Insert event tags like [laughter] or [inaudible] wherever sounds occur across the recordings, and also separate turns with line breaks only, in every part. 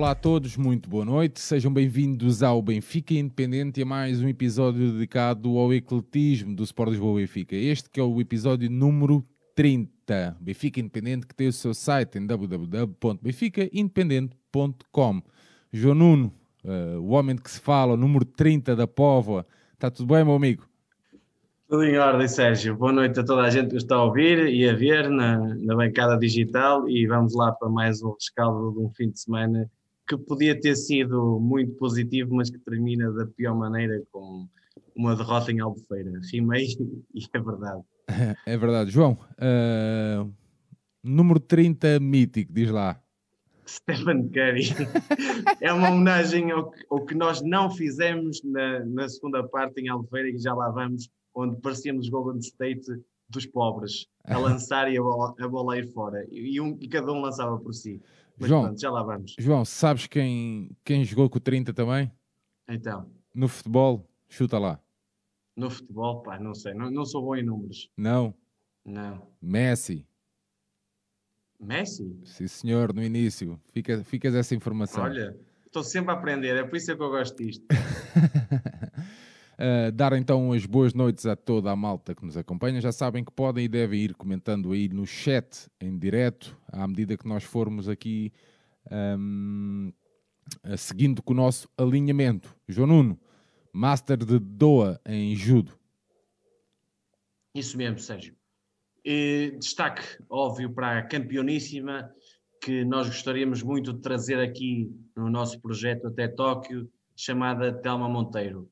Olá a todos, muito boa noite. Sejam bem-vindos ao Benfica Independente e a mais um episódio dedicado ao ecletismo do Sport Lisboa Benfica. Este que é o episódio número 30. Benfica Independente que tem o seu site em www.benficaindependente.com. João Nuno, uh, o homem de que se fala, o número 30 da Póvoa. Está tudo bem, meu amigo?
Tudo em ordem, Sérgio. Boa noite a toda a gente que está a ouvir e a ver na, na bancada digital e vamos lá para mais um rescaldo de um fim de semana que podia ter sido muito positivo, mas que termina da pior maneira com uma derrota em Albufeira. Rimei [laughs] e é verdade.
É verdade. João, uh, número 30 mítico, diz lá. [laughs]
Stephen Curry. [laughs] é uma homenagem ao, ao, que nós não fizemos na, na segunda parte em Albufeira e já lá vamos, onde parecíamos Golden State dos pobres, a lançar e a bola, a bola ir fora. E, um, e cada um lançava por si.
João,
pronto, já lá vamos.
João, sabes quem, quem jogou com o 30 também?
Então.
No futebol, chuta lá.
No futebol, pá, não sei. Não, não sou bom em números.
Não?
Não.
Messi.
Messi?
Sim, senhor, no início. Fica, ficas essa informação.
Olha, estou sempre a aprender, é por isso que eu gosto disto. [laughs]
Uh, dar então as boas noites a toda a malta que nos acompanha. Já sabem que podem e devem ir comentando aí no chat em direto, à medida que nós formos aqui um, uh, seguindo com o nosso alinhamento. João Nuno, Master de Doa em Judo.
Isso mesmo, Sérgio. E destaque, óbvio, para a campeoníssima, que nós gostaríamos muito de trazer aqui no nosso projeto até Tóquio, chamada Telma Monteiro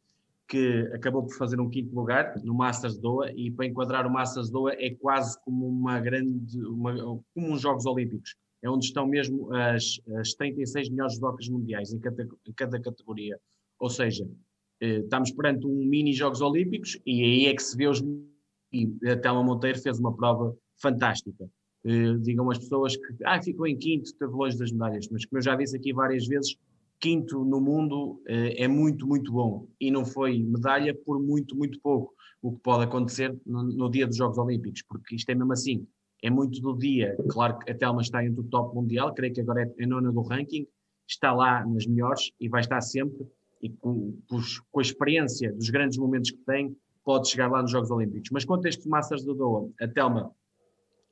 que acabou por fazer um quinto lugar no Masters Doha e para enquadrar o Masters Doha é quase como uma grande, uma, como uns Jogos Olímpicos, é onde estão mesmo as, as 36 melhores judocas mundiais em cada, em cada categoria, ou seja, eh, estamos perante um mini Jogos Olímpicos e aí é que se vê os e a Telma Monteiro fez uma prova fantástica. Eh, digam as pessoas que ah, ficou em quinto, esteve longe das medalhas, mas como eu já disse aqui várias vezes, quinto no mundo eh, é muito, muito bom. E não foi medalha por muito, muito pouco. O que pode acontecer no, no, dia dos Jogos Olímpicos, porque isto é mesmo assim. É muito do dia. Claro que a Telma está entre o top mundial, creio que agora é a nona do ranking, está lá nas melhores e vai estar sempre. E com, com a experiência dos grandes momentos que tem, pode chegar lá nos Jogos Olímpicos. Mas quanto a este Masters do Doha, a Telma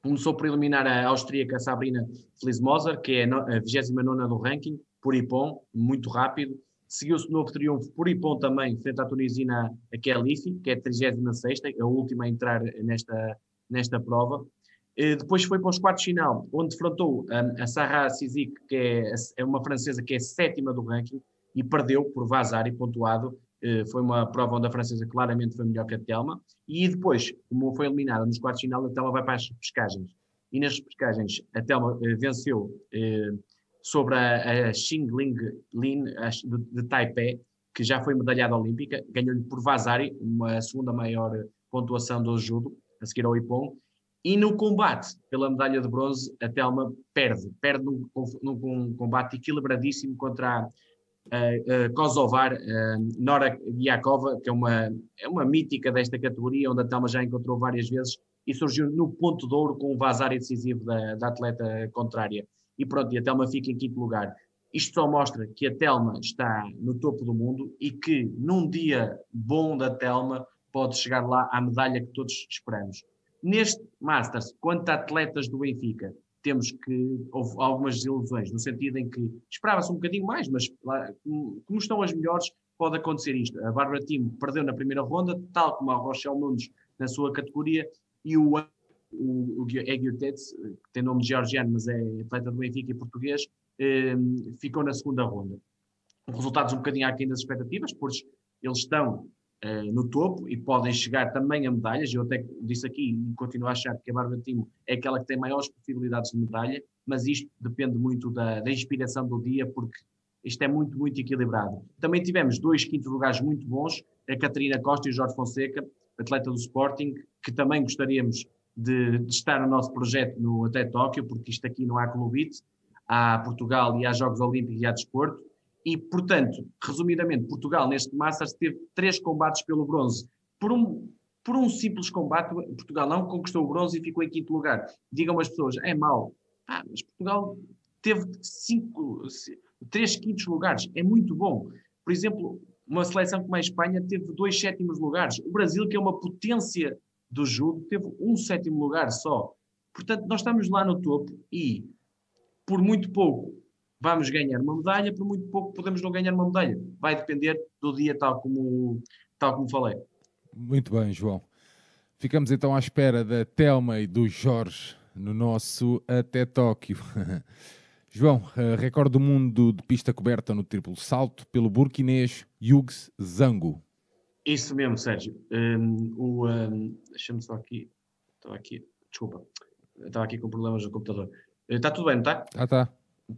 começou por eliminar a austríaca Sabrina Flismoser, que é a 29 do ranking, por Ipon, muito rápido. Seguiu-se novo triunfo por Ipon também, frente à tunisina a Kelifi, que é a 36 a última a entrar nesta, nesta prova. E depois foi para os quartos final, onde defrontou a, a Sarah Sizik, que é, é, uma francesa que é sétima do ranking, e perdeu por vazar e pontuado. Foi uma prova onde a francesa claramente foi melhor que a Telma. E depois, como foi eliminada nos quartos final, a Telma vai para as pescagens. E nas pescagens, a Telma venceu sobre a, a Xingling Lin de, de Taipei, que já foi medalhada olímpica, ganhou-lhe por Vazari, uma segunda maior pontuação do judo, a seguir ao Ipon, e no combate pela medalha de bronze, a Telma perde, perde num, num combate equilibradíssimo contra a, Kosovar, Nora Diakova, que é uma, é uma mítica desta categoria, onde a Telma já encontrou várias vezes e surgiu no ponto de ouro com o Vazari decisivo da, da atleta contrária e pronto, e a Telma fica em quinto lugar. Isto só mostra que a Telma está no topo do mundo e que num dia bom da Telma pode chegar lá à medalha que todos esperamos. Neste Masters, quanto a atletas do Benfica, temos que houve algumas desilusões, no sentido em que esperava-se um bocadinho mais, mas como estão as melhores, pode acontecer isto. A Bárbara Timo perdeu na primeira ronda, tal como a Rochelle Nunes na sua categoria, e o o, o Egiltets, que tem nome georgiano, mas é atleta do Benfica e português, eh, ficou na segunda ronda. Resultados um bocadinho aquém das expectativas, pois eles estão eh, no topo e podem chegar também a medalhas. Eu até disse aqui e continuo a achar que a Bárbara Timo é aquela que tem maiores possibilidades de medalha, mas isto depende muito da, da inspiração do dia, porque isto é muito, muito equilibrado. Também tivemos dois quintos lugares muito bons, a Catarina Costa e o Jorge Fonseca, atleta do Sporting, que também gostaríamos de, estar no nosso projeto no até Tóquio, porque isto aqui não há clubite, há Portugal e há Jogos Olímpicos e há desporto. E, portanto, resumidamente, Portugal neste Masters teve três combates pelo bronze. Por um, por um simples combate, Portugal não conquistou o bronze e ficou em quinto lugar. Digam as pessoas, é mau. Ah, mas Portugal teve cinco, três quintos lugares, é muito bom. Por exemplo, uma seleção como a Espanha teve dois sétimos lugares. O Brasil, que é uma potência do judo, teve um sétimo lugar só. Portanto, nós estamos lá no topo e, por muito pouco, vamos ganhar uma medalha, por muito pouco podemos não ganhar uma medalha. Vai depender do dia, tal como, tal como falei.
Muito bem, João. Ficamos então à espera da Telma e do Jorge no nosso Até Tóquio. [laughs] João, uh, recorde do mundo de pista coberta no triplo salto pelo burkinês Yugs Zango.
Isso mesmo, Sérgio. Um, o, um, Deixa-me só aqui. Estava aqui. Desculpa. Estava aqui com problemas no computador. Está tudo bem, não está?
Ah, está.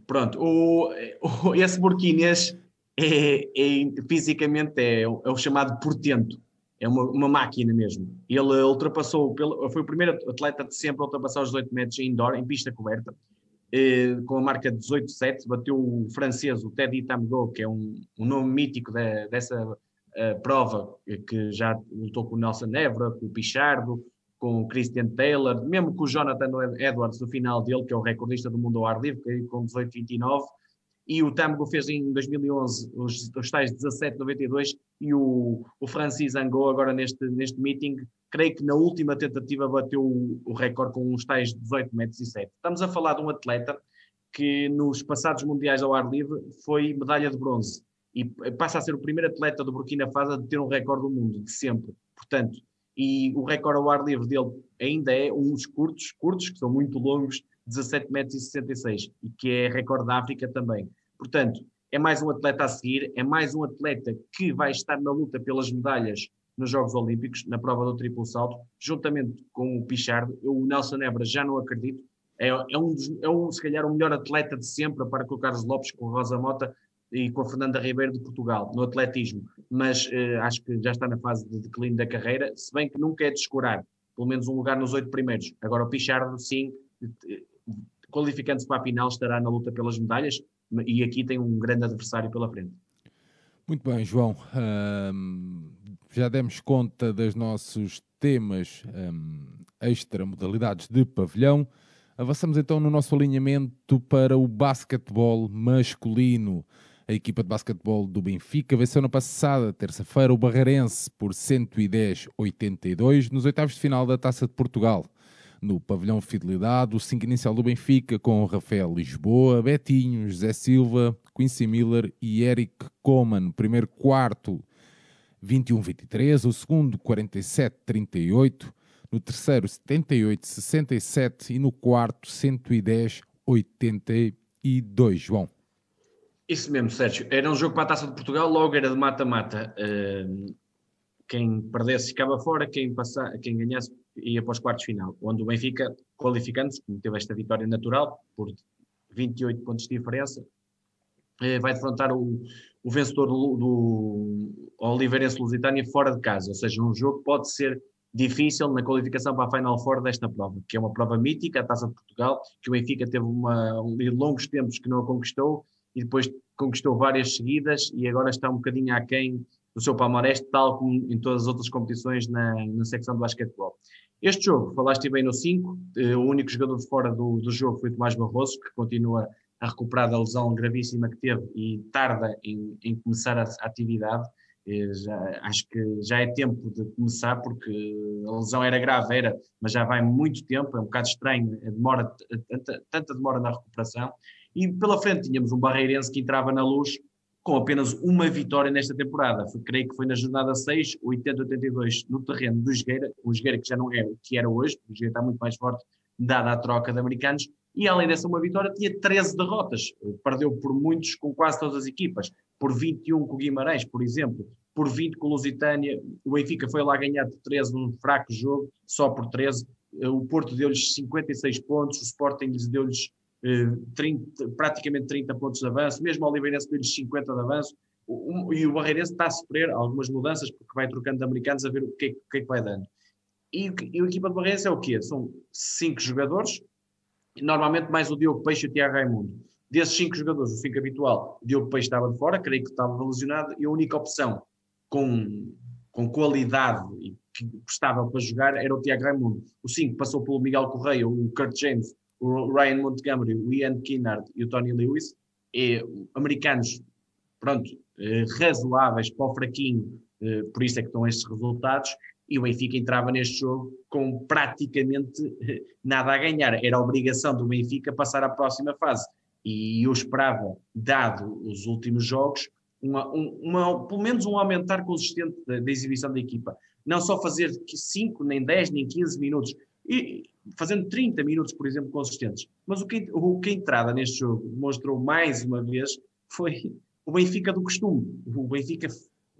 Pronto. O, o, [laughs] esse burkinês é, é, fisicamente é, é o chamado portento é uma, uma, máquina mesmo. Ele ultrapassou, pelo, foi o primeiro atleta de sempre a ultrapassar os 18 metros indoor, em pista coberta, eh, com a marca 18-7, bateu o francês, o Teddy Tamgo, que é um, um nome mítico de, dessa prova, que já lutou com o Nelson Évora, com o Pichardo, com o Christian Taylor, mesmo com o Jonathan Edwards no final dele, que é o recordista do mundo ao ar livre, que com 18-29, e o Tamgo fez em 2011 os, os tais 17,92 e o, o Francis Angou agora neste, neste meeting, creio que na última tentativa bateu o, o recorde com uns tais 18 metros 7. Estamos a falar de um atleta que nos passados mundiais ao ar livre foi medalha de bronze e passa a ser o primeiro atleta do Burkina Faso a ter um recorde do mundo, de sempre. Portanto, e o recorde ao ar livre dele ainda é uns curtos, curtos, que são muito longos, 17 metros e 66, e que é recorde da África também. Portanto, é mais um atleta a seguir, é mais um atleta que vai estar na luta pelas medalhas nos Jogos Olímpicos, na prova do triplo salto, juntamente com o Pichardo. o Nelson Nebra já não acredito. É, é, um dos, é um, se calhar, o melhor atleta de sempre para com o Carlos Lopes, com o Rosa Mota e com a Fernanda Ribeiro de Portugal, no atletismo. Mas eh, acho que já está na fase de declínio da carreira, se bem que nunca é de escurar, pelo menos um lugar nos oito primeiros. Agora o Pichardo, sim, eh, qualificando-se para a final, estará na luta pelas medalhas e aqui tem um grande adversário pela frente.
Muito bem, João. Um, já demos conta dos nossos temas um, extra modalidades de pavilhão. Avançamos então no nosso alinhamento para o basquetebol masculino. A equipa de basquetebol do Benfica venceu na passada terça-feira o Barreirense por 110-82 nos oitavos de final da Taça de Portugal no pavilhão Fidelidade, o 5 inicial do Benfica com Rafael Lisboa, Betinho, José Silva, Quincy Miller e Eric Coman. Primeiro quarto 21-23, o segundo 47-38, no terceiro 78-67 e no quarto 110-82. João.
Isso mesmo, Sérgio. Era um jogo para a Taça de Portugal, logo era de mata-mata. Uh, quem perdesse ficava fora, quem, passa, quem ganhasse ia para os quartos final, onde o Benfica, qualificando-se, teve esta vitória natural, por 28 pontos de diferença, eh, vai defrontar o, o vencedor do, do Oliveirense Lusitânia fora de casa, ou seja, um jogo que pode ser difícil na qualificação para a Final Four desta prova, que é uma prova mítica, a Taça de Portugal, que o Benfica teve uma, longos tempos que não a conquistou e depois conquistou várias seguidas e agora está um bocadinho aquém do seu palmarés, tal como em todas as outras competições na, na secção de basquetebol. Este jogo, falaste bem no 5, eh, o único jogador de fora do, do jogo foi Tomás Barroso, que continua a recuperar da lesão gravíssima que teve e tarda em, em começar a, a atividade. Eh, já, acho que já é tempo de começar, porque a lesão era grave, era, mas já vai muito tempo, é um bocado estranho, demora, tanta, tanta demora na recuperação. E pela frente tínhamos um Barreirense que entrava na luz com apenas uma vitória nesta temporada. Foi, creio que foi na jornada 6, 80-82, no terreno do Jogueira, o Jogueira que já não é o que era hoje, o Jogueira está muito mais forte, dada a troca de americanos, e além dessa uma vitória, tinha 13 derrotas. Perdeu por muitos com quase todas as equipas, por 21 com o Guimarães, por exemplo, por 20 com o Lusitânia. O Benfica foi lá ganhar por 13 num fraco jogo, só por 13. O Porto deu-lhes 56 pontos, o Sporting lhes deu-lhes 30, eh, praticamente 30 pontos de avanço, mesmo o Oliveirense deu-lhes 50 de avanço, o, e o Barreirense está a sofrer algumas mudanças porque vai trocando de americanos a ver o que, é, o que, é que vai dando. E, e a equipa do Barreirense é o quê? São cinco jogadores, normalmente mais o Diogo Peixe e o Tiago Raimundo. Desses cinco jogadores, o cinco habitual, o Diogo Peixe estava de fora, creio que estava lesionado, e a única opção com, com qualidade e que estava para jogar era o Tiago Raimundo. O 5 passou pelo Miguel Correia, o Kurt James o Ryan Montgomery, o Ian Kinnard e o Tony Lewis. é, americanos, pronto, eh, razoáveis para o fraquinho, eh, por isso é que estão estes resultados, e o Benfica entrava neste jogo com praticamente eh, nada a ganhar. Era a obrigação do Benfica passar à próxima fase. E eu esperava, dado os últimos jogos, uma, uma, pelo menos um aumentar consistente da, da, exibição da equipa. Não só fazer 5, nem 10, nem 15 minutos, e fazendo 30 minutos, por exemplo, consistentes. Mas o que, o que a entrada neste jogo mostrou mais uma vez foi o Benfica do costume. O Benfica,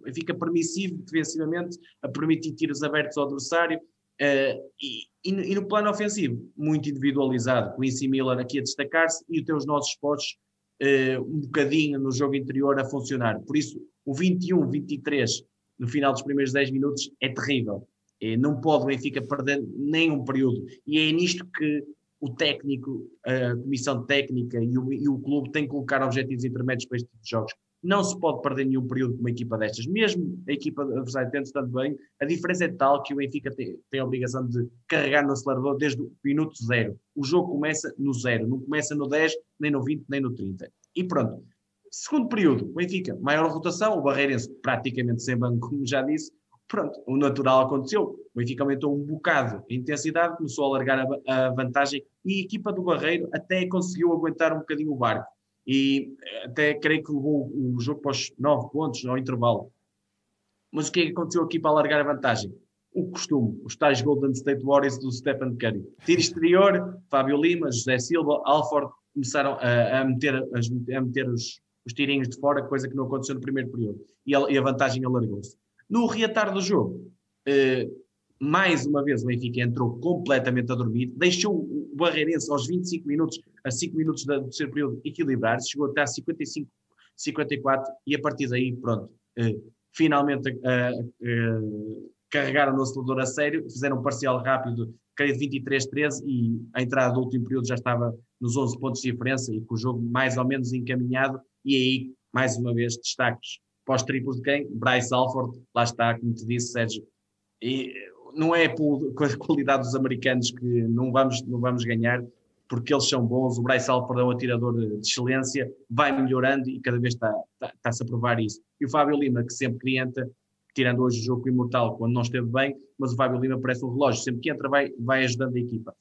Benfica permissivo defensivamente, a permitir tiros abertos ao adversário. Uh, e, e, no, no, plano ofensivo, muito individualizado, com o Incy aqui a destacar-se e os nossos postos uh, um bocadinho no jogo interior a funcionar. Por isso, o 21-23 no final dos primeiros 10 minutos é terrível. É, não pode o Benfica perder nem um período. E é nisto que o técnico, a comissão técnica e o, e o clube têm que colocar objetivos intermédios para este tipo de jogos. Não se pode perder nenhum período com uma equipa destas. Mesmo a equipa adversária tendo estado bem, a diferença é tal que o Benfica tem, tem, a obrigação de carregar no acelerador desde o minuto zero. O jogo começa no zero, não começa no 10, nem no 20, nem no 30. E pronto. Segundo período, o Benfica, maior rotação, o Barreirense praticamente sem banco, como já disse. Pronto, o natural aconteceu. O Benfica aumentou um bocado a intensidade, começou a alargar a, a vantagem e a equipa do Barreiro até conseguiu aguentar um bocadinho o barco. E eh, até creio que levou o jogo para os 9 pontos ao intervalo. Mas o que é que aconteceu aqui para alargar a vantagem? O costume, os tais Golden State Warriors do Stephen Curry. Tiro exterior, Fábio Lima, José Silva, Alford, começaram a, a meter, a, a meter os, os, tirinhos de fora, coisa que não aconteceu no primeiro período. E a, e a vantagem alargou-se. No reatar do jogo, eh, mais uma vez o Benfica entrou completamente a dormir, deixou o Barreirense aos 25 minutos, a 5 minutos do terceiro período, equilibrar-se, chegou até a 55, 54 e a partir daí, pronto, eh, finalmente eh, carregaram no acelerador a sério, fizeram um parcial rápido creio de 23-13 e a entrada do último período já estava nos 11 pontos de diferença e com o jogo mais ou menos encaminhado e aí, mais uma vez, destaques pós triplos de quem? Bryce Alford, lá está, como te disse, Sérgio, e não é [laughs] com a qualidade dos americanos que não vamos, não vamos ganhar, porque eles são bons, o Bryce Alford é um atirador de, excelência, vai melhorando e cada vez está, está, está-se a provar isso. E o Fábio Lima, que sempre clienta, tirando hoje o jogo Imortal, quando não esteve bem, mas o Fábio Lima parece um relógio, sempre que entra vai, vai ajudando a equipa.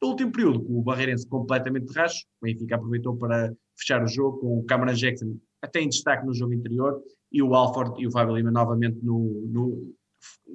No último período, com o Barreirense completamente de racho, o Benfica aproveitou para fechar o jogo com o Cameron Jackson até em destaque no jogo interior e o Alford e o Fábio Lima novamente no, no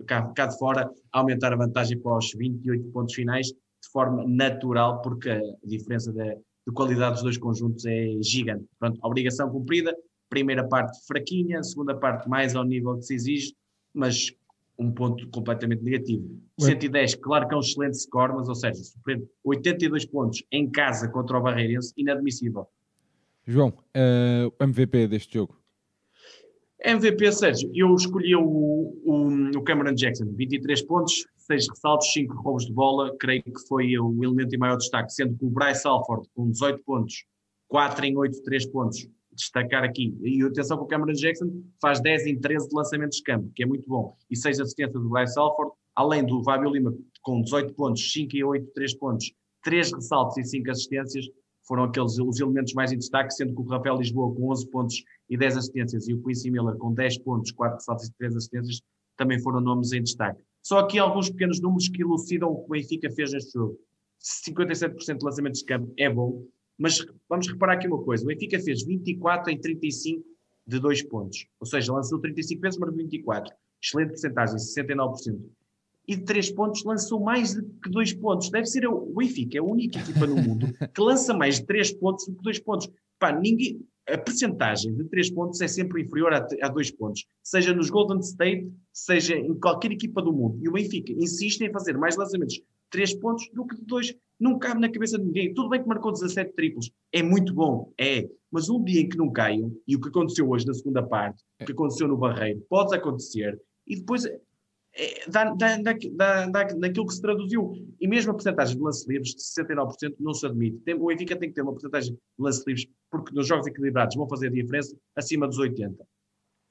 cá, cá de fora a aumentar a vantagem para os 28 pontos finais de forma natural porque a diferença de, de qualidade dos dois conjuntos é gigante. Pronto, obrigação cumprida, primeira parte fraquinha, segunda parte mais ao nível que se exige, mas um ponto completamente negativo. Ué. 110, claro que é um excelente score, mas, ou seja, sofrer 82 pontos em casa contra o Barreirense, inadmissível.
João, uh, eh, MVP deste jogo?
MVP, Sérgio, eu escolhi o, o, o, Cameron Jackson, 23 pontos, 6 ressaltos, 5 roubos de bola, creio que foi o elemento em maior destaque, sendo que o Bryce Alford, com 18 pontos, 4 em 8, 3 pontos, destacar aqui. E atenção que o Cameron Jackson faz 10 em 13 de lançamentos de campo, que é muito bom. E 6 assistências do Bryce Alford, além do Fábio Lima com 18 pontos, 5 em 8, 3 pontos, 3 ressaltos e 5 assistências, foram aqueles os elementos mais em destaque, sendo que o Rafael Lisboa com 11 pontos e 10 assistências e o Quincy Miller com 10 pontos, 4 ressaltos e 3 assistências, também foram nomes em destaque. Só aqui alguns pequenos números que elucidam o que o Benfica fez neste jogo. 57% de lançamentos de campo é bom, mas vamos reparar aqui uma coisa: o Benfica fez 24 em 35 de 2 pontos. Ou seja, lançou 35 vezes, mas 24. Excelente porcentagem, 69%. E de 3 pontos lançou mais do que 2 pontos. Deve ser o Benfica, é a única equipa no mundo que lança mais de 3 pontos do que 2 pontos. Pá, ninguém, a percentagem de 3 pontos é sempre inferior a, a 2 pontos, seja nos Golden State, seja em qualquer equipa do mundo. E o Benfica insiste em fazer mais lançamentos de 3 pontos do que de 2 não cabe na cabeça de ninguém. Tudo bem que marcou 17 triplos, é muito bom, é. Mas um dia em que não caiam, e o que aconteceu hoje na segunda parte, o que aconteceu no Barreiro, pode acontecer, e depois dá, dá, dá, dá, naquilo que se traduziu. E mesmo a porcentagem de lance livres de 69% não se admite. Tem, o Benfica tem que ter uma porcentagem de lance livres, porque nos jogos equilibrados vão fazer a diferença acima dos 80%.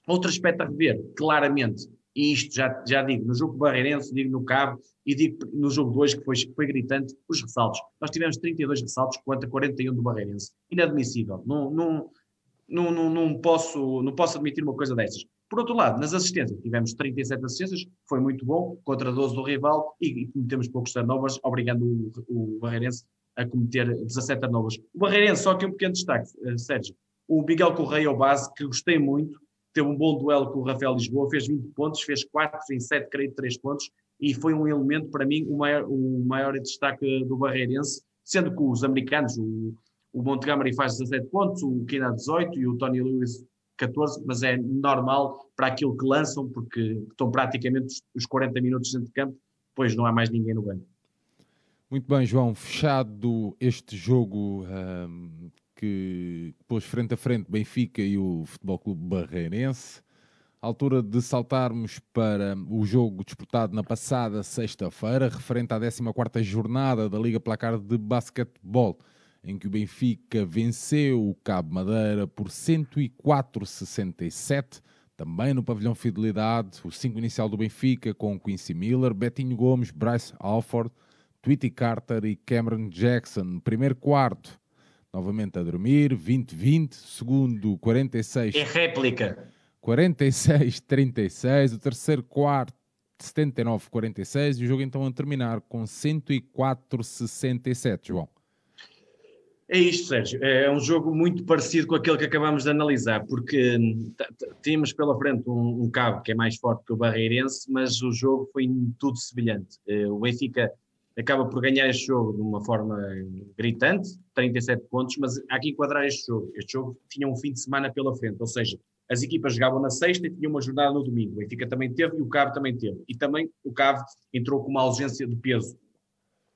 Outro aspecto a rever, claramente, e isto já, já digo no jogo Barreirense, digo no Cabo e digo no jogo 2 que foi, foi gritante, os ressaltos. Nós tivemos 32 ressaltos contra 41 do Barreirense. Inadmissível. Não, não, não, não, não, posso, não posso admitir uma coisa dessas. Por outro lado, nas assistências, tivemos 37 assistências, foi muito bom, contra 12 do rival e, cometemos poucos turnovers, obrigando o, o Barreirense a cometer 17 turnovers. O Barreirense, só que um pequeno destaque, uh, Sérgio. O Miguel Correia, o base, que gostei muito, teve um bom duelo com o Rafael Lisboa, fez 20 pontos, fez 4 em 7, creio, 3 pontos, e foi um elemento, para mim, o maior, o maior destaque do Barreirense, sendo que os americanos, o, o Montgomery faz 17 pontos, o Kina 18 e o Tony Lewis 14, mas é normal para aquilo que lançam, porque estão praticamente os 40 minutos dentro de campo, depois não há mais ninguém no banco.
Muito bem, João, fechado este jogo um, que pôs frente a frente Benfica e o Futebol Clube Barreirense. Altura de saltarmos para o jogo disputado na passada sexta-feira, referente à 14 jornada da Liga Placar de Basquetebol, em que o Benfica venceu o Cabo Madeira por 104-67. Também no pavilhão Fidelidade, o 5 inicial do Benfica com Quincy Miller, Betinho Gomes, Bryce Alford, Tweety Carter e Cameron Jackson. Primeiro quarto, novamente a dormir, 20-20. Segundo, 46.
É réplica.
46-36. O terceiro quarto, 79-46. E o jogo então a terminar com 104-67, João.
É isto, Sérgio. É um jogo muito parecido com aquele que acabamos de analisar, porque hum, tínhamos pela frente um, um, cabo que é mais forte que o Barreirense, mas o jogo foi tudo semelhante. Eh, o Benfica acaba por ganhar este jogo de uma forma gritante, 37 pontos, mas há que enquadrar este jogo. Este jogo tinha um fim de semana pela frente, ou seja, as equipas jogavam na sexta e tinham uma jornada no domingo. O Benfica também teve e o Cabo também teve. E também o Cabo entrou com uma ausência de peso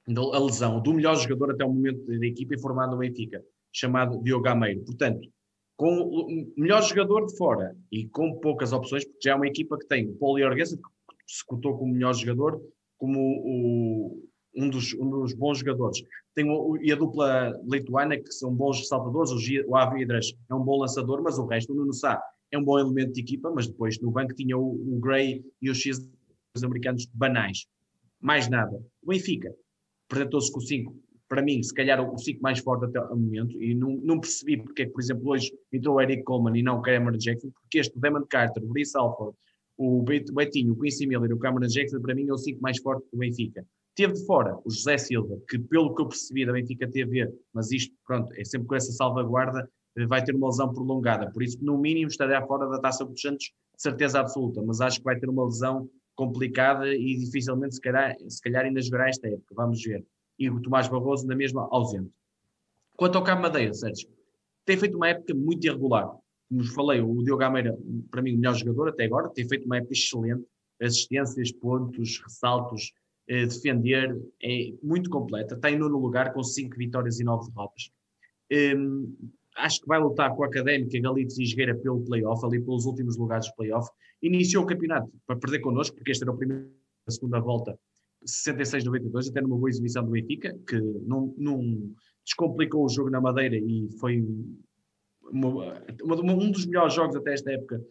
a lesão do melhor jogador até o momento da equipa informado no Benfica, chamado Diogo Gameiro. Portanto, com o melhor jogador de fora e com poucas opções, porque já é uma equipa que tem o Paulo que se cotou como melhor jogador, como o, um, dos, um dos bons jogadores. Tem o, e a dupla lituana, que são bons saltadores, o, o Avidras é um bom lançador, mas o resto, o Nuno Sá, é um bom elemento de equipa, mas depois no banco tinha o, o Gray e o X os americanos banais. Mais nada. O Benfica apresentou-se com o 5, para mim, se calhar o 5 mais forte até o momento, e não, não percebi porque é que, por exemplo, hoje entrou o Eric Coleman e não o Cameron Jackson, porque este, Damon Carter, o Brice Alford, o Betinho, o Quincy Miller e o Cameron Jackson, para mim, é o 5 mais forte do Benfica. Teve de fora o José Silva, que pelo que eu percebi da Benfica TV, mas isto, pronto, é sempre com essa salvaguarda, eh, vai ter uma lesão prolongada. Por isso, no mínimo, estará fora da Taça dos Santos, de certeza absoluta. Mas acho que vai ter uma lesão complicada e dificilmente, se calhar, se calhar ainda jogará esta época. Vamos ver e o Tomás Barroso na mesma ausente. Quanto ao Cabo Madeira, Sérgio, tem feito uma época muito irregular. Como falei, o Diogo Gameira, para mim, o melhor jogador até agora, tem feito uma época excelente. Assistências, pontos, ressaltos, eh, defender, é muito completa. Está em nono lugar com 5 vitórias e 9 derrotas. Um, acho que vai lutar com a Académica, Galitos e Jogueira pelo playoff, ali pelos últimos lugares do playoff. Iniciou o campeonato para perder connosco, porque esta era a primeira a segunda volta 66-92, até numa boa exibição do Benfica, que não, não descomplicou o jogo na Madeira e foi uma, uma, um dos melhores jogos até esta época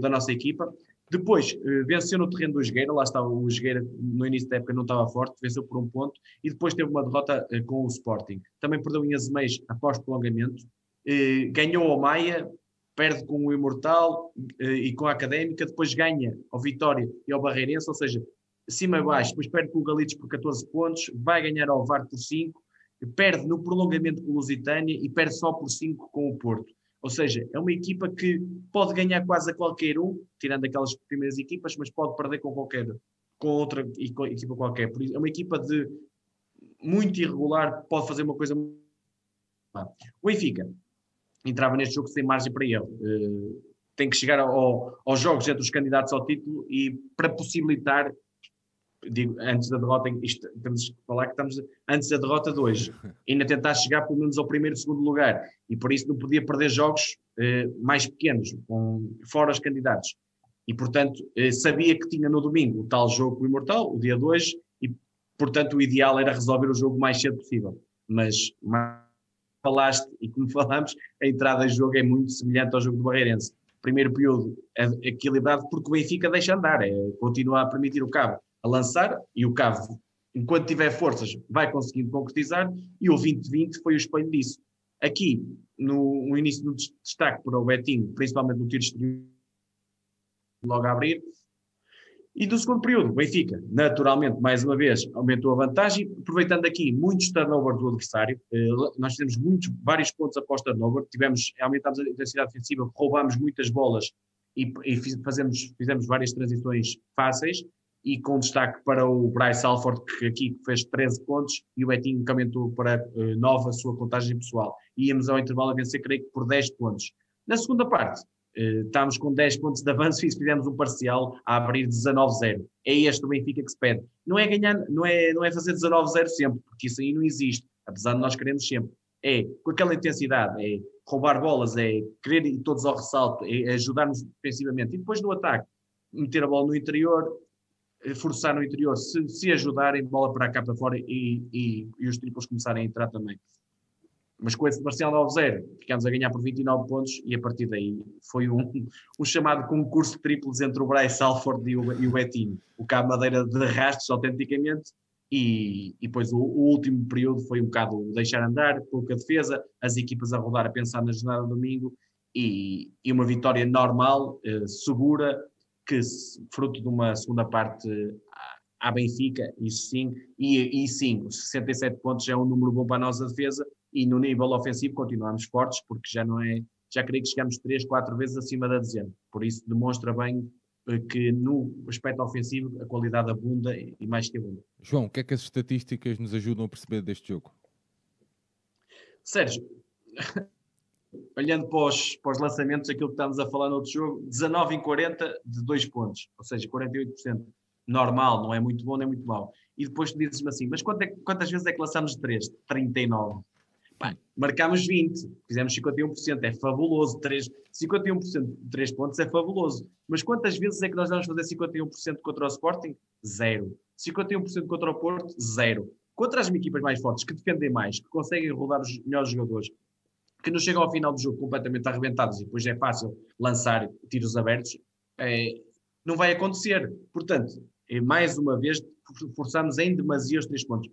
da nossa equipa. Depois eh, venceu no terreno do Jogueira, lá está o Jogueira no início da época não estava forte, venceu por um ponto e depois teve uma derrota eh, com o Sporting. Também perdeu em Azeméis após prolongamento, eh, ganhou ao Maia, perde com o Imortal e com a Académica, depois ganha ao Vitória e ao Barreirense, ou seja, cima e baixo, depois perde com o Galitos por 14 pontos, vai ganhar ao VAR por 5, perde no prolongamento com o Lusitânia e perde só por 5 com o Porto. Ou seja, é uma equipa que pode ganhar quase a qualquer um, tirando aquelas primeiras equipas, mas pode perder com qualquer, com outra equipa qualquer. Por isso, é uma equipa de muito irregular, pode fazer uma coisa. O Benfica entrava neste jogo sem margem para ele. Uh, tem que chegar ao, aos jogos entre os candidatos ao título e para possibilitar digo, antes da derrota, isto, temos que falar que estamos antes da derrota de hoje, [laughs] ainda tentar chegar pelo menos ao primeiro segundo lugar, e por isso não podia perder jogos eh, mais pequenos, com, fora os candidatos. E, portanto, eh, sabia que tinha no domingo o tal jogo com o Imortal, o dia 2, e, portanto, o ideal era resolver o jogo o mais cedo possível. Mas, mas falaste, e como [laughs] falamos, a entrada em jogo é muito semelhante ao jogo do Barreirense. Primeiro período é equilibrado porque o Benfica deixa andar, é, continua a permitir o cabo a lançar e o Cavo, enquanto tiver forças, vai conseguindo concretizar e o 2020 foi o espelho disso. Aqui, no, no início do destaque para o Betinho, principalmente no tiro exterior, logo a abrir, e do segundo período, Benfica, naturalmente, mais uma vez, aumentou a vantagem, aproveitando aqui muitos turnovers do adversário. Eh, nós fizemos muitos, vários pontos após turnover, tivemos, aumentámos a intensidade defensiva, roubámos muitas bolas e, e fizemos várias transições fáceis. E com destaque para o Bryce Alford, que aqui fez 13 pontos, e o Betinho que aumentou para uh, 9 a sua contagem pessoal. Íamos ao intervalo a vencer, creio que por 10 pontos. Na segunda parte, estamos com 10 pontos de avanço e fizemos um parcial a abrir 19-0. É este o Benfica que se pede. Não é ganhar, não é, não é fazer 19-0 sempre, porque isso aí não existe, apesar de nós queremos sempre. É com aquela intensidade, é roubar bolas, é querer ir todos ao ressalto, é ajudar-nos defensivamente e depois no ataque, meter a bola no interior, eh, forçar no interior, se, se ajudarem, bola para cá para fora e, e, e os triplos começarem a entrar também. Mas com esse parcial 9-0, ficámos a ganhar por 29 pontos e a partir daí foi um, um chamado concurso de triplos entre o Bryce Alford e o, e o Betinho. O Cabo Madeira de rastos, autenticamente, e, e depois o, o, último período foi um bocado deixar andar, pouca defesa, as equipas a rodar a pensar na jornada de domingo e, e uma vitória normal, eh, segura, que fruto de uma segunda parte à Benfica, isso sim, e, e sim, os 67 pontos é um número bom para a nossa defesa, e no nível ofensivo continuamos fortes, porque já não é, já creio que chegamos 3, 4 vezes acima da dezena. Por isso demonstra bem eh, que no aspecto ofensivo a qualidade abunda e mais que abunda.
João, o que é que as estatísticas nos ajudam a perceber deste jogo?
Sérgio, [laughs] olhando para os, para os, lançamentos, aquilo que estamos a falar no outro jogo, 19 em 40 de 2 pontos, ou seja, 48% normal, não é muito bom nem muito mau. E depois tu dizes-me assim, mas é, quantas vezes é que lançamos de 3? 39. Marcámos 20, fizemos 51%, é fabuloso. 3, 51% de 3 pontos é fabuloso. Mas quantas vezes é que nós vamos fazer 51% contra o Sporting? Zero. 51% contra o Porto? Zero. Contra as equipas mais fortes, que defendem mais, que conseguem rodar os melhores jogadores, que não chegam ao final do jogo completamente arrebentados e depois é fácil lançar tiros abertos, é, não vai acontecer. Portanto, é, mais uma vez, forçamos em demasia os três pontos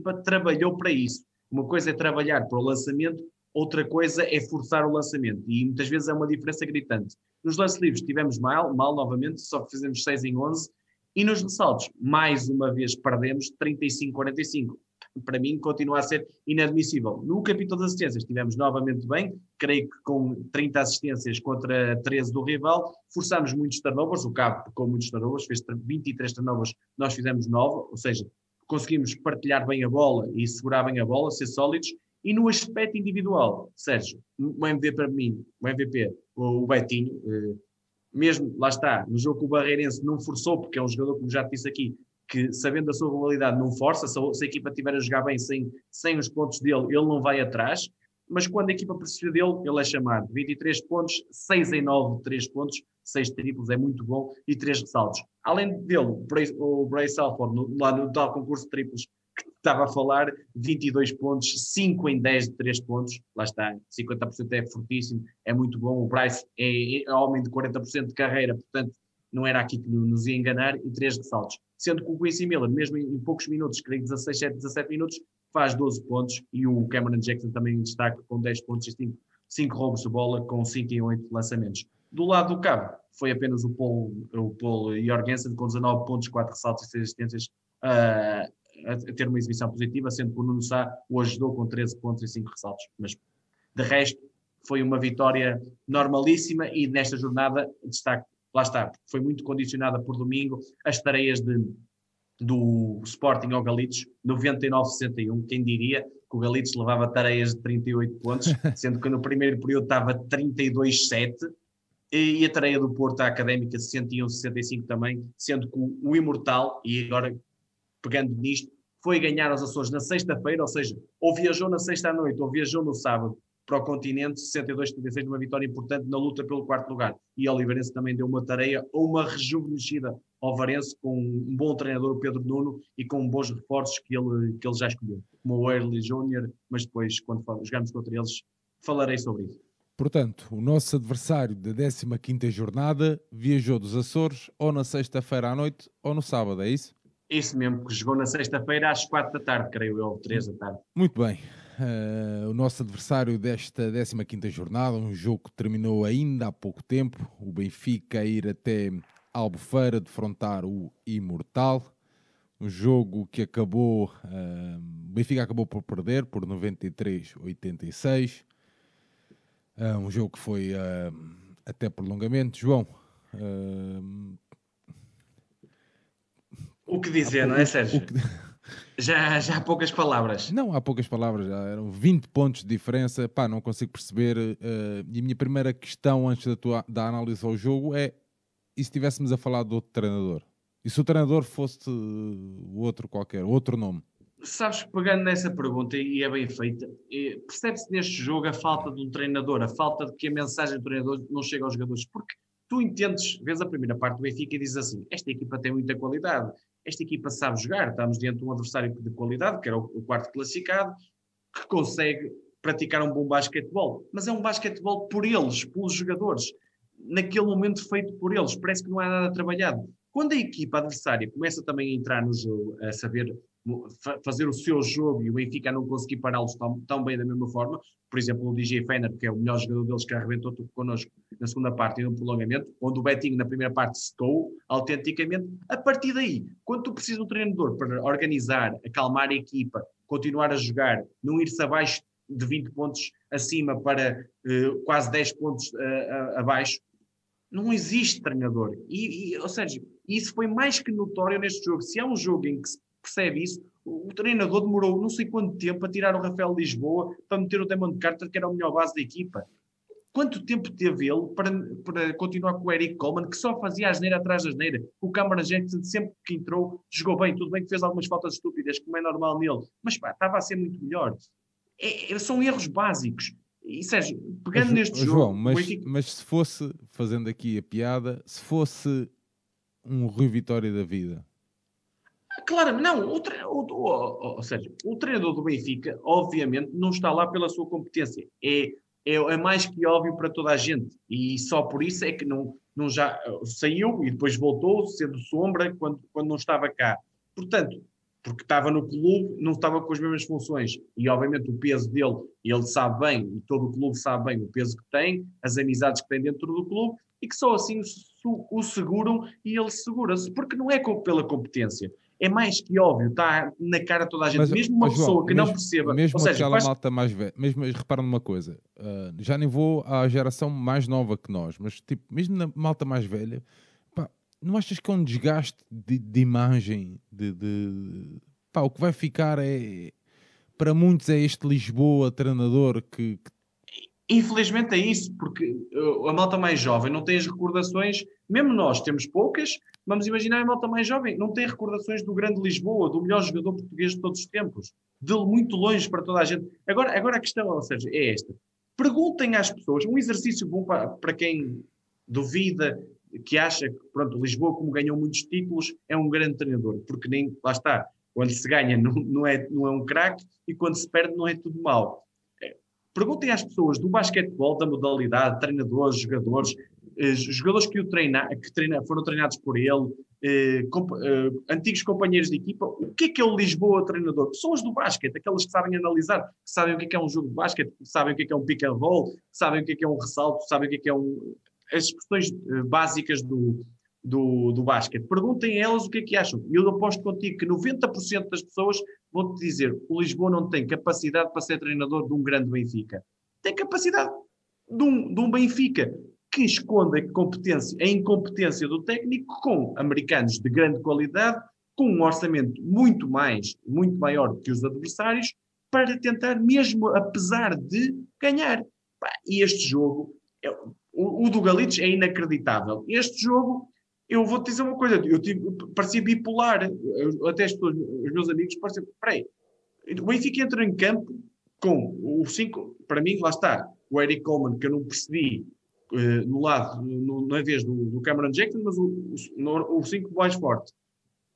equipa trabalhou para isso. Uma coisa é trabalhar para o lançamento, outra coisa é forçar o lançamento. E muitas vezes é uma diferença gritante. Nos lance livres tivemos mal, mal novamente, só fizemos 6 em 11. E nos ressaltos, mais uma vez perdemos 35-45. Para mim, continua a ser inadmissível. No capítulo das assistências, tivemos novamente bem, creio que com 30 assistências contra 13 do rival, forçámos muitos turnovers, o Cabo com muitos turnovers, fez 23 turnovers, nós fizemos 9, ou seja, conseguimos partilhar bem a bola e segurar bem a bola, ser sólidos. E no aspecto individual, Sérgio, o MVP para mim, o MVP, o Betinho, eh, mesmo, lá está, no jogo que o Barreirense não forçou, porque é um jogador, como já disse aqui, que sabendo da sua qualidade não força, se a, se a equipa estiver a jogar bem sem, sem os pontos dele, ele não vai atrás, mas quando a equipa precisa dele, ele é chamado. 23 pontos, 6 em 9 de 3 pontos, 6 triplos, é muito bom, e 3 ressaltos. Além dele, o Bryce Alford, lá no tal concurso de triplos que estava a falar, 22 pontos, 5 em 10 de 3 pontos, lá está, 50% é fortíssimo, é muito bom. O Bryce é, é homem de 40% de carreira, portanto, não era aqui que nos ia enganar, e 3 ressaltos. Sendo que o Quincy Miller, mesmo em, poucos minutos, creio 16, 17, 17 minutos, faz 12 pontos, e o Cameron Jackson também em destaque com 10 pontos e 5, 5 roubos de bola, com 5 e 8 lançamentos. Do lado do cabo, foi apenas o Paul, o Paul Jorgensen com 19 pontos, 4 ressaltos e 6 assistências uh, a ter uma exibição positiva, sendo que o Nuno Sá o ajudou com 13 pontos e 5 ressaltos. Mas, de resto, foi uma vitória normalíssima e nesta jornada, destaque, lá está, foi muito condicionada por domingo, as tareias de, do Sporting ao Galitos, 99-61, quem diria que o Galitos levava tareias de 38 pontos, [laughs] sendo que no primeiro período estava 32-7, e a tarefa do Porto, a Académica, 61-65 também, sendo que o, Imortal, e agora pegando nisto, foi ganhar aos Açores na sexta-feira, ou seja, ou viajou na sexta à noite, ou viajou no sábado para o continente, 62-36, uma vitória importante na luta pelo quarto lugar. E o Oliveirense também deu uma tarefa, ou uma rejuvenescida ao Varense, com um bom treinador, o Pedro Nuno, e com bons reforços que ele, que ele já escolheu, como o Early Júnior, mas depois, quando jogamos contra eles, falarei sobre isso.
Portanto, o nosso adversário da 15ª jornada viajou dos Açores ou na sexta-feira à noite ou no sábado, é isso?
Isso mesmo, que jogou na sexta-feira às 4 da tarde, creio eu, ou 3 da tarde.
Muito bem. Uh, o nosso adversário desta 15 jornada, um jogo que terminou ainda há pouco tempo, o Benfica a ir até Albufeira defrontar o Imortal, um jogo que acabou, uh, o Benfica acabou por perder por 93-86, uh, um jogo que foi até prolongamento. João,
o que dizer, não é, Sérgio? Já, já há poucas palavras.
Não, há poucas palavras, já eram 20 pontos de diferença. Pá, não consigo perceber. Uh, e a minha primeira questão antes da, tua, da análise ao jogo é: e se estivéssemos a falar de outro treinador? E se o treinador fosse o outro qualquer, outro nome?
Sabes, pegando nessa pergunta, e é bem feita, percebe-se neste jogo a falta de um treinador, a falta de que a mensagem do treinador não chega aos jogadores. Porque tu entendes, vês a primeira parte do Benfica e dizes assim: esta equipa tem muita qualidade, esta equipa sabe jogar, estamos diante de um adversário de qualidade, que era o, quarto classificado, que consegue praticar um bom basquetebol, mas é um basquetebol por eles, pelos jogadores, naquele momento feito por eles, parece que não há nada trabalhado. Quando a equipa adversária começa também a entrar no jogo, a saber fazer o seu jogo e o Benfica não conseguir pará-los tão, tão, bem da mesma forma, por exemplo, o DJ Fener, que é o melhor jogador deles que arrebentou tudo connosco na segunda parte e no prolongamento, onde o Betinho na primeira parte secou autenticamente, a partir daí, quando tu precisas de um treinador para organizar, acalmar a equipa, continuar a jogar, não ir-se abaixo de 20 pontos acima para uh, quase 10 pontos uh, abaixo, não existe treinador. E, e, ou seja, isso foi mais que notório neste jogo. Se há um jogo em que se percebe isso. O, treinador demorou não sei quanto tempo a tirar o Rafael Lisboa para meter o Damon Carter, que era o melhor base da equipa. Quanto tempo teve ele para, para continuar com o Eric Coleman, que só fazia a asneira atrás da asneira? O Cameron Jackson, sempre que entrou, jogou bem. Tudo bem que fez algumas faltas estúpidas, como é normal nele, mas pá, estava a ser muito melhor. É, é são erros básicos. E Sérgio, pegando mas, neste
João, jogo. Mas, Benfica... mas se fosse, fazendo aqui a piada, se fosse um Rui Vitória da vida,
Claro, não, o, o, o, ou seja, o treinador do Benfica, obviamente, não está lá pela sua competência. É, é, é, mais que óbvio para toda a gente. E só por isso é que não, não já saiu e depois voltou, sendo sombra, quando, quando não estava cá. Portanto, porque estava no clube, não estava com as mesmas funções. E obviamente o peso dele, ele sabe bem, e todo o clube sabe bem o peso que tem, as amizades que tem dentro do clube, e que só assim o seguram e ele segura-se, porque não é pela competência é mais que óbvio, está na cara toda a gente, mas, mesmo uma mas, pessoa João, que mesmo, não perceba.
Mesmo
ou seja,
aquela faz... malta mais velha, mesmo, repara numa coisa, uh, já nem vou à geração mais nova que nós, mas tipo, mesmo na malta mais velha, pá, não achas que é um desgaste de, de imagem? De, de, pá, o que vai ficar é, para muitos, é este Lisboa treinador que, que
Infelizmente é isso, porque uh, a malta mais jovem não tem as recordações, mesmo nós temos poucas, vamos imaginar a malta mais jovem, não tem recordações do grande Lisboa, do melhor jogador português de todos os tempos, de muito longe para toda a gente. Agora, agora a questão, ou seja, é esta. Perguntem às pessoas, um exercício bom para, para quem duvida, que acha que, pronto, Lisboa, como ganhou muitos títulos, é um grande treinador, porque nem, lá está, quando se ganha não, não, é, não é um craque e quando se perde não é tudo mal Perguntem às pessoas do basquetebol, da modalidade, treinadores, jogadores, eh, jogadores que, o treina, que treina, foram treinados por ele, eh, comp eh, antigos companheiros de equipa, o que é que é o Lisboa treinador? Pessoas do basquete, aquelas que sabem analisar, que sabem o que é, que é um jogo de basquete, que sabem o que é, que é um pick and roll, que sabem o que é, que é um ressalto, sabem o que é, que é um... as eh, básicas do, do, do basquete. Perguntem a elas o que é que acham. Eu aposto contigo que 90% das pessoas vão-te dizer o Lisboa não tem capacidade para ser treinador de um grande Benfica. Tem capacidade de um, de um Benfica que esconde a, competência, a incompetência do técnico com americanos de grande qualidade, com um orçamento muito mais, muito maior que os adversários, para tentar mesmo, apesar de ganhar. E este jogo, é, o, o do Galitos é inacreditável. Este jogo eu vou-te dizer uma coisa, eu tive, parecia bipolar, até as pessoas, os meus amigos pareciam, peraí, o Benfica entra em campo com o 5, para mim, lá está, o Eric Coleman, que eu não percebi uh, no lado, no, na vez do, do Cameron Jackson, mas o 5 mais forte.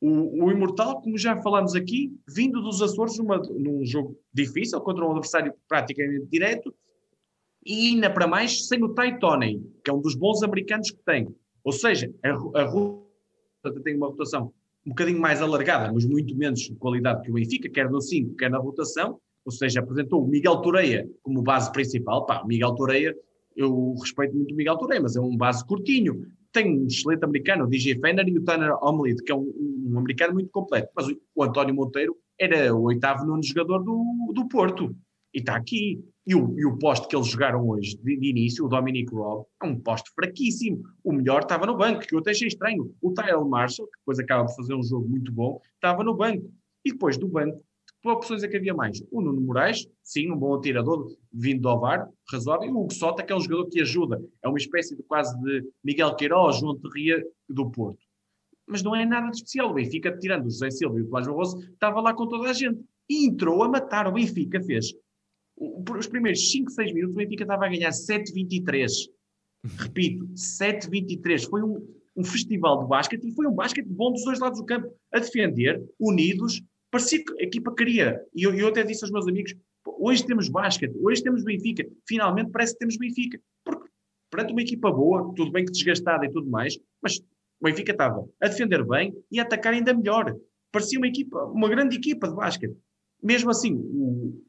O, o, Imortal, como já falámos aqui, vindo dos Açores numa, num jogo difícil, contra um adversário praticamente direto, e ainda para mais sem o Ty Toney, que é um dos bons americanos que tem. Ou seja, a, a tem uma rotação um bocadinho mais alargada, mas muito menos qualidade que o Benfica, quer no 5, quer na rotação, ou seja, apresentou o Miguel Toreia como base principal. Pá, Miguel Toreia, eu respeito muito o Miguel Toreia, mas é um base curtinho. Tem um excelente americano, o DJ Fenner e o Tanner Omelid, que é um, um, americano muito completo. Mas o, o António Monteiro era o oitavo nono jogador do, do Porto. E está aqui. E o, e o poste que eles jogaram hoje, de, de início, o Dominic Robb, é um poste fraquíssimo. O melhor estava no banco, que eu até achei estranho. O Tyrell Marshall, que depois acaba por fazer um jogo muito bom, estava no banco. E depois do banco, que opções é que havia mais? O Nuno Moraes, sim, um bom atirador, vindo do Ovar, razoável. E o Hugo Sota, que é um jogador que ajuda. É uma espécie de quase de Miguel Queiroz, João Terria do Porto. Mas não é nada de especial. O Benfica, tirando o José Silva e o Tomás Barroso, estava lá com toda a gente. E entrou a matar. O Benfica fez os primeiros 5, 6 minutos, o Benfica estava a ganhar 7-23. Repito, 7-23. Foi um, um festival de basquete e foi um basquete bom dos dois lados do campo, a defender, unidos. Parecia que a equipa queria. E eu, eu até disse aos meus amigos: hoje temos basquete, hoje temos Benfica. Finalmente parece que temos Benfica. Porque perante uma equipa boa, tudo bem que desgastada e tudo mais, mas o Benfica estava a defender bem e a atacar ainda melhor. Parecia uma equipa, uma grande equipa de basquete. Mesmo assim, o,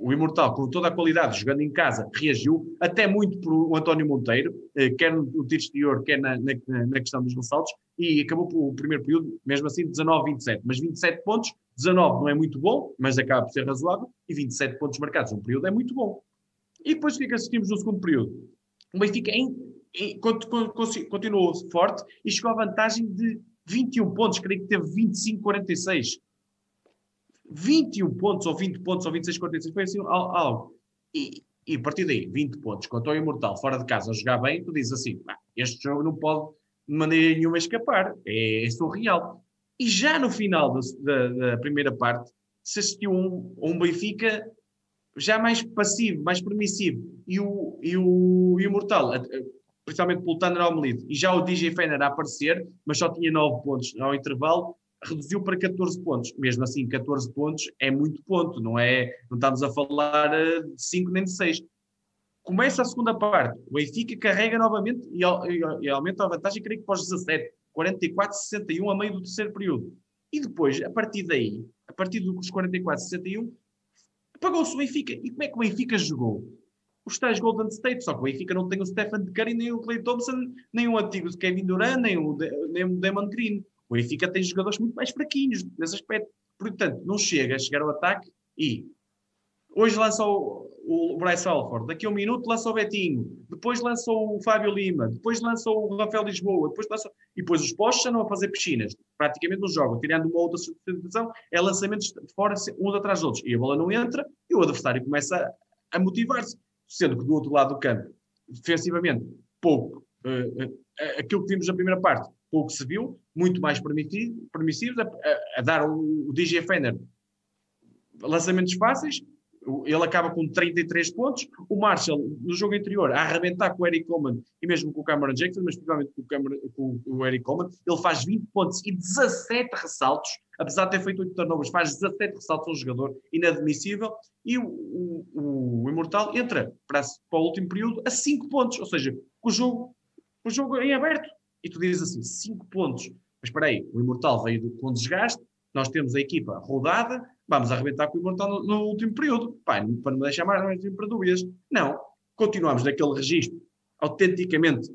o Imortal, com toda a qualidade, jogando em casa, reagiu, até muito por o António Monteiro, eh, quer no tiro exterior, quer na, na, na, questão dos ressaltos, e acabou o primeiro período, mesmo assim, 19-27. Mas 27 pontos, 19 não é muito bom, mas acaba por ser razoável, e 27 pontos marcados num período é muito bom. E depois o que é que assistimos no segundo período? O Benfica em, em, continuou forte e chegou à vantagem de 21 pontos, creio que teve 25-46. 21 pontos, ou 20 pontos, ou 26, 46, foi assim algo. E, e a partir daí, 20 pontos, quanto ao Imortal, fora de casa, a jogar bem, tu dizes assim, este jogo não pode de maneira nenhuma escapar, é, é surreal. E já no final da, da, da primeira parte, se assistiu um, um Benfica já mais passivo, mais permissivo, e o, e o, e o Mortal, principalmente pelo Tanner Almelide, e já o DJ Fener a aparecer, mas só tinha 9 pontos ao intervalo, reduziu para 14 pontos. Mesmo assim, 14 pontos é muito ponto, não é? Não estamos a falar eh, de 5 nem de 6. Começa a segunda parte, o Benfica carrega novamente e, e, e aumenta a vantagem, creio que os 17, 44-61 a meio do terceiro período. E depois, a partir daí, a partir dos 44-61, apagou-se o Benfica. E como é que o Benfica jogou? Os tais Golden State, só que o Benfica não tem o Stephen Curry, nem o Clay Thompson, nem o antigo Kevin Durant, nem o, nem o Damon Green. O Benfica tem jogadores muito mais fraquinhos nesse aspecto. Portanto, não chega a chegar ao ataque e hoje lança o, o Bryce Alford, daqui a um minuto lança o Betinho, depois lança o Fábio Lima, depois lança o Rafael Lisboa, depois lança... e depois os postos não a fazer piscinas, praticamente não jogam, tirando uma outra substituição, é lançamentos fora uns atrás dos outros, e a bola não entra, e o adversário começa a, a motivar-se, sendo que do outro lado do campo, defensivamente, pouco, uh, uh, aquilo que vimos na primeira parte, pouco se viu, muito mais permissivos, a, a, a dar o, o DJ Fenner lançamentos fáceis, ele acaba com 33 pontos. O Marshall, no jogo anterior, a arrebentar com o Eric Coleman e mesmo com o Cameron Jackson, mas principalmente com o, Cameron, com o Eric Coleman, ele faz 20 pontos e 17 ressaltos, apesar de ter feito 8 turnovers, faz 17 ressaltos um jogador inadmissível. E o, o, o Imortal entra para, para o último período a 5 pontos, ou seja, o jogo, o jogo em aberto e tu dizes assim, 5 pontos. Mas espera aí, o Imortal veio com desgaste, nós temos a equipa rodada, vamos arrebentar com o Imortal no, no último período. Pá, para não deixar mais, mais para dúvidas. Não, continuamos naquele registro autenticamente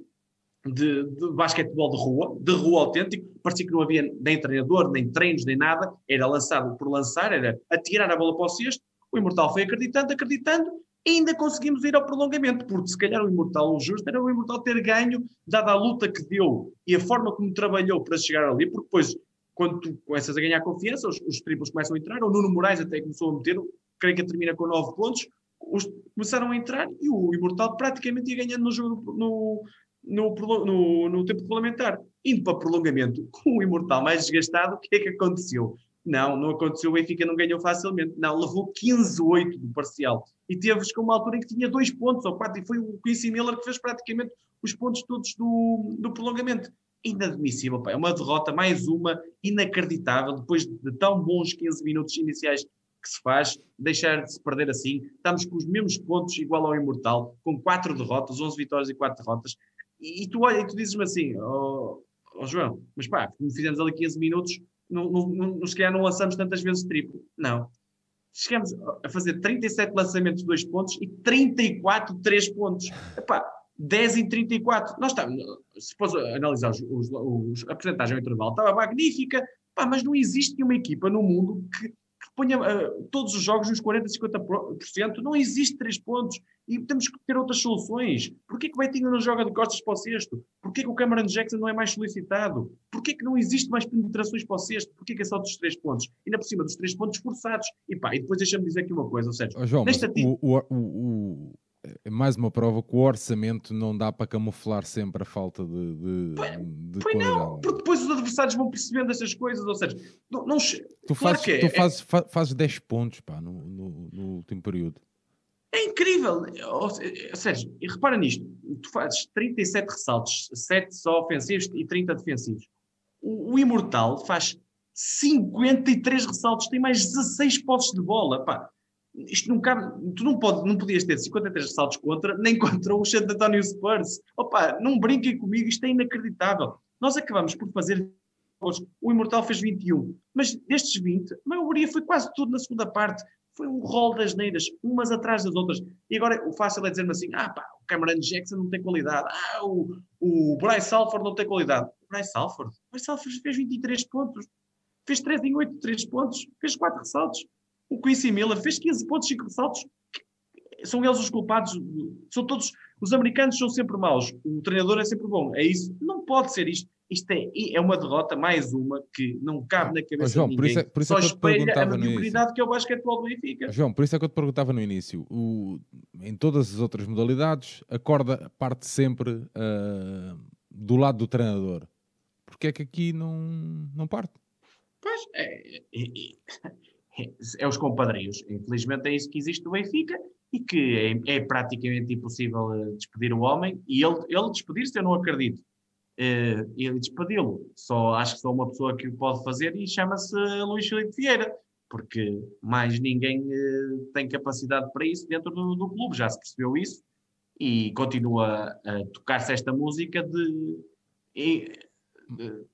de, de basquetebol de rua, de rua autêntico, parecia que não havia nem treinador, nem treinos, nem nada, era lançado por lançar, era atirar a bola para o cesto, o Imortal foi acreditando, acreditando, ainda conseguimos ir ao prolongamento, porque se calhar o Imortal, o justo era o Imortal ter ganho, dada a luta que deu e a forma como trabalhou para chegar ali, porque depois, quando tu começas a ganhar confiança, os, os triplos começam a entrar, o Nuno Moraes até começou a meter, creio que termina com 9 pontos, os, começaram a entrar e o Imortal praticamente ia ganhando no jogo no, no, no, no tempo regulamentar. Indo para prolongamento, com o Imortal mais desgastado, o que é que aconteceu? Não, não aconteceu. O Benfica não ganhou facilmente. Não, levou 15-8 do parcial. E teve com uma altura em que tinha dois pontos ou quatro. E foi o Quincy Miller que fez praticamente os pontos todos do, do prolongamento. Inadmissível, pá. É uma derrota, mais uma, inacreditável. Depois de tão bons 15 minutos iniciais que se faz, deixar de se perder assim. Estamos com os mesmos pontos, igual ao Imortal, com quatro derrotas, 11 vitórias e quatro derrotas. E, e tu olha, e tu dizes-me assim, ó oh, oh, João, mas pá, como fizemos ali 15 minutos, não, não, não, se calhar não lançamos tantas vezes triplo. Não. chegamos a fazer 37 lançamentos de 2 pontos e 34 de 3 pontos. Epá, 10 em 34. Nós estamos, se fores analisar os, os, os, a porcentagem ao intervalo, estava magnífica, pá, mas não existe uma equipa no mundo que ponha uh, todos os jogos nos 40%, 50%. Não existe 3 pontos. E temos que ter outras soluções. Porquê que o Betinho não joga de costas para o cesto? Porquê que o Cameron Jackson não é mais solicitado? Porquê que não existe mais penetrações para o cesto? Porquê que é só dos três pontos? Ainda por cima dos três pontos forçados. E pá, e depois deixa-me dizer aqui uma coisa, ou seja,
oh, João, nesta o, o, o, é mais uma prova que o orçamento não dá para camuflar sempre a falta de, de,
pois, de pois não, porque depois os adversários vão percebendo essas coisas, ou seja, não, não
tu, claro fazes, é, tu fazes, é... fazes 10 pontos pá, no, no, no último período.
É incrível. Ou seja, e repara nisto: tu fazes 37 ressaltos, 7 só ofensivos e 30 defensivos. O, o Imortal faz 53 ressaltos, tem mais 16 postos de bola. Pá, isto não cabe, tu não, pode, não podias ter 53 ressaltos contra, nem [laughs] contra o Santo António Spurs. Opa, não brinquem comigo, isto é inacreditável. Nós acabamos por fazer. O Imortal fez 21, mas destes 20, a maioria foi quase tudo na segunda parte foi um rol das neiras, umas atrás das outras. E agora o fácil é dizer-me assim: ah pá, o Cameron Jackson não tem qualidade, ah, o, o Bryce Salford não tem qualidade. O Bryce Salford? O Bryce Salford fez 23 pontos, fez 3 em 8, 3 pontos, fez 4 ressaltos. O Quincy Miller fez 15 pontos, 5 ressaltos. São eles os culpados, são todos, os americanos são sempre maus, o treinador é sempre bom, é isso? Não pode ser isto. Isto é, é uma derrota, mais uma, que não cabe na cabeça João, de ninguém. Por isso é, por isso Só é que espelha a mediocridade que é o basquetebol do Benfica.
João, por isso é que eu te perguntava no início. O, em todas as outras modalidades, a corda parte sempre uh, do lado do treinador. Porque é que aqui não, não parte?
Pois, é, é, é, é os compadrios. Infelizmente é isso que existe no Benfica e que é, é praticamente impossível eh, despedir o homem. E ele, ele despedir-se eu não acredito uh, ele despedi-lo. Só acho que só uma pessoa que o pode fazer e chama-se Luís Filipe Vieira, porque mais ninguém uh, tem capacidade para isso dentro do, do, clube, já se percebeu isso e continua a tocar-se esta música de, de,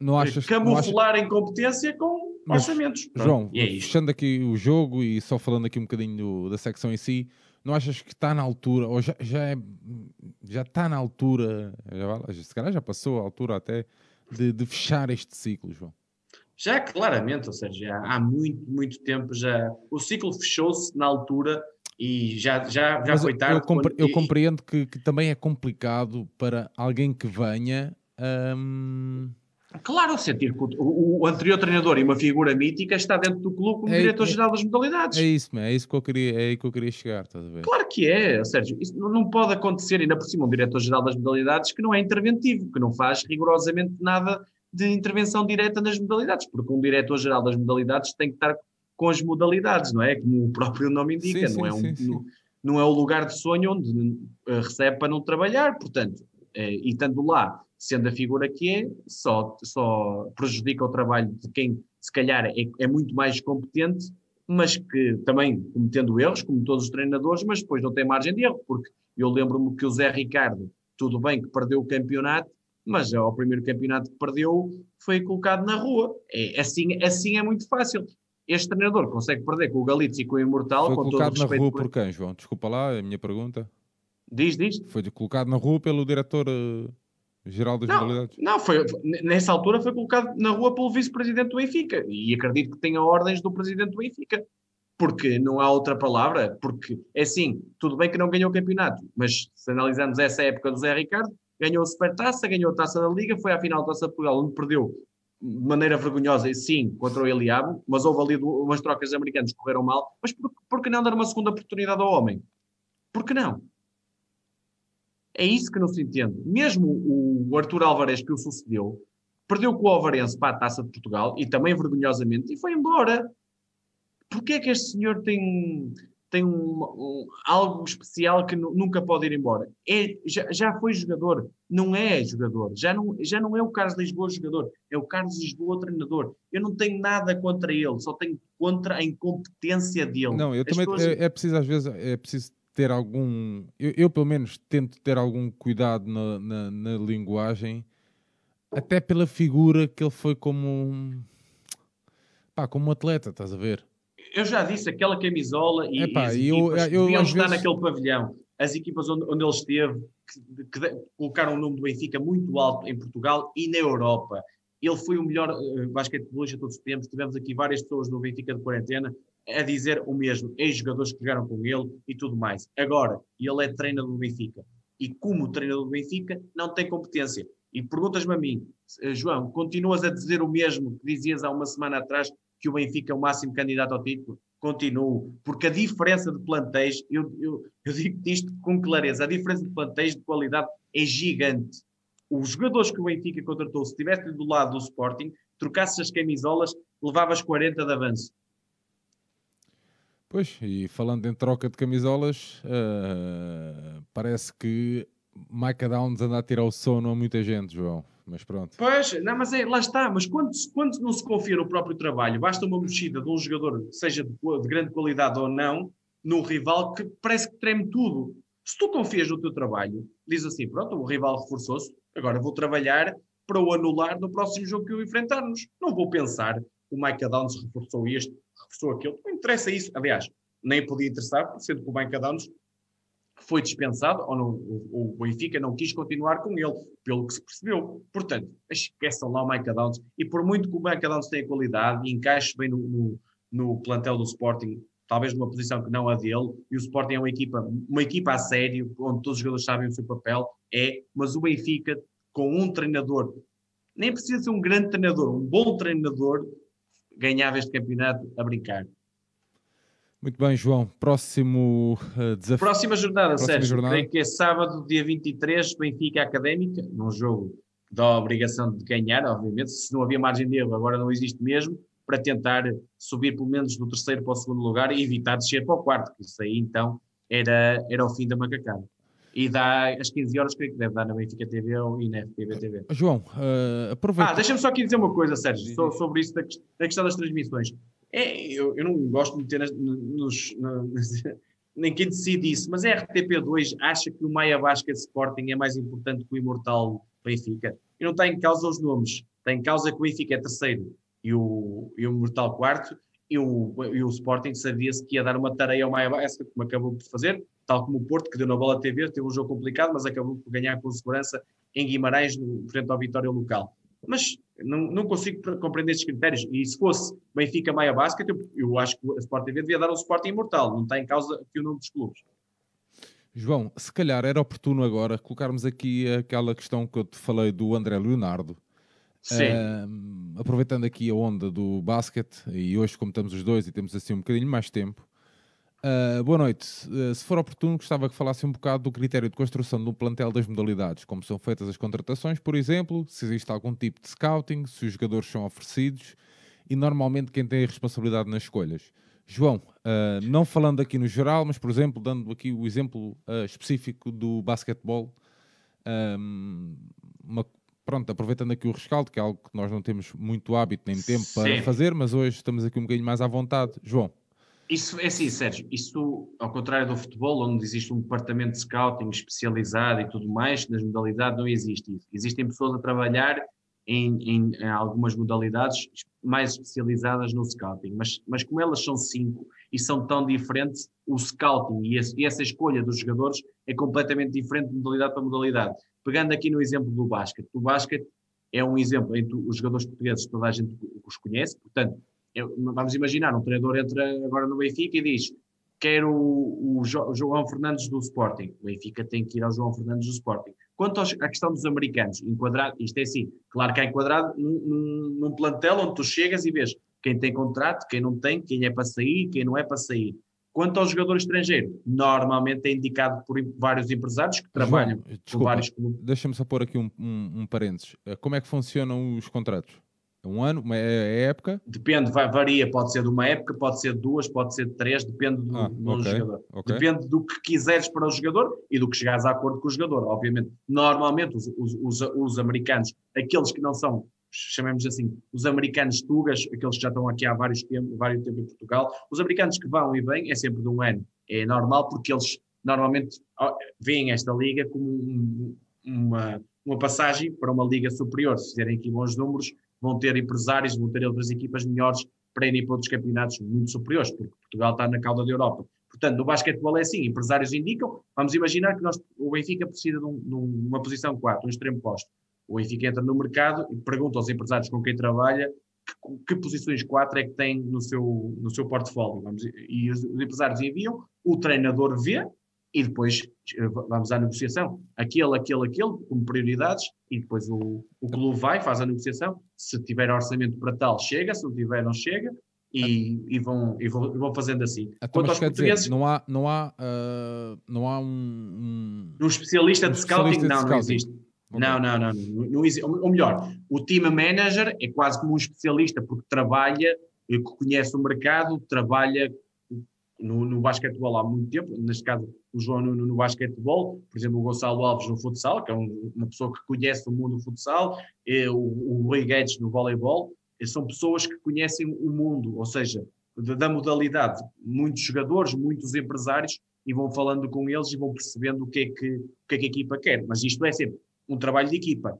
não achas,
camuflar não incompetência com Mas, orçamentos.
João, é fechando aqui o jogo e só falando aqui um bocadinho da secção em si, não achas que está na altura, ou já, já, é, já está na altura, já, se calhar já passou a altura até, de, de fechar este ciclo, João?
Já claramente, ou seja, já há muito, muito tempo já. O ciclo fechou-se na altura e já, já, já foi tarde.
Eu, compre, quando... eu compreendo que, que, também é complicado para alguém que venha. Hum
Claro, sentir que o, o, anterior treinador e uma figura mítica está dentro do clube como é, diretor-geral é, das modalidades.
É isso, é isso que eu queria, é aí que eu queria chegar, estás a ver?
Claro que é, Sérgio. Isso não pode acontecer, ainda por cima, um diretor-geral das modalidades que não é interventivo, que não faz rigorosamente nada de intervenção direta nas modalidades, porque um diretor-geral das modalidades tem que estar com as modalidades, não é? Como o próprio nome indica, sim, não, sim, é um, sim, não, não, é o lugar de sonho onde eh, recebe para não trabalhar, portanto, é, e estando lá sendo a figura que é, só, só prejudica o trabalho de quem, se calhar, é, é muito mais competente, mas que também cometendo erros, como todos os treinadores, mas depois não tem margem de erro, porque eu lembro-me que o Zé Ricardo, tudo bem que perdeu o campeonato, mas ao primeiro campeonato que perdeu foi colocado na rua. É, assim, assim é muito fácil. Este treinador consegue perder com o Galitz e com o Imortal.
Foi
com
colocado
todo
na rua por quem, João? Desculpa lá, é a minha pergunta.
Diz, diz.
Foi colocado na rua pelo diretor uh, geral das
não,
modalidades?
Não, foi, nessa altura foi colocado na rua pelo vice-presidente do Benfica e acredito que tenha ordens do presidente do Benfica, porque não há outra palavra, porque é assim, tudo bem que não ganhou o campeonato, mas se analisarmos essa época do Zé Ricardo, ganhou a Supertaça, ganhou a Taça da Liga, foi à final da Taça de Portugal, onde perdeu de maneira vergonhosa, sim, contra o Eliabo, mas houve ali umas trocas americanas que correram mal, mas por, por que não dar uma segunda oportunidade ao homem? Por que não? É isso que não se entende. Mesmo o Arthur Alvarez, que o sucedeu, perdeu com o Alvarense para a Taça de Portugal, e também vergonhosamente, e foi embora. Porquê é que este senhor tem, tem um, um, algo especial que nunca pode ir embora? É, já, já foi jogador, não é jogador. Já não, já não é o Carlos Lisboa jogador, é o Carlos Lisboa treinador. Eu não tenho nada contra ele, só tenho contra a incompetência dele.
Não, eu As também, pessoas... é, é preciso às vezes, é preciso ter algum. Eu, eu, pelo menos tento ter algum cuidado na, na, na, linguagem, até pela figura que ele foi como pá, como atleta, estás a ver?
eu já disse, aquela camisola e,
Epá,
as
eu- eu, às
estar naquele pavilhão. As equipas onde, onde ele esteve, que, que de- colocaram o nome do Benfica muito alto em Portugal e na Europa. Ele foi o melhor uh, basquetebolista de todos os tempos. Tivemos aqui várias pessoas do Benfica de quarentena a dizer o mesmo, ex-jogadores que jogaram com ele e tudo mais. Agora, ele é treinador do Benfica. E como treinador do Benfica, não tem competência. E perguntas-me a mim, eh, João, continuas a dizer o mesmo que dizias há uma semana atrás, que o Benfica é o máximo candidato ao título? Continuo, porque a diferença de plantéis, eu, eu, eu digo isto com clareza, a diferença de plantéis de qualidade é gigante. Os jogadores que o Benfica contratou, se estivesse do lado do Sporting, trocasse as camisolas, levavas 40 de avanço.
Pois, e falando em troca de camisolas, eh, parece que Micah Downs anda a tirar o sono a muita gente, João. Mas pronto.
Pois, não, mas é, lá está. Mas quando, quando não se confia no próprio trabalho, basta uma mexida de um jogador, seja de, de grande qualidade ou não, num rival que parece que treme tudo. Se tu confias no teu trabalho, diz assim: pronto, o rival reforçou-se, agora vou trabalhar para o anular no próximo jogo que o enfrentarmos. Não vou pensar o Mike Downs reforçou este, reforçou aquele. Não interessa isso. Aliás, nem podia interessar, sendo que o Mike Downs foi dispensado, ou não, o Benfica não quis continuar com ele, pelo que se percebeu. Portanto, esqueçam lá o Mike Downs. E por muito que o Mike Downs tenha qualidade e encaixe bem no, no, no plantel do Sporting, talvez numa posição que não a dele, e o Sporting é uma equipa, uma equipa a sério, onde todos os jogadores sabem o seu papel, é, mas o Benfica, com um treinador, nem precisa ser um grande treinador, um bom treinador, ganhava este campeonato a brincar.
Muito bem, João. Próximo eh, desafio.
Próxima jornada,
Próxima
Sérgio,
jornada.
creio que é sábado, dia 23, Benfica Académica, num jogo da obrigação de ganhar, obviamente, se não havia margem de erro, agora não existe mesmo, para tentar subir pelo menos do terceiro para o segundo lugar e evitar descer para o quarto, que isso aí então era, era o fim da macacada. E dá às 15 horas, creio que deve dar na Benfica TV ou e na FTV TV.
João, eh, aproveita.
Ah, deixa-me só aqui dizer uma coisa, Sérgio, so- sobre isso da, da questão das transmissões. É, eu, eu não gosto de meter nas, nos, nas- [laughs] nem quem decide isso, mas a RTP2 acha que o Maia Basket Sporting é mais importante que o Imortal Benfica. E não está em causa os nomes, está em causa que o Benfica é terceiro e o, e o Imortal quarto, e o, e o Sporting sabia-se que ia dar uma tarefa ao Maia Basket, como acabou por fazer, tal como o Porto, que deu na bola TV, teve um jogo complicado, mas acabou por ganhar com segurança em Guimarães, no- frente ao Vitória local. Mas não, não consigo pre- compreender estes critérios. E se fosse Benfica Maia Basket, eu, eu acho que a Sport TV devia dar um Sporting imortal. Não está em causa aqui o nome dos clubes.
João, se calhar era oportuno agora colocarmos aqui aquela questão que eu te falei do André Leonardo.
Sim.
Ahm, aproveitando aqui a onda do basquete, e hoje, como estamos os dois e temos assim um bocadinho mais tempo, ah, boa noite. Ah, se for oportuno, gostava que falasse um bocado do critério de construção do plantel das modalidades, como são feitas as contratações, por exemplo, se existe algum tipo de scouting, se os jogadores são oferecidos e normalmente quem tem a responsabilidade nas escolhas. João, ah, não falando aqui no geral, mas por exemplo, dando aqui o exemplo específico do basquetebol, ahm, uma- pronto, aproveitando aqui o rescaldo, que é algo que nós não temos muito hábito nem tempo para
Sim.
fazer, mas hoje estamos aqui um bocadinho mais à vontade. João,
Isso é assim, Sérgio. Isso, ao contrário do futebol, onde existe um departamento de scouting especializado e tudo mais, nas modalidades não existe isso. Existem pessoas a trabalhar em, em- em algumas modalidades mais especializadas no scouting, mas, mas como elas são cinco e são tão diferentes, o scouting e, esse- e essa escolha dos jogadores é completamente diferente de modalidade para modalidade. Pegando aqui no exemplo do basquete, o basquete é um exemplo em que os jogadores portugueses toda a gente os conhece, portanto, eu- vamos imaginar, um treinador entra agora no Benfica e diz quero o, o Jo- João Fernandes do Sporting. O Benfica tem que ir ao João Fernandes do Sporting. Quanto aos- à questão dos americanos, enquadrado, isto é assim, claro que é enquadrado num- num plantel onde tu chegas e vês quem tem contrato, quem não tem, quem é para sair, quem não é para sair. Quanto ao jogador estrangeiro, normalmente é indicado por vários empresários que trabalham
João,
por
desculpa,
vários clubes.
deixa-me só pôr aqui um, um, um parênteses. Eh, Como é que funcionam os contratos? É um ano? Uma é é época?
Depende, va- varia, pode ser de uma época, pode ser de duas, pode ser de três, depende do,
Ah,
do
ok,
jogador.
ok.
Depende do que quiseres para o jogador e do que chegares a acordo com o jogador, obviamente. Normalmente, os, os, os, os americanos, aqueles que não são, chamemos assim, os americanos tugas, aqueles que já estão aqui há vários tempo, vários tempo em Portugal, os americanos que vão e vêm é sempre de um ano. É normal porque eles normalmente veem esta liga como um- uma, uma passagem para uma liga superior. Se fizerem aqui bons números, vão ter empresários, vão ter outras equipas melhores para ir para outros campeonatos muito superiores, porque Portugal está na cauda da Europa. Portanto, no basquetebol é assim, empresários indicam, vamos imaginar que nós, o Benfica precisa de, um, de uma posição 4, um extremo posto. O Benfica entra no mercado e pergunta aos empresários com quem trabalha que, que posições 4 é que tem no seu, no seu portfólio. Vamos, e os, os empresários enviam, o treinador vê e depois eh, vamos à negociação. Aquele, aquele, aquele, como prioridades, e depois o, o clube vai, faz a negociação. Se tiver orçamento para tal, chega, se não tiver, não chega. E, e, vão, e vão, vão fazendo assim.
Então, Quanto aos portugueses, dizer, não há, não há, uh, não há um, um,
um especialista de scouting, não, não existe. Não, não, não, não, não. Ou melhor, o team manager é quase como um especialista porque trabalha, que conhece o mercado, trabalha no, no basquetebol há muito tempo, neste caso o João no, no basquetebol, por exemplo o Gonçalo Alves no futsal, que é um, uma pessoa que conhece o mundo do futsal, e o, o Rui Guedes no voleibol, são pessoas que conhecem o mundo, ou seja, da modalidade. Muitos jogadores, muitos empresários, e vão falando com eles e vão percebendo o que é que, o que, é que a equipa quer. Mas isto é sempre um trabalho de equipa.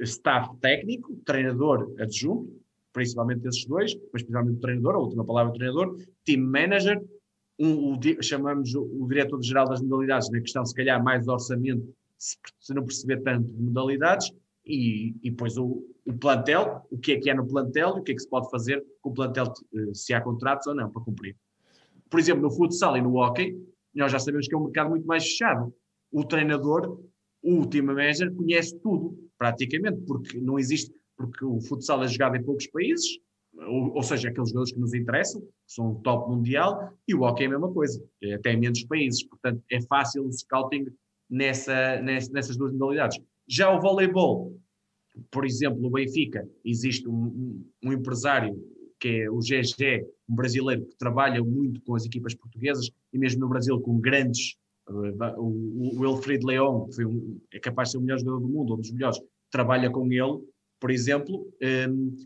Staff técnico, treinador adjunto, principalmente esses dois, mas principalmente o treinador, a última palavra o treinador, team manager, um, o, chamamos o, o diretor-geral das modalidades, na questão se calhar mais orçamento, se, se não perceber tanto de modalidades, e, e depois o, o, plantel, o que é que é no plantel e o que é que se pode fazer com o plantel, eh, se há contratos ou não para cumprir. Por exemplo, no futsal e no hockey, nós já sabemos que é um mercado muito mais fechado. O treinador, o team manager, conhece tudo, praticamente, porque não existe, porque o futsal é jogado em poucos países, ou, ou, seja, aqueles jogadores que nos interessam, que são top mundial, e o hockey é a mesma coisa, é até em menos países, portanto é fácil o scouting nessa, nessas duas modalidades. Já o voleibol, por exemplo, o Benfica, existe um, um, empresário que é o GG, um brasileiro que trabalha muito com as equipas portuguesas e mesmo no Brasil com grandes, o, Wilfried Leão, que um, é capaz de ser o melhor jogador do mundo, um dos melhores, trabalha com ele, por exemplo, um,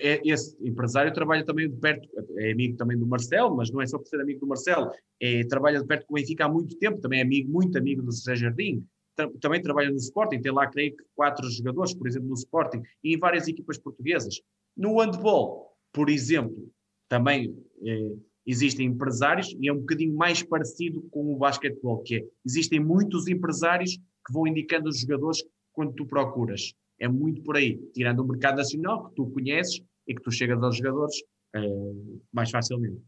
é, esse empresário trabalha também de perto, é amigo também do Marcelo, mas não é só por ser amigo do Marcelo, é, trabalha de perto com o Benfica há muito tempo, também é amigo, muito amigo do José Jardim, também trabalha no Sporting, tem lá, creio que, quatro jogadores, por exemplo, no Sporting, e em várias equipas portuguesas. No handball, por exemplo, também é, existem empresários, e é um bocadinho mais parecido com o basquetebol, que é, existem muitos empresários que vão indicando os jogadores quando tu procuras. É muito por aí, tirando o mercado nacional, que tu conheces e que tu chegas aos jogadores é, mais facilmente.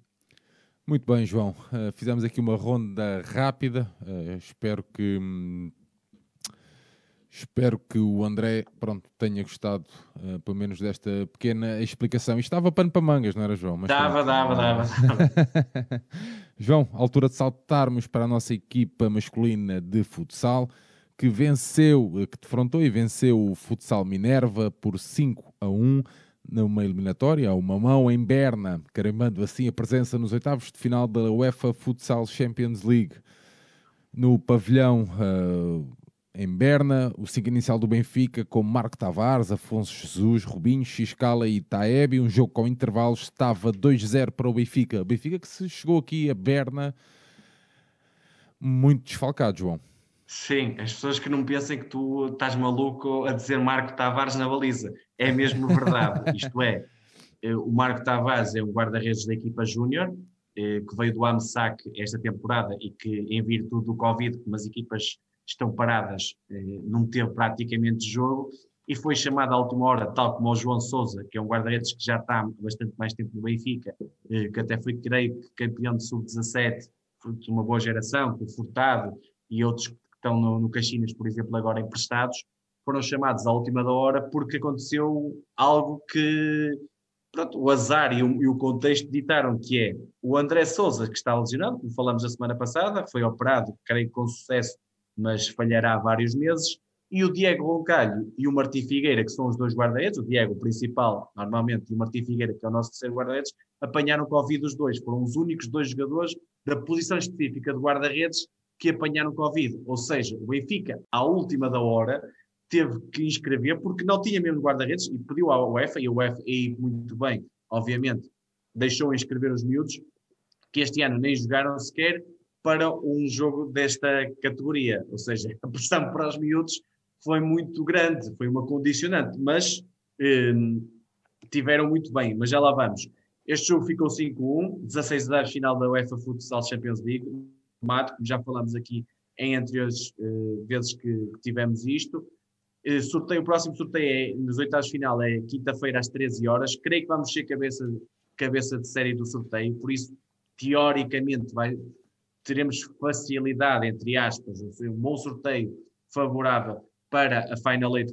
Muito bem, João. Uh, fizemos aqui uma ronda rápida. Uh, espero que hum, espero que o André pronto, tenha gostado, uh, pelo menos, desta pequena explicação. Isto estava pano para mangas, não era, João?
Mas, dava, dava, dava,
dava. [laughs] João, altura de saltarmos para a nossa equipa masculina de futsal que venceu, que defrontou e venceu o Futsal Minerva por 5 a 1 numa eliminatória, uma mão em Berna, carimbando assim a presença nos oitavos de final da UEFA Futsal Champions League. No pavilhão uh, em Berna, o 5 inicial do Benfica com Marco Tavares, Afonso Jesus, Rubinho, Xiscala e Taebi. Um jogo com intervalos estava 2-0 para o Benfica. O Benfica que se chegou aqui a Berna muito desfalcado, João.
Sim, as pessoas que não pensem que tu estás maluco a dizer Marco Tavares na baliza. É mesmo verdade. [laughs] Isto é, eh, o Marco Tavares é um guarda-redes da equipa júnior, eh, que veio do AMSAC esta temporada e que, em virtude do Covid, como as equipas estão paradas, eh, não teve praticamente jogo e foi chamado à última hora, tal como o João Souza, que é um guarda-redes que já está há bastante mais tempo no Benfica, que até foi, creio, campeão de sub-17, fruto de uma boa geração, com o Furtado e outros estão no, no Caxinas, por exemplo, agora emprestados, foram chamados à última da hora porque aconteceu algo que pronto, o azar e o, e o, contexto ditaram que é o André Souza, que está lesionado, como falamos a semana passada, foi operado, creio com sucesso, mas falhará vários meses, e o Diego Roncalho e o Martim Figueira, que são os dois guarda-redes, o Diego o principal, normalmente, e o Martim Figueira, que é o nosso terceiro guarda-redes, apanharam Covid os dois, foram os únicos dois jogadores da posição específica de guarda-redes que apanharam Covid. Ou seja, o Benfica, à última da hora, teve que inscrever porque não tinha mesmo guarda-redes e pediu à UEFA, e a UEFA, e muito bem, obviamente, deixou inscrever os miúdos, que este ano nem jogaram sequer para um jogo desta categoria. Ou seja, [laughs] a pressão para os miúdos foi muito grande, foi uma condicionante, mas eh, tiveram muito bem, mas já lá vamos. Este jogo ficou 5-1, 16 da final da UEFA Futsal Champions League, mato, como já falámos aqui em anteriores uh, vezes que, que, tivemos isto. Uh, sorteio, o próximo sorteio é nos oitavos de final, é quinta-feira às 13 horas. Creio que vamos ser cabeça, cabeça de série do sorteio, por isso, teoricamente, vai, teremos facilidade, entre aspas, um bom sorteio favorável para a Final Eight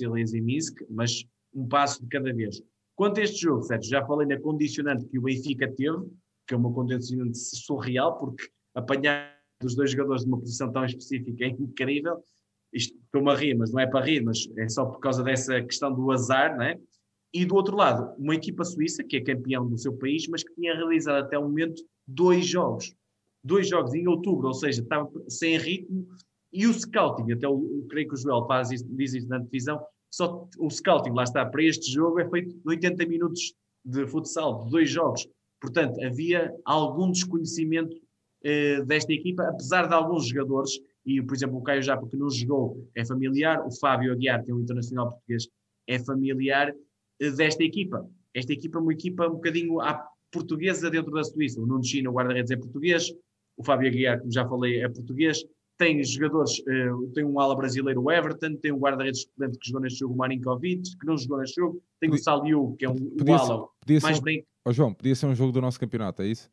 realiza em Minsk, mas um passo de cada vez. Quanto a este jogo, já falei na condicionante que o Benfica teve, que é uma condicionante surreal, porque apanhar os dois jogadores de uma posição tão específica é incrível. Isto estou-me a rir, mas não é para rir, mas é só por causa dessa questão do azar, não é? E do outro lado, uma equipa suíça, que é campeão do seu país, mas que tinha realizado até o momento dois jogos. Dois jogos em outubro, ou seja, estava sem ritmo. E o scouting, até o, creio que o Joel faz isso, diz isso na divisão, só o scouting, lá está, para este jogo é feito de 80 minutos de futsal, de dois jogos. Portanto, havia algum desconhecimento eh, desta equipa, apesar de alguns jogadores, e por exemplo o Caio Japa que não jogou é familiar, o Fábio Aguiar, que é um internacional português, é familiar eh, desta equipa. Esta equipa é uma equipa um bocadinho à portuguesa dentro da Suíça. O Nuno China, o guarda-redes, é português, o Fábio Aguiar, como já falei, é português, tem jogadores, uh, tem um ala brasileiro, o Everton, tem um guarda-redes suplente que jogou neste jogo, o Marinkovic, que não jogou neste jogo, tem podia, o Saliu, que é um, um ala mais
bem... Oh, João, podia ser um jogo do nosso campeonato, é isso?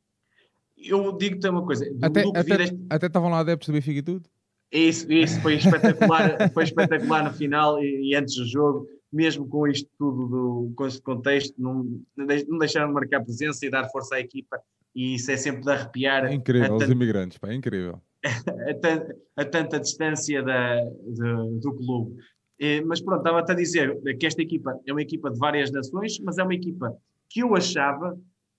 eu digo-te uma coisa.
Até, até, este... até estavam lá adeptos do Benfica e tudo?
Isso, isso foi espetacular, [laughs] foi espetacular no final e, e, antes do jogo, mesmo com isto tudo, do, com este contexto, não, não deixaram de marcar presença e dar força à equipa e isso é sempre de arrepiar.
É incrível, os imigrantes, pá, é incrível. [laughs]
a, a, tanta distância da, de, do clube. Eh, mas pronto, estava-te a dizer que esta equipa é uma equipa de várias nações, mas é uma equipa que eu achava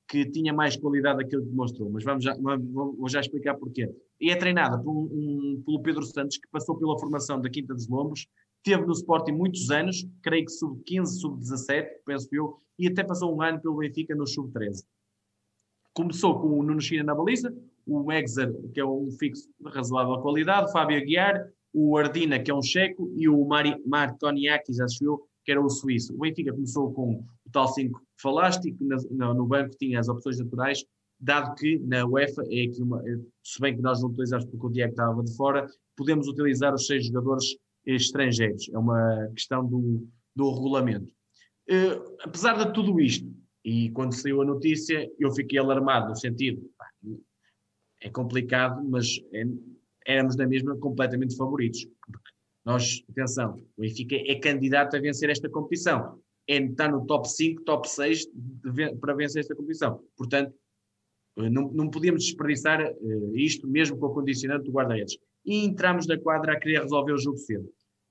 que tinha mais qualidade daquilo que demonstrou, mas vamos já, vou já explicar porquê. E é treinada por um, um, pelo Pedro Santos, que passou pela formação da Quinta dos Lombos, teve no Sporting muitos anos, creio que sub-15, sub-17, penso eu, e até passou um ano pelo Benfica no sub-13. Começou com o Nuno China na baliza, o Exer, que é um fixo de razoável qualidade, o Fábio Aguiar, o Ardina, que é um checo, e o Mari, Martoniakis, acho eu, que era o suíço. O Benfica começou com o tal 5 falaste, que no, no banco tinha as opções naturais, dado que na UEFA, é aqui uma, se bem que nós não utilizamos porque o Diego estava de fora, podemos utilizar os seis jogadores estrangeiros. É uma questão do, do regulamento. Uh, apesar de tudo isto, e quando saiu a notícia, eu fiquei alarmado no sentido, pá, é complicado, mas é, éramos na mesma completamente favoritos. Nós, atenção, o Benfica é candidato a vencer esta competição. É, está no top 5, top 6 de, para vencer esta competição. Portanto, eh, não, não podíamos desperdiçar uh, isto mesmo com o condicionante do guarda-redes. E entramos na quadra a querer resolver o jogo cedo.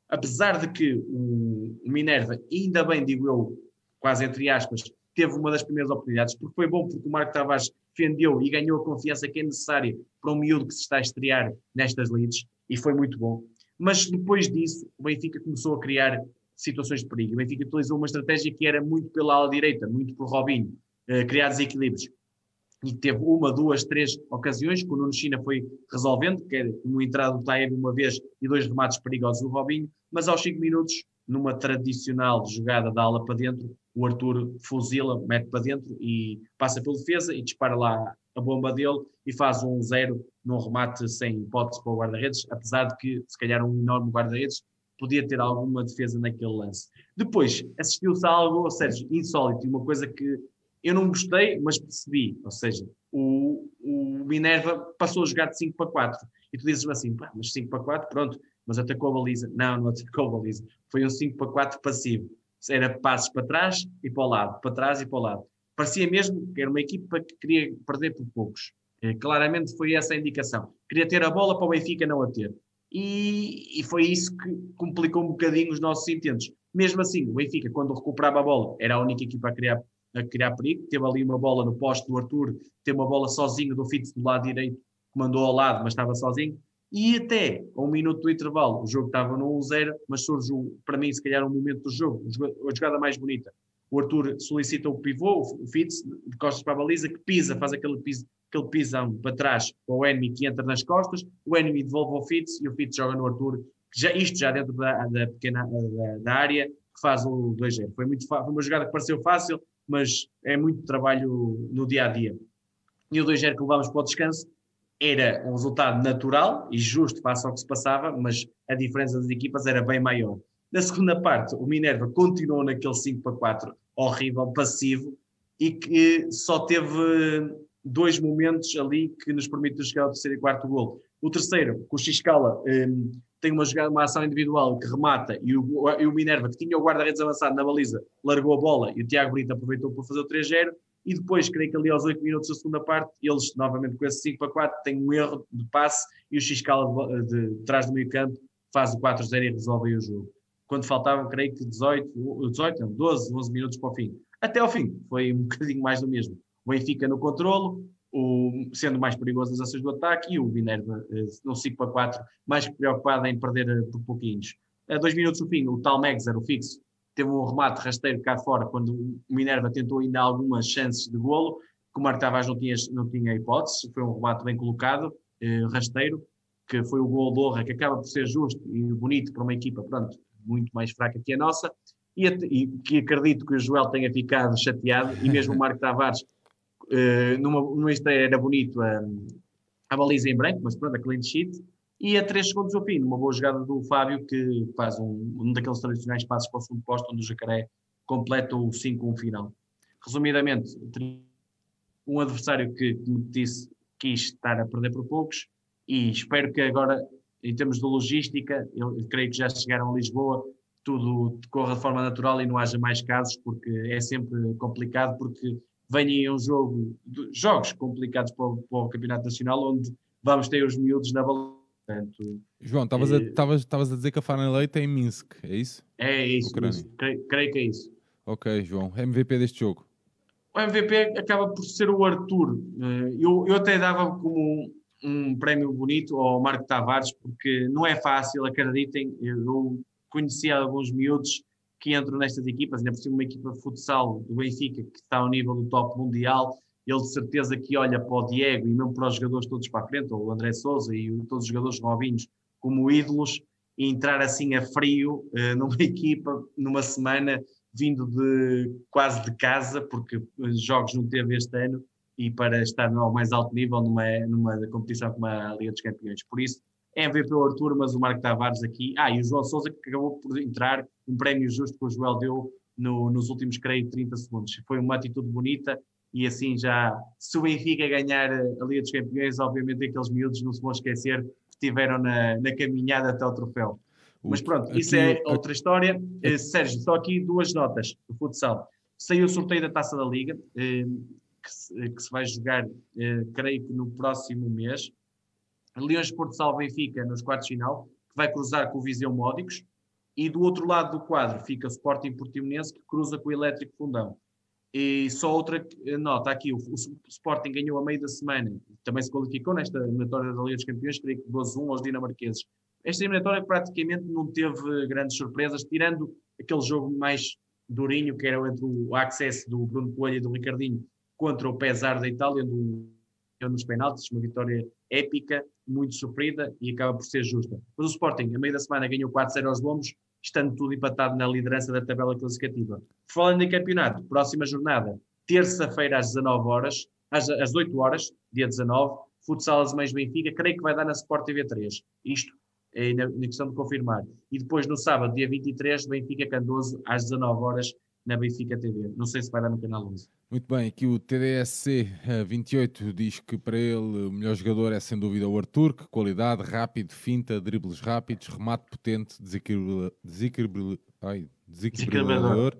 Apesar de que o, o Minerva, ainda bem digo eu, quase entre aspas, teve uma das primeiras oportunidades, porque foi bom porque o Marco Tavares defendeu e ganhou a confiança que é necessária para um miúdo que se está a estrear nestas leads, e foi muito bom. Mas depois disso, o Benfica começou a criar situações de perigo. O Benfica utilizou uma estratégia que era muito pela ala direita, muito por Robinho, uh, criar desequilíbrios. E teve uma, duas, três ocasiões que o Nuno China foi resolvendo, que era uma entrada do Taeb uma vez e dois remates perigosos do Robinho, mas aos 5 minutos, numa tradicional jogada da ala para dentro, o Arthur fuzila, mete para dentro e passa pela defesa e dispara lá a bomba dele e faz um zero num remate sem hipótese para o guarda-redes, apesar de que, se calhar, um enorme guarda-redes podia ter alguma defesa naquele lance. Depois, assistiu-se a algo, ou seja, insólito, uma coisa que eu não gostei, mas percebi, ou seja, o, o Minerva passou a jogar de 5 para 4, e tu dizes assim, mas 5 para 4, pronto, mas atacou a baliza. Não, não atacou a baliza, foi um 5 para 4 passivo, era passos para trás e para o lado, para trás e para o lado. Parecia mesmo que era uma equipa que queria perder por poucos. Eh, claramente foi essa a indicação. Queria ter a bola para o Benfica não a ter. E, e, foi isso que complicou um bocadinho os nossos intentos. Mesmo assim, o Benfica, quando recuperava a bola, era a única equipa a criar, a criar perigo. Teve ali uma bola no poste do Arthur, teve uma bola sozinho do Fitz do lado direito, que mandou ao lado, mas estava sozinho. E até a um minuto do intervalo, o jogo estava no 1-0, mas surgiu, para mim, se calhar, um momento do jogo, a jogada mais bonita. O Arthur solicita o pivô, o Fitz, de costas para a baliza, que pisa, faz aquele piso aquele pisão para trás para o enemy que entra nas costas, o enemy devolve ao Fitz e o Fitz joga no Arthur, já, isto já dentro da, da pequena da, da, área, que faz o 2-0. Foi, muito, foi uma jogada que pareceu fácil, mas é muito trabalho no dia a dia. E o 2-0 que levámos para o descanso era um resultado natural e justo face ao que se passava, mas a diferença das equipas era bem maior. Na segunda parte, o Minerva continuou naquele 5 para 4 horrível, passivo, e que só teve dois momentos ali que nos permitiu chegar ao terceiro e quarto gol. O terceiro, com o Xiscala, um, tem uma, jogada, uma ação individual que remata e o, e o Minerva, que tinha o guarda-redes avançado na baliza, largou a bola e o Tiago Brito aproveitou para fazer o 3-0. E depois, creio que ali aos 8 minutos da segunda parte, eles, novamente com esse 5 para 4, têm um erro de passe e o Xiscala de, de, de trás do meio campo faz o 4-0 e resolve o jogo. Quando faltavam, creio que 18, 18 não, 12, 11 minutos para o fim. Até ao fim, foi um [laughs] bocadinho mais do mesmo. O Benfica no controlo, o, sendo mais perigoso nas ações do ataque, e o Minerva eh, no 5 para 4, mais preocupado em perder eh, por pouquinhos. A dois minutos do fim, o tal Megzer, o fixo, teve um remate rasteiro cá fora, quando o Minerva tentou ainda algumas chances de golo, que o Marco Tavares não tinha, não tinha hipótese, foi um remate bem colocado, eh, rasteiro, que foi o gol do Orra, que acaba por ser justo e bonito para uma equipa, pronto, muito mais fraca que a nossa, e, e, que acredito que o Joel tenha ficado chateado, e mesmo o Marco Tavares, uh, numa, numa estreia era bonito a, a baliza em branco, mas pronto, a clean sheet, e a 3 segundos ao fim, uma boa jogada do Fábio, que faz um, um daqueles tradicionais passos para o segundo posto, onde o Jacaré completa o 5-1 final. Resumidamente, um adversário que, como disse, quis estar a perder por poucos, e espero que agora, em termos de logística, eu creio que já chegaram a Lisboa, tudo corra de forma natural e não haja mais casos, porque é sempre complicado, porque aí um jogo, jogos complicados para o, para o, Campeonato Nacional, onde vamos ter os miúdos na balança.
João, estavas a, a, a dizer que a Final Leite é em Minsk, é isso?
É isso, isso. Creio, creio, que é isso.
Ok, João. MVP deste jogo?
O MVP acaba por ser o Arthur. Eh, eu, eu até dava como um, um prémio bonito ao Marco Tavares, porque não é fácil, acreditem. Eu conheci alguns miúdos que entram nestas equipas, ainda por cima uma equipa de futsal do Benfica que está ao nível do top mundial, ele de certeza que olha para o Diego e mesmo para os jogadores todos para a frente, ou o André Souza e todos os jogadores novinhos como ídolos, e entrar assim a frio uh, [laughs] numa equipa, numa semana, vindo de quase de casa, porque jogos não teve este ano, e para estar ao mais alto nível numa, numa competição como a Liga dos Campeões. Por isso, MVP o Arthur, mas o Marco Tavares aqui. Ah, e o João Souza que acabou por entrar, um prémio justo que o Joel deu no, nos últimos, creio, 30 segundos. Foi uma atitude bonita e assim já, se o Benfica ganhar a Liga dos Campeões, obviamente aqueles miúdos não se vão esquecer que estiveram na, na caminhada até o troféu. Mas pronto, aqui, isso é outra história. Uh, Sérgio, só aqui duas notas do futsal. Saiu o sorteio da Taça da Liga, uh, que, se, que, se, vai jogar, uh, creio que no próximo mês. Leões Porto Salvo Benfica nos quartos de final, que vai cruzar com o Viseu Módicos, e do outro lado do quadro fica o Sporting Portimonense, que cruza com o Elétrico Fundão. E só outra nota aqui, o, o Sporting ganhou a meio da semana, também se qualificou nesta eliminatória da Liga dos Campeões, creio que 12-1 aos dinamarqueses. Esta eliminatória praticamente não teve grandes surpresas, tirando aquele jogo mais durinho, que era entre o Access do Bruno Coelho e do Ricardinho contra o Pesar da Itália, do, nos penaltis, uma vitória épica, muito sofrida e acaba por ser justa. Mas o Sporting, a meio da semana, ganhou 4-0 aos Lombos, estando tudo empatado na liderança da tabela classificativa. Falando em campeonato, próxima jornada, terça-feira às 19 horas, às, às 8 horas, dia 19, Futsal Azemães Benfica, creio que vai dar na Sport TV 3. Isto é na, na questão de confirmar. E depois, no sábado, dia 23, Benfica Candoso, às 19 horas, na Benfica TV. Não sei se vai dar no canal 11.
Muito bem, aqui o TDSC 28 diz que para ele o melhor jogador é sem dúvida o Arthur, que qualidade, rápido, finta, dribles rápidos, remate potente, desequilibrador. desequilibrador.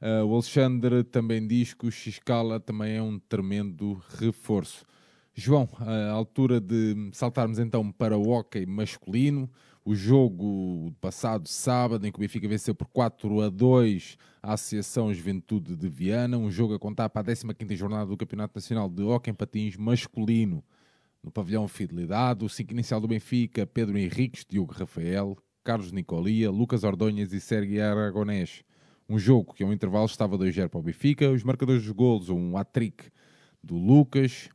Uh, o Alexandre também diz que o Xcala também é um tremendo reforço. João, a altura de saltarmos então para o hockey masculino o jogo passado sábado, em que o Benfica venceu por 4 a 2 a Associação Juventude de Viana, um jogo a contar para a 15ª jornada do Campeonato Nacional de Hockey em Patins masculino. No pavilhão Fidelidade, o 5 inicial do Benfica, Pedro Henriques, Diogo Rafael, Carlos Nicolia, Lucas Ordonhas e Sérgio Aragonés. Um jogo que ao intervalo estava 2-0 para o Benfica, os marcadores dos golos, um hat-trick do Lucas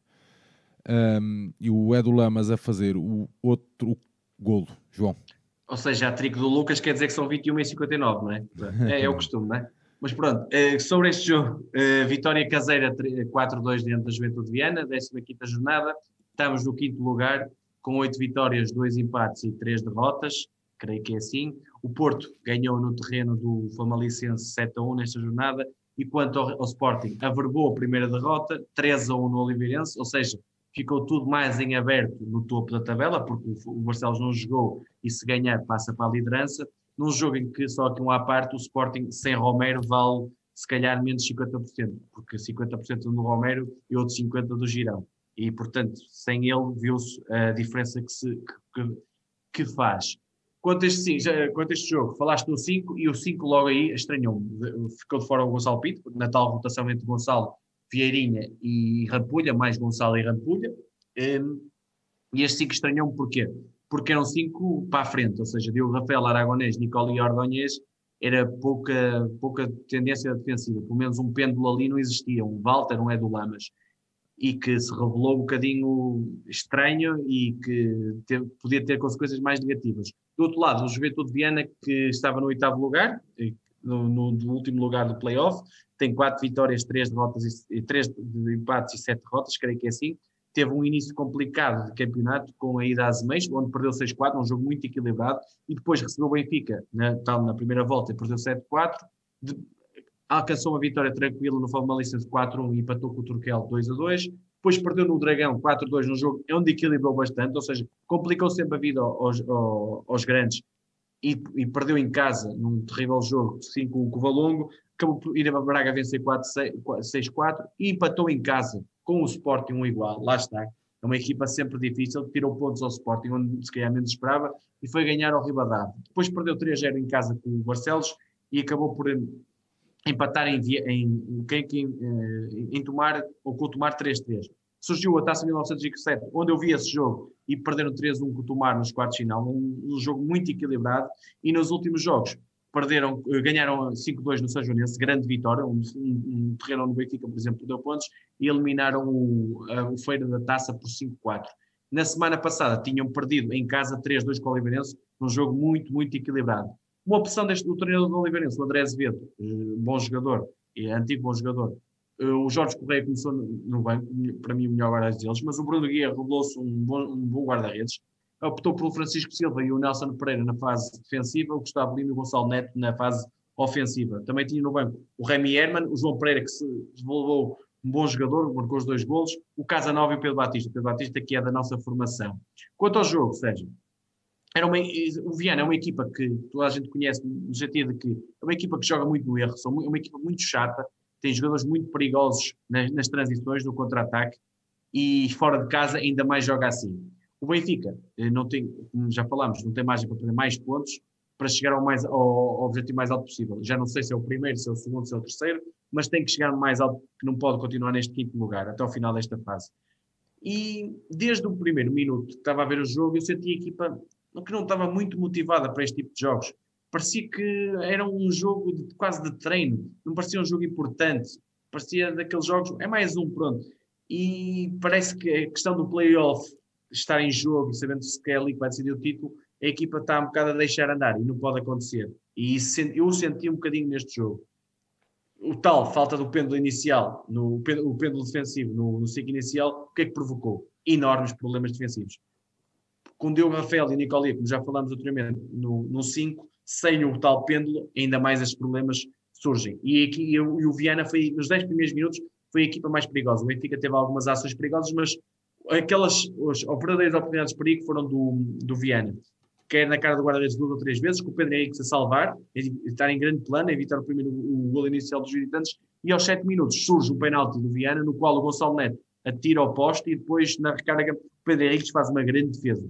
um, e o Edu Lamas a fazer o outro golo, João.
Ou seja, a trico do Lucas quer dizer que são 21 e 59, não é? [laughs] É, é o costume, não é? Mas pronto, eh, sobre este jogo, eh, vitória caseira 4-2 diante da Juventude de Viana, 15 jornada, estamos no quinto lugar, com 8 vitórias, 2 empates e 3 derrotas, creio que é assim. O Porto ganhou no terreno do Famalicense 7-1 nesta jornada, e quanto ao, ao Sporting, averbou a primeira derrota, 3-1 no Oliveirense, ou seja, ficou tudo mais em aberto no topo da tabela, porque o Barcelos não jogou e se ganhar passa para a liderança num jogo em que só que um à parte o Sporting sem Romero vale se calhar menos 50%, porque 50% do Romero e outros 50% do Girão. E, portanto, sem ele viu-se a diferença que, se, que, que faz. Quanto a, este, já, quanto a este jogo, falaste no 5 e o 5 logo aí estranhou-me. Ficou de fora o Gonçalo Pinto, na tal rotação entre Gonçalo, Vieirinha e Rampulha, mais Gonçalo e Rampulha. Um, e este 5 estranhou-me porquê? porque eram cinco para a frente, ou seja, Diogo Rafael, Aragonês, Nicole e Ordonhês, era pouca, pouca tendência defensiva, pelo menos um pêndulo ali não existia, um Walter, um Edu Lamas, e que se revelou um bocadinho estranho e que ter, podia ter consequências mais negativas. Do outro lado, o Juventude de Viana, que estava no oitavo lugar, no, no, no último lugar do playoff, tem quatro vitórias, três derrotas e três empates e sete derrotas, creio que é assim, teve um início complicado de campeonato com a ida às meias, onde perdeu 6-4, um jogo muito equilibrado, e depois recebeu o Benfica na, tal, na primeira volta e perdeu 7-4, alcançou uma vitória tranquila no Famalicão 4-1 e empatou com o Turquel 2-2, depois perdeu no Dragão 4-2 num jogo onde equilibrou bastante, ou seja, complicou sempre a vida aos, aos, aos grandes. E, e, perdeu em casa num terrível jogo 5 com o Valongo, acabou por ir a Braga vencer 6-4 e empatou em casa com o Sporting um igual, lá está. É uma equipa sempre difícil, tirou pontos ao Sporting, onde se calhar menos esperava, e foi ganhar ao Ribadavia. Depois perdeu 3-0 em casa com o Barcelos e acabou por empatar em, em, em, em, em tomar, ou com o Tomar 3-3. Surgiu a Taça 1907, onde eu vi esse jogo e perderam 3-1 com o Tomar nos quartos de final, um, um jogo muito equilibrado, e nos últimos jogos perderam, eh, ganharam 5-2 no São Joanense, grande vitória, um, um, terreno no Benfica, por exemplo, deu pontos, e eliminaram o, o Feira da Taça por 5-4. Na semana passada tinham perdido em casa 3-2 com o Oliveirense, num jogo muito, muito equilibrado. Uma opção deste, do treinador do Oliveirense, o André Azevedo, eh, bom jogador, é antigo bom jogador, eh, o Jorge Correia começou no banco, para mim o melhor guarda-redes deles, mas o Bruno Guia revelou-se um bom, um bom guarda-redes, optou pelo Francisco Silva e o Nelson Pereira na fase defensiva, o Gustavo Lima e o Gonçalo Neto na fase ofensiva. Também tinha no banco o Remy Herman, o João Pereira, que se desenvolveu um bom jogador, marcou os dois golos, o Casanova e o Pedro Batista. O Pedro Batista que é da nossa formação. Quanto ao jogo, Sérgio, era uma, o Viana é uma equipa que toda a gente conhece no sentido de que é uma equipa que joga muito no erro, é uma equipa muito chata, tem jogadores muito perigosos nas, nas transições, no contra-ataque, e fora de casa ainda mais joga assim. O Benfica eh, não tem, como já falámos, não tem margem para fazer mais pontos para chegar ao, mais, ao, ao, objetivo mais alto possível. Já não sei se é o primeiro, se é o segundo, se é o terceiro, mas tem que chegar mais alto, que não pode continuar neste quinto lugar até o final desta fase. E desde o primeiro minuto que estava a ver o jogo, eu senti a equipa que não estava muito motivada para este tipo de jogos. Parecia que era um jogo de, quase de treino, não parecia um jogo importante, parecia daqueles jogos, é mais um, pronto. E parece que a questão do playoff estar em jogo, sabendo se é ali que vai decidir o título, a equipa está um bocado a deixar andar e não pode acontecer. E eu senti um bocadinho neste jogo. O tal falta do pêndulo inicial, no, o pêndulo defensivo no, no ciclo inicial, o que é que provocou? Enormes problemas defensivos. Com Diogo Rafael e Nicolai, como já falámos anteriormente, no 5, sem o tal pêndulo, ainda mais esses problemas surgem. E, aqui, e o Viana foi, nos 10 primeiros minutos, foi a equipa mais perigosa. O Benfica teve algumas ações perigosas, mas aquelas os verdadeiras oportunidades de perigo foram do, do Viana, quer na cara do guarda-redes duas ou três vezes, com o Pedro Henrique a salvar, estar em grande plano, evitar o primeiro o gol inicial dos visitantes, e aos sete minutos surge um penalti do Viana, no qual o Gonçalo Neto atira ao poste e depois na recarga o Pedro Henrique faz uma grande defesa.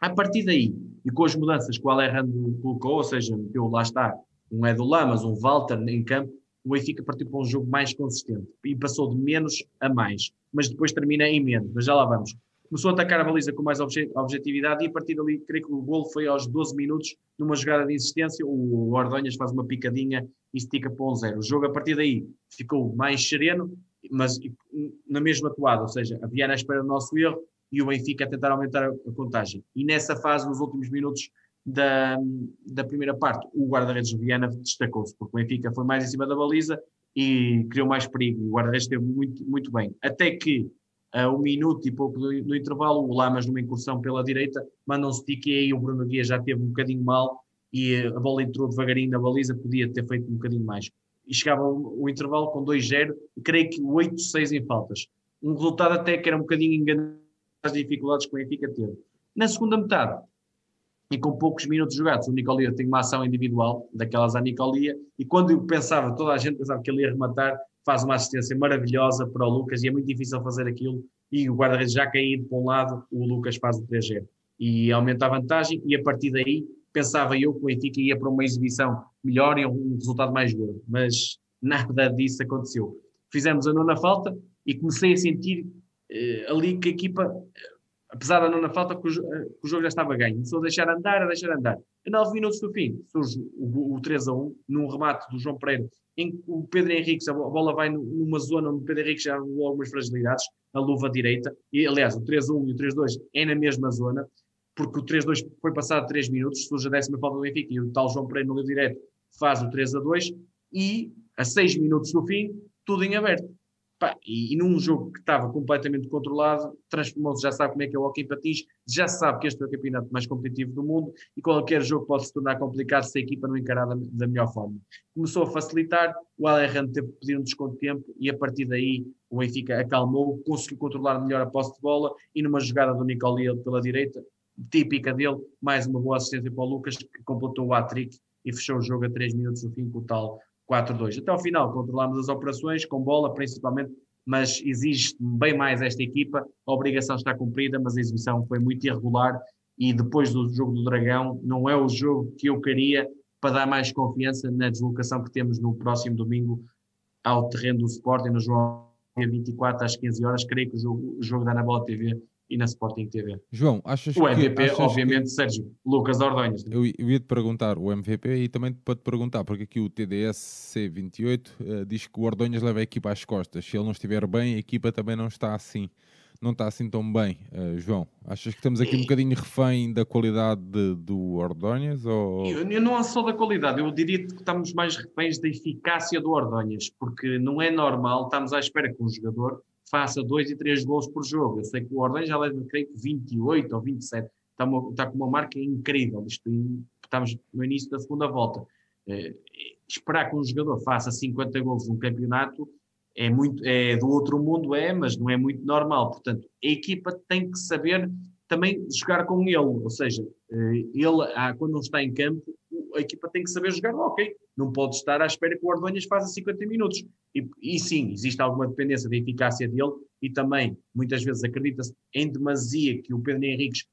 A partir daí, e com as mudanças que o Alejandro colocou, ou seja, meteu lá está um Edu Lamas, um Walter em campo, o Benfica partiu para um jogo mais consistente e passou de menos a mais, mas depois termina em menos, mas já lá vamos. Começou a atacar a baliza com mais objetividade e a partir dali, creio que o golo foi aos 12 minutos, numa jogada de insistência, o Ordonhas faz uma picadinha e estica para um zero. O jogo a partir daí ficou mais sereno, mas na mesma toada, ou seja, a Viana espera do nosso erro e o Benfica a tentar aumentar a contagem. E nessa fase, nos últimos minutos, da, da primeira parte, o guarda-redes Viana destacou-se, porque o Benfica foi mais em cima da baliza e criou mais perigo. O guarda-redes esteve muito, muito bem. Até que, a um minuto e pouco do, do intervalo, o Lamas, numa incursão pela direita, manda um stick e aí o Bruno Guia já teve um bocadinho mal e a bola entrou devagarinho na baliza, podia ter feito um bocadinho mais. E chegava o, o intervalo com 2-0, creio que 8-6 em faltas. Um resultado até que era um bocadinho enganado as dificuldades que o Benfica teve. Na segunda metade, e com poucos minutos jogados, o Nicolia tem uma ação individual, daquelas à Nicolia, e quando eu pensava, toda a gente pensava que ele ia rematar, faz uma assistência maravilhosa para o Lucas, e é muito difícil fazer aquilo, e o guarda-redes já caído para um lado, o Lucas faz o 3 e aumenta a vantagem, e a partir daí, pensava eu que o Benfica ia para uma exibição melhor e um resultado mais gordo, mas nada disso aconteceu. Fizemos a nona falta, e comecei a sentir eh, ali que a equipa apesar da nona falta, que o, eh, jogo já estava ganho. Começou a deixar andar, a deixar andar. A 9 minutos do fim, surge o, o 3 a 1, num remate do João Pereira, em que o Pedro Henrique, a bola vai numa zona onde o Pedro Henrique já levou algumas fragilidades, a luva direita, e aliás, o 3 a 1 e o 3 a 2 é na mesma zona, porque o 3 a 2 foi passado 3 minutos, surge a décima falta do Benfica, e o tal João Pereira no livro direto faz o 3 a 2, e a 6 minutos do fim, tudo em aberto. Pá, e, e, num jogo que estava completamente controlado, transformou-se, já sabe como é que é o hockey patins, já sabe que este é o campeonato mais competitivo do mundo e qualquer jogo pode se tornar complicado se a equipa não encarar da, da melhor forma. Começou a facilitar, o Alejandro teve que pedir um desconto de tempo e a partir daí o Benfica acalmou, conseguiu controlar melhor a posse de bola e numa jogada do Nicoliel pela direita, típica dele, mais uma boa assistência para o Lucas que completou o hat-trick e fechou o jogo a 3 minutos do fim com o tal 4-2. Até ao final controlamos as operações com bola principalmente, mas exige bem mais esta equipa. A obrigação está cumprida, mas a exibição foi muito irregular e depois do jogo do Dragão não é o jogo que eu queria para dar mais confiança na deslocação que temos no próximo domingo ao terreno do Sporting, no João 24 às 15 horas. Creio que o jogo, o jogo da Anabola TV e na Sporting TV.
João, achas
o
que...
MVP,
achas
obviamente,
que...
Sérgio Lucas Ordonhas.
Eu, eu ia-te perguntar o MVP e também para te perguntar, porque aqui o TDS C28 uh, diz que o Ordonhas leva a equipa às costas. Se ele não estiver bem, a equipa também não está assim. Não está assim tão bem, uh, João. Achas que estamos aqui um bocadinho refém da qualidade de, do Ordonhas? Ou...
Eu, eu não só da qualidade, eu diria que estamos mais reféns da eficácia do Ordonhas, porque não é normal, estamos à espera que um jogador faça dois e três gols por jogo. Eu sei que o Ordem já leva, creio que 28 ou 27. Está, uma, está com uma marca incrível. Isto, estamos no início da segunda volta. Eh, esperar que um jogador faça 50 gols num campeonato é muito é do outro mundo é mas não é muito normal portanto a equipa tem que saber também jogar com ele ou seja ele ah, quando não está em campo a equipa tem que saber jogar ok não pode estar à espera que o Ordonhas faça 50 minutos e, e, sim, existe alguma dependência da eficácia dele e também, muitas vezes, acredita-se em demasia que o Pedro Henriques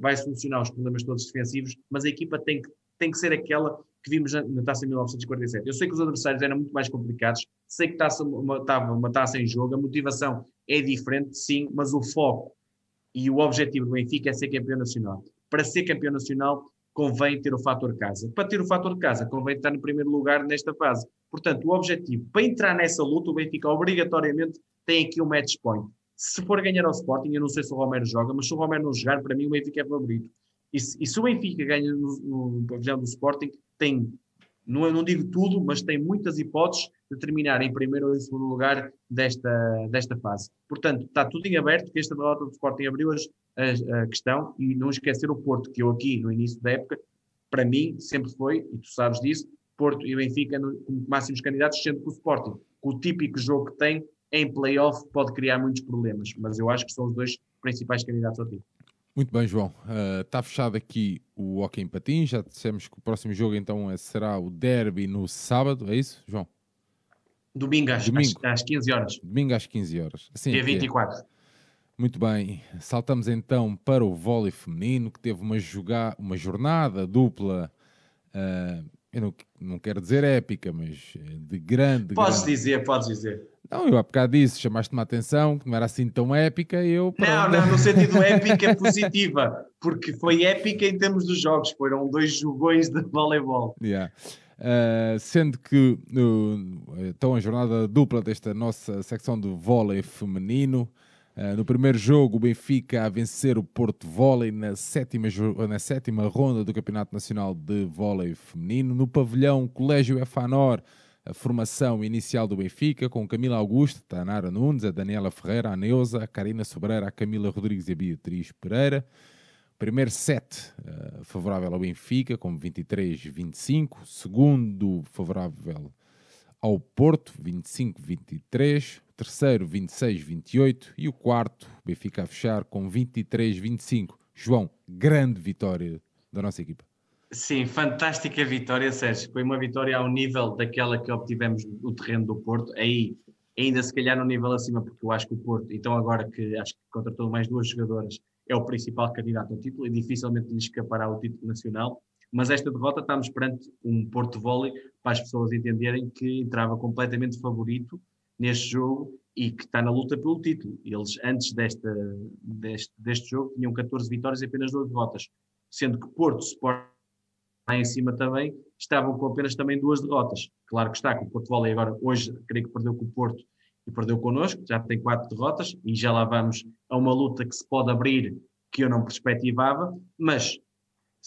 vai solucionar os problemas todos defensivos, mas a equipa tem que, tem que ser aquela que vimos na taça de 1947. Eu sei que os adversários eram muito mais complicados, sei que estava uma, uma taça em jogo, a motivação é diferente, sim, mas o foco e o objetivo do Benfica é ser campeão nacional. Para ser campeão nacional, convém ter o fator casa. Para ter o fator casa, convém estar no primeiro lugar nesta fase. Portanto, o objetivo, para entrar nessa luta, o Benfica obrigatoriamente tem aqui um match point. Se for ganhar ao Sporting, eu não sei se o Romero joga, mas se o Romero não jogar, para mim o Benfica é favorito. E se, e se o Benfica ganha no, no pavilhão do Sporting, tem, não, não digo tudo, mas tem muitas hipóteses de terminar em primeiro ou em segundo lugar desta, desta fase. Portanto, está tudo em aberto, que esta derrota do Sporting abriu a, a questão e não esquecer o Porto, que eu aqui no início da época, para mim, sempre foi, e tu sabes disso, Porto e Benfica como máximos candidatos, sendo que o Sporting, com o típico jogo que tem, em playoff pode criar muitos problemas, mas eu acho que são os dois principais candidatos ao título.
Muito bem, João. Uh, está fechado aqui o Hockey em Patins. Já dissemos que o próximo jogo então é, será o Derby no sábado, é isso, João?
Domingo às, Domingo. às, às 15 horas.
Domingo às 15 horas.
Assim Dia 24. É.
Muito bem. Saltamos então para o vôlei feminino, que teve uma, joga uma jornada dupla uh, eu não, não quero dizer épica, mas eh, de grande.
Podes
grande...
dizer, podes dizer.
Não, eu há bocado disse, chamaste-me a atenção, que não era assim tão épica, e eu.
Não, não, no sentido [laughs] épica positiva, porque foi épica em termos dos jogos, foram dois jogões de voleibol.
Yeah. Uh, sendo que uh, então a jornada dupla desta nossa secção de vôlei feminino no primeiro jogo, o Benfica a vencer o Porto Volley na sétima, na sétima ronda do Campeonato Nacional de Vôlei Feminino. No pavilhão Colégio Efanor, a formação inicial do Benfica, com Camila Augusto, Tanara Nunes, a Daniela Ferreira, a Neuza, a Karina Sobreira, a Camila Rodrigues e a Beatriz Pereira. Primeiro set uh, favorável ao Benfica, com 23-25. Segundo, favorável ao Porto, 25-23. Terceiro, 26-28. E o quarto, Benfica a fechar com 23-25. João, grande vitória da nossa equipa.
Sim, fantástica vitória, Sérgio. Foi uma vitória ao nível daquela que obtivemos no terreno do Porto. Aí, ainda se calhar no nível acima, porque eu acho que o Porto, então agora que acho que contratou mais duas jogadoras, é o principal candidato ao título e dificilmente lhe escapará o título nacional. Mas esta derrota estamos perante um Porto Volley para as pessoas entenderem que entrava completamente favorito neste jogo e que está na luta pelo título. Eles, antes desta, deste, deste jogo, tinham 14 vitórias e apenas duas derrotas, sendo que Porto, Sport lá em cima também, estavam com apenas também duas derrotas. Claro que está, com o Porto Volley agora, hoje, creio que perdeu com o Porto e perdeu connosco, já tem quatro derrotas e já lá vamos a uma luta que se pode abrir que eu não perspectivava, mas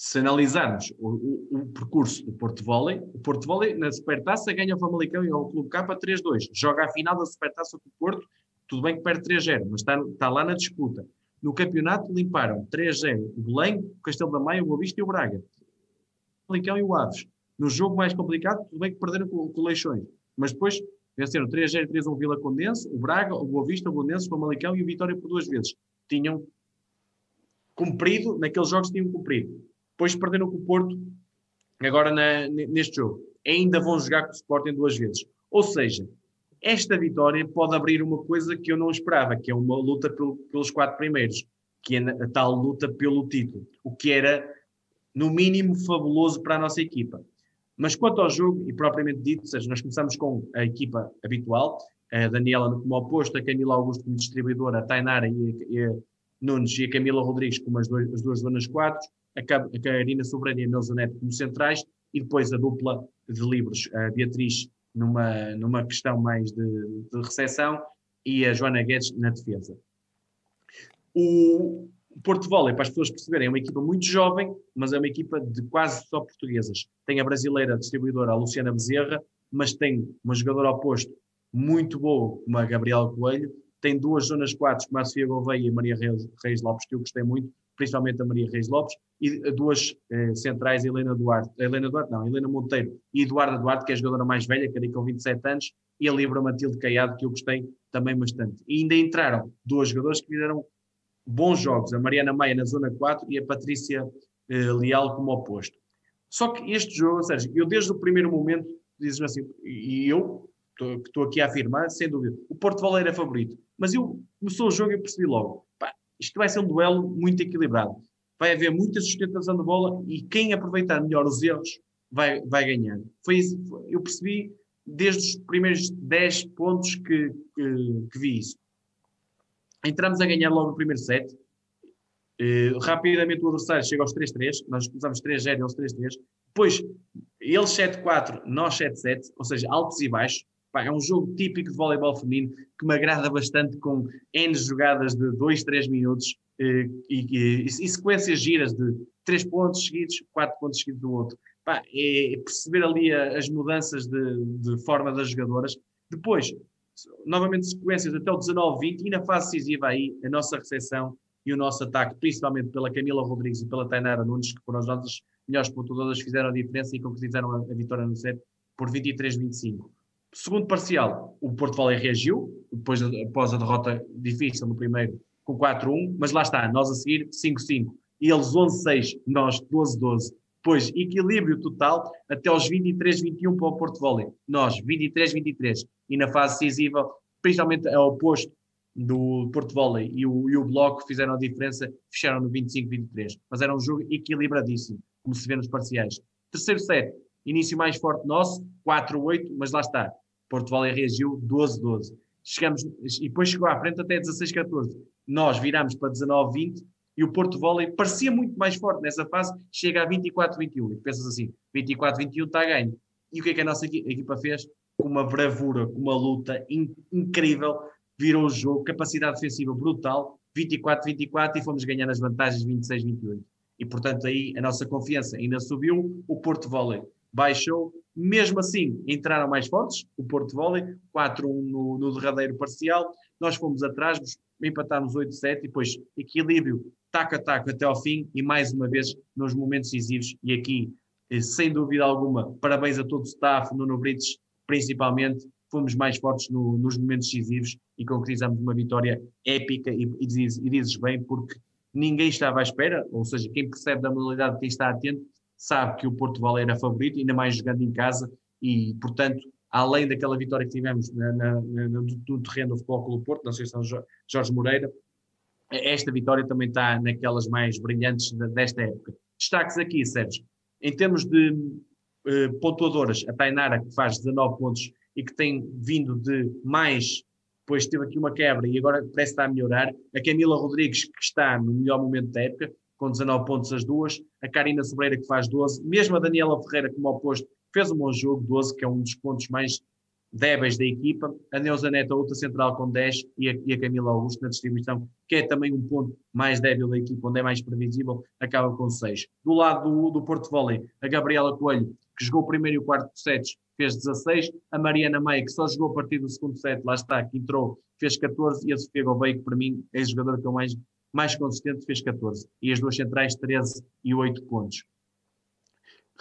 se analisarmos o, o, o percurso do Porto Volley, o Porto Volley na Supertaça ganha o Famalicão e o Clube K 3-2, joga a final da Supertaça com o Porto, tudo bem que perde 3-0, mas está, está lá na disputa. No campeonato limparam 3-0 o Belém, o Castelo da Maia, o Boa e o Braga. O Famalicão e o Aves. No jogo mais complicado, tudo bem que perderam com, com o Leixões, mas depois Venceram 3-0 3-1 Vila Condense, o Braga, o Boa Vista, o Condense, o Famalicão e o Vitória por duas vezes. Tinham cumprido, naqueles jogos tinham cumprido. Depois perderam com o Porto, agora na, neste jogo. Ainda vão jogar com o Sporting duas vezes. Ou seja, esta vitória pode abrir uma coisa que eu não esperava, que é uma luta pelo, pelos quatro primeiros, que é a tal luta pelo título, o que era, no mínimo, fabuloso para a nossa equipa. Mas quanto ao jogo, e propriamente dito, ou seja, nós começamos com a equipa habitual, a Daniela como oposto, a Camila Augusto como distribuidora, a Tainara e a, Nunes e a Camila Rodrigues como as, dois, as duas zonas quatro, a, Karina Sobrana e a Neuza Neto como centrais, e depois a dupla de livros, a Beatriz numa, numa questão mais de, de recepção e a Joana Guedes na defesa. O, Porto Volley, para as pessoas perceberem, é uma equipa muito jovem, mas é uma equipa de quase só portuguesas. Tem a brasileira distribuidora, a Luciana Bezerra, mas tem uma jogadora oposto muito boa, como a Gabriela Coelho. Tem duas zonas quatro, como a Sofia Gouveia e a Maria Reis Lopes, que eu gostei muito, principalmente a Maria Reis Lopes, e duas eh, centrais, Helena Duarte, Helena Duarte não, Helena Monteiro e Eduarda Duarte, que é a jogadora mais velha, que com 27 anos, e a Libra Matilde Caiado, que eu gostei também bastante. E ainda entraram duas jogadoras que fizeram bons jogos, a Mariana Maia na zona 4 e a Patrícia eh, Leal como oposto. Só que este jogo, seja, eu desde o primeiro momento, dizes assim, e eu que estou aqui a afirmar, sem dúvida, o Porto Valeiro é favorito, mas eu começou o jogo e percebi logo, pá, isto vai ser um duelo muito equilibrado. Vai haver muita sustentação de bola e quem aproveitar melhor os erros vai, vai ganhar. Foi isso, eu percebi desde os primeiros 10 pontos que, que, que vi isso. Entramos a ganhar logo o primeiro set. Uh, rapidamente o adversário chega aos 3-3. Nós começamos 3-0 e eles 3-3. Depois, eles 7-4, nós 7-7, ou seja, altos e baixos. Pá, é um jogo típico de voleibol feminino que me agrada bastante com N jogadas de 2, 3 minutos uh, e, e, e, sequências giras de 3 pontos seguidos, 4 pontos seguidos do outro. Pá, é perceber ali a, as mudanças de, de forma das jogadoras. Depois, novamente sequências até o 19-20 e na fase decisiva aí a nossa recepção e o nosso ataque, principalmente pela Camila Rodrigues e pela Tainara Nunes, que foram as nossas melhores pontuadoras, fizeram a diferença e concretizaram a, a vitória no set por 23-25. Segundo parcial, o Porto Vale reagiu, depois, após a derrota difícil no primeiro, com 4-1, mas lá está, nós a seguir 5-5. E eles 11-6, nós 12-12. Depois, equilíbrio total até aos 23-21 para o Porto Volley. Nós, 23-23. E na fase decisiva, principalmente ao oposto do Porto Volley e o, e o Bloco fizeram a diferença, fecharam no 25-23. Mas era um jogo equilibradíssimo, como se vê nos parciais. Terceiro set, início mais forte nosso, 4-8, mas lá está. Porto Volley reagiu 12-12. Chegamos, e depois chegou à frente até 16-14. Nós viramos para 19-20 e o Porto Volley parecia muito mais forte nessa fase, chega a 24-21. E pensas assim, 24-21 está a ganho. E o que é que a nossa equipa fez? Com uma bravura, com uma luta in incrível, virou o jogo, capacidade defensiva brutal, 24-24 e fomos ganhar as vantagens 26-28. E portanto aí a nossa confiança ainda subiu, o Porto Volley baixou, mesmo assim entraram mais fortes, o Porto Volley, 4-1 no, no derradeiro parcial, nós fomos atrás, empatámos 8-7 e depois equilíbrio taco a taco até ao fim e mais uma vez nos momentos decisivos. E aqui eh, sem dúvida alguma parabéns a todo o staff, Nuno Brites principalmente, fomos mais fortes no, nos momentos decisivos e concretizamos uma vitória épica e, e, diz, e dizes bem porque ninguém estava à espera, ou seja, quem percebe da modalidade, quem está atento, sabe que o Porto Vale era favorito, ainda mais jogando em casa e portanto além daquela vitória que tivemos na, na, na, no, no, terreno do Futebol Clube Porto, na Associação Jorge Moreira, esta vitória também está naquelas mais brilhantes desta época. Destaques aqui, Sérgio. Em termos de eh, pontuadoras, a Tainara, que faz 19 pontos e que tem vindo de mais, depois teve aqui uma quebra e agora parece estar a melhorar. A Camila Rodrigues, que está no melhor momento da época, com 19 pontos as duas. A Karina Sobreira, que faz 12. Mesmo a Daniela Ferreira, como oposto, fez um bom jogo, 12, que é um dos pontos mais débeis da equipa, a Neuza Neto, outra central com 10 e a, e a, Camila Augusto na distribuição, que é também um ponto mais débil da equipa, onde é mais previsível, acaba com 6. Do lado do, do Porto Volley, a Gabriela Coelho, que jogou o primeiro e o quarto sets, fez 16, a Mariana Meia, que só jogou a partir do segundo set, lá está, que entrou, fez 14, e a Sofia Gouveia, que para mim é a jogadora que eu mais, mais consistente, fez 14. E as duas centrais, 13 e 8 pontos.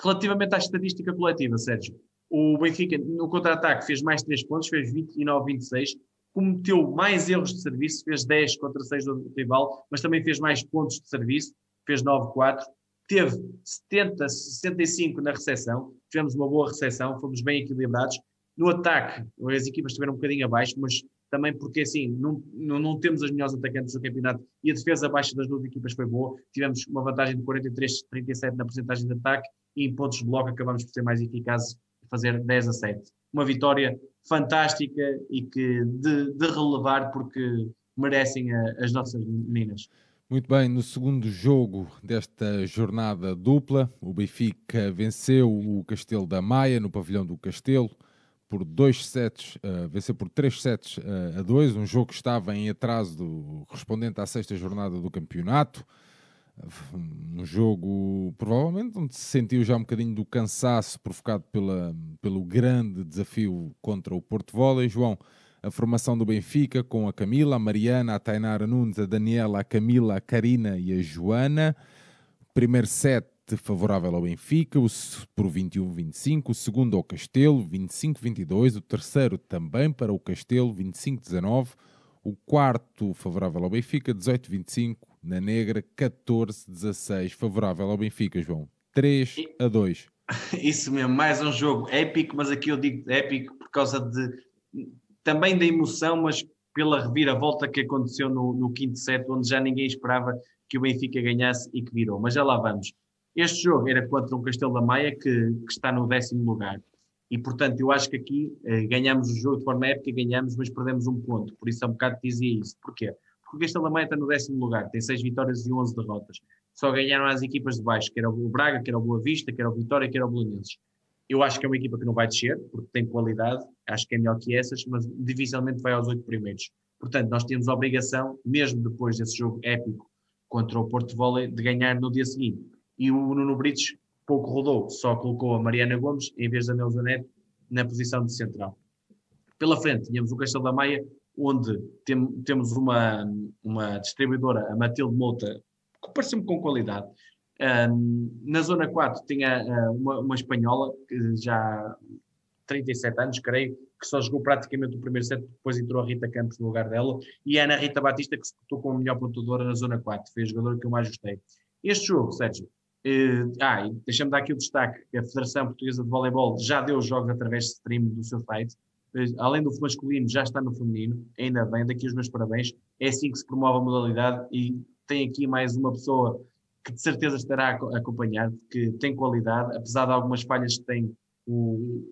Relativamente à estatística coletiva, Sérgio, o Benfica, no contra-ataque, fez mais 3 pontos, fez 29-26, cometeu mais erros de serviço, fez 10 contra 6 do rival, mas também fez mais pontos de serviço, fez 9-4, teve 70, 65 na recepção, tivemos uma boa recepção, fomos bem equilibrados. No ataque, as equipas estiveram um bocadinho abaixo, mas também porque assim, não, não, não, temos as melhores atacantes do campeonato e a defesa abaixo das duas equipas foi boa. Tivemos uma vantagem de 43-37 na porcentagem de ataque e em pontos de bloco acabamos por ser mais eficazes fazer 10 a 7. Uma vitória fantástica e que de, de relevar porque merecem a, as nossas meninas.
Muito bem, no segundo jogo desta jornada dupla, o Benfica venceu o Castelo da Maia no pavilhão do Castelo por dois sets, uh, venceu por 3 sets uh, a 2, um jogo que estava em atraso do, correspondente à sexta jornada do campeonato um jogo provavelmente onde se sentiu já um bocadinho do cansaço provocado pela, pelo grande desafio contra o Porto Volley. João, a formação do Benfica com a Camila, a Mariana, a Tainara Nunes, a Daniela, a Camila, a Karina e a Joana. Primeiro set favorável ao Benfica, o, por 21-25, o segundo ao Castelo, 25-22, o terceiro também para o Castelo, 25-19, o quarto favorável ao Benfica, 18-25, na negra, 14-16, favorável ao Benfica, João. 3 a 2. [laughs]
Isso mesmo, mais um jogo épico, mas aqui eu digo épico por causa de também da emoção, mas pela reviravolta que aconteceu no, no quinto set, onde já ninguém esperava que o Benfica ganhasse e que virou. Mas já lá vamos. Este jogo era contra o Castelo da Maia, que, que está no décimo lugar. E, portanto, eu acho que aqui eh, ganhamos o jogo de forma épica, ganhamos, mas perdemos um ponto. Por isso, há um bocado dizia isso. Porquê? porque o Castelo Maia está no décimo lugar, tem seis vitórias e 11 derrotas. Só ganharam as equipas de baixo, que era o Braga, que era o Boa Vista, que era o Vitória, que era o Bolonenses. Eu acho que é uma equipa que não vai descer, porque tem qualidade, acho que é melhor que essas, mas dificilmente vai aos oito primeiros. Portanto, nós temos a obrigação, mesmo depois desse jogo épico contra o Porto Volley, de ganhar no dia seguinte. E o Nuno Brites pouco rodou, só colocou a Mariana Gomes em vez da Neuza Neto na posição de central. Pela frente, tínhamos o Castelo da Maia, onde tem, temos uma, uma distribuidora, a Matilde Mota, que pareceu-me com qualidade. Um, na zona 4 tinha uh, uma, uma, espanhola, que já 37 anos, creio, que só jogou praticamente o primeiro set, depois entrou a Rita Campos no lugar dela, e a Ana Rita Batista, que se botou como a melhor pontuadora na zona 4, foi a jogadora que eu mais gostei. Este jogo, Sérgio, uh, ah, deixa-me dar aqui o destaque, que a Federação Portuguesa de Voleibol já deu os jogos através de stream do seu site, além do masculino, já está no feminino, ainda bem, daqui os meus parabéns. É assim que se promove a modalidade e tem aqui mais uma pessoa que de certeza estará a acompanhar, que tem qualidade, apesar de algumas falhas que tem o,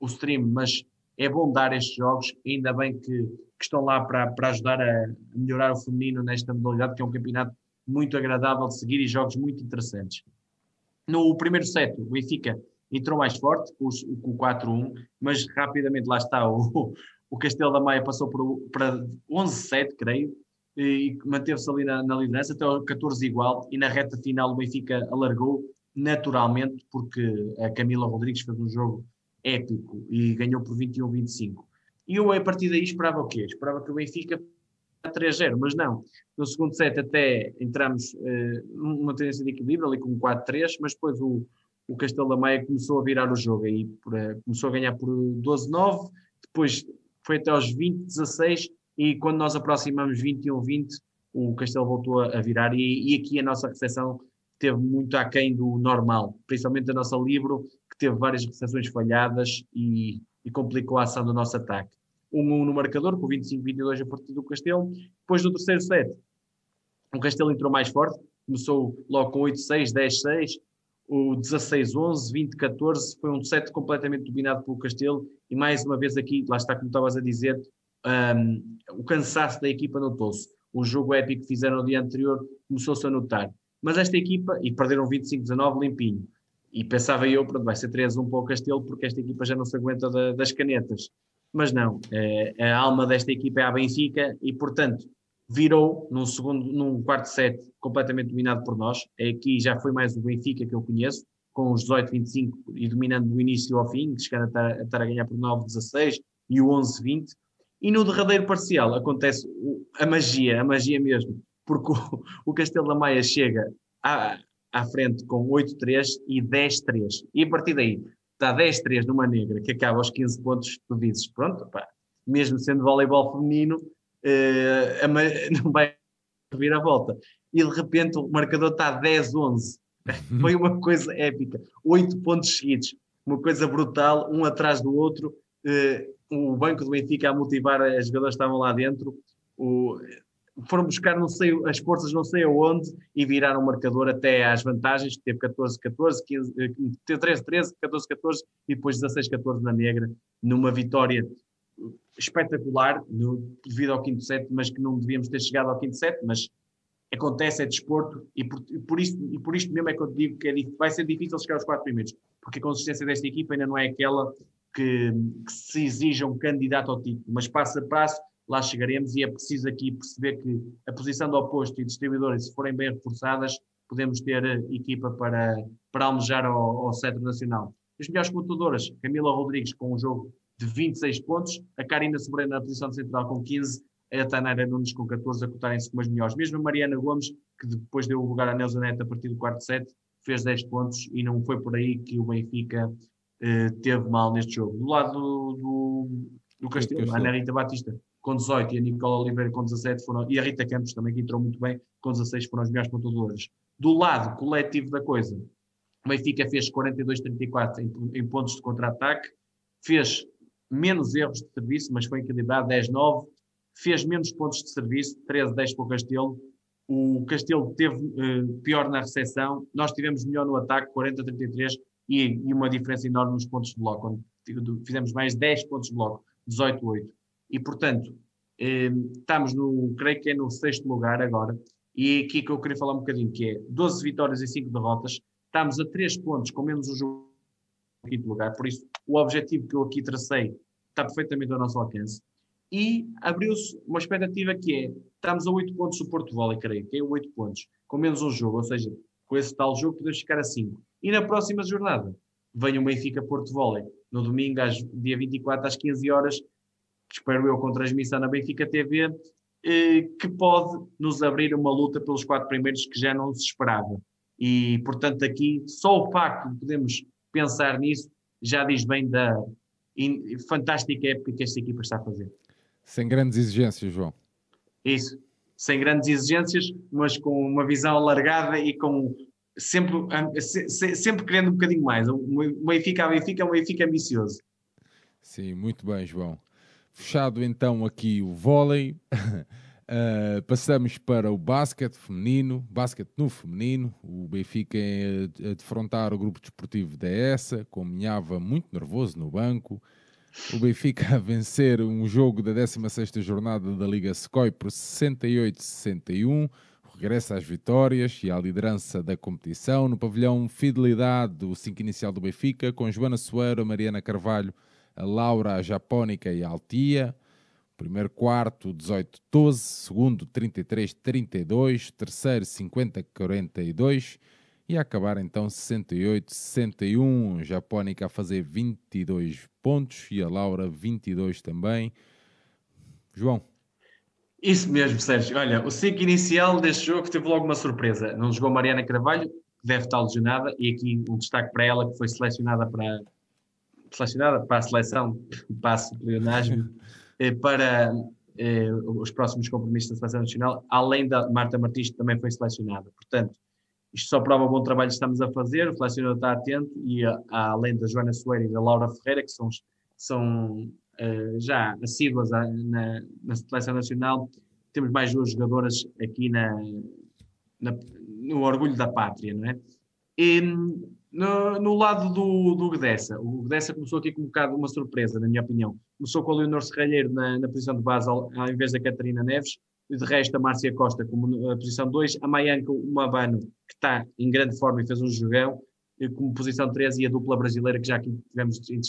o stream, mas é bom dar estes jogos, ainda bem que, que estão lá para, para ajudar a melhorar o feminino nesta modalidade, que é um campeonato muito agradável de seguir e jogos muito interessantes. No primeiro set, o Benfica entrou mais forte com, o 4-1, mas rapidamente lá está [laughs] o, o Castelo da Maia passou para 11-7, creio, e manteve-se ali na, na liderança até o 14 igual e na reta final o Benfica alargou naturalmente porque a Camila Rodrigues fez um jogo épico e ganhou por 21-25. E eu a partir daí esperava o quê? Esperava que o Benfica 3-0, mas não. No segundo set até entramos uh, numa tendência de equilíbrio ali com 4-3, mas depois o, o Castelo da Maia começou a virar o jogo aí por, uh, começou a ganhar por 12-9, depois foi até aos 20-16 e quando nós aproximamos 21-20 o Castelo voltou a, a virar e, e, aqui a nossa recepção teve muito aquém do normal, principalmente a nossa Libro, que teve várias recepções falhadas e, e complicou a ação do nosso ataque. 1-1 no marcador, com 25-22 a partir do Castelo. Depois do terceiro set, o Castelo entrou mais forte, começou logo com 8-6, 10-6, o 16-11, 20-14, foi um set completamente dominado pelo Castelo e mais uma vez aqui, lá está como estavas a dizer, um, o cansaço da equipa notou-se. O jogo épico que fizeram no dia anterior começou-se a notar. Mas esta equipa, e perderam 25-19 limpinho, e pensava eu, pronto, vai ser 3-1 para o Castelo, porque esta equipa já não se aguenta da, das canetas mas não, é, a alma desta equipa é a Benfica e, portanto, virou num segundo, num quarto set completamente dominado por nós. Aqui já foi mais o Benfica que eu conheço, com os 18-25 e dominando do início ao fim, chegando a estar a, estar a ganhar por 9-16 e o 11-20. E no derradeiro parcial acontece a magia, a magia mesmo, porque [laughs] o, o Castelo da Maia chega à, à frente com 8-3 e 10-3. E a partir daí, está 10-3 numa negra que acaba aos 15 pontos, tu dizes, pronto, pá, mesmo sendo voleibol feminino, uh, [laughs] não vai vir a volta. E de repente o marcador está 10-11. [laughs] Foi uma coisa épica. Oito pontos seguidos. Uma coisa brutal, um atrás do outro. Uh, o banco do Benfica a motivar as jogadoras que estavam lá dentro. O, foram buscar não sei, as forças não sei aonde e viraram o marcador até às vantagens, teve 14-14, 13-13, 14-14 e depois 16-14 na negra, numa vitória espetacular, no, devido ao quinto set, mas que não devíamos ter chegado ao quinto set, mas acontece, é desporto, e por, e por, isto, e por isto mesmo é que eu digo que é, vai ser difícil chegar aos quatro primeiros, porque a consistência desta equipa ainda não é aquela que, que se exija um candidato ao título, mas passo a passo lá chegaremos e é preciso aqui perceber que a posição do oposto e distribuidores, se forem bem reforçadas, podemos ter eh, equipa para, para almejar ao, ao centro nacional. As melhores pontuadoras, Camila Rodrigues com um jogo de 26 pontos, a Karina Sobrena na posição de central com 15, a Tanara Nunes com 14 a cotarem-se como as melhores. Mesmo a Mariana Gomes, que depois deu o lugar à Nelson Neto a partir do quarto set, fez 10 pontos e não foi por aí que o Benfica eh, teve mal neste jogo. Do lado do, do, do Castelo, a Ana Rita Batista com 18 e a Nicola Oliveira com 17 foram, e a Rita Campos também que entrou muito bem, com 16 foram as melhores pontuadoras. Do lado coletivo da coisa, o Benfica fez 42-34 em, em, pontos de contra-ataque, fez menos erros de serviço, mas foi equilibrado, 10-9, fez menos pontos de serviço, 13-10 para o Castelo, o Castelo teve uh, pior na recepção, nós tivemos melhor no ataque, 40-33, e, e, uma diferença enorme nos pontos de bloco, onde fizemos mais 10 pontos de bloco, 18-8. E, portanto, eh, estamos no, creio que é no sexto lugar agora, e aqui que eu queria falar um bocadinho, que é 12 vitórias e 5 derrotas, estamos a 3 pontos, com menos um jogo no quinto lugar, por isso o objetivo que eu aqui tracei está perfeitamente ao nosso alcance. E abriu-se uma expectativa que é, estamos a 8 pontos do Porto Vôlei, creio, que é 8 pontos, com menos um jogo, ou seja, com esse tal jogo podemos ficar a 5. E na próxima jornada, vem o Benfica Porto Vôlei, no domingo, às, dia 24, às 15 horas, espero eu, com transmissão na Benfica TV, eh, que pode nos abrir uma luta pelos quatro primeiros que já não se esperava. E, portanto, aqui, só o facto de podermos pensar nisso já diz bem da fantástica época que esta equipa está a fazer.
Sem grandes exigências, João.
Isso, sem grandes exigências, mas com uma visão alargada e com sempre, sempre querendo um bocadinho mais. O Benfica a Benfica é um Benfica ambicioso.
Sim, muito bem, João. Fechado então aqui o vôlei, uh, [laughs] passamos para o basquete feminino, basquete no feminino. O Benfica a, a defrontar o grupo desportivo da ESA, Minhava muito nervoso no banco. O Benfica a vencer um jogo da 16ª jornada da Liga Secoi por 68-61 regressa às vitórias e à liderança da competição no pavilhão Fidelidade, o 5 inicial do Benfica, com Joana Soeiro, Mariana Carvalho, a Laura, a Japónica e a Altia. Primeiro quarto, 18-12. Segundo, 33-32. Terceiro, 50-42. E a acabar então 68-61. Japónica a fazer 22 pontos e a Laura 22 também. João.
Isso mesmo, Sérgio. Olha, o 5 inicial deste jogo teve logo uma surpresa. Não jogou Mariana Carvalho, que deve estar lesionada, e aqui um destaque para ela, que foi selecionada para, selecionada para a seleção, passo pleonasmo, [laughs] eh, para eh, os próximos compromissos da Seleção Nacional, além da Marta Martins, que também foi selecionada. Portanto, isto só prova o bom trabalho que estamos a fazer, o selecionador está atento, e a, a, além da Joana Soeira e da Laura Ferreira, que são, são uh, já assíduas na, na Seleção Nacional, temos mais duas jogadoras aqui na, na, no orgulho da pátria, não é? E, no, no, lado do, do Gdessa, o Gdessa começou aqui com um bocado uma surpresa, na minha opinião. Começou com o Leonor Serralheiro na, na posição de base ao, invés da Catarina Neves, e de resto a Márcia Costa como a posição 2, a Mayanka Mabano, que está em grande forma e fez um jogão, como posição 3, e a dupla brasileira que já aqui tivemos em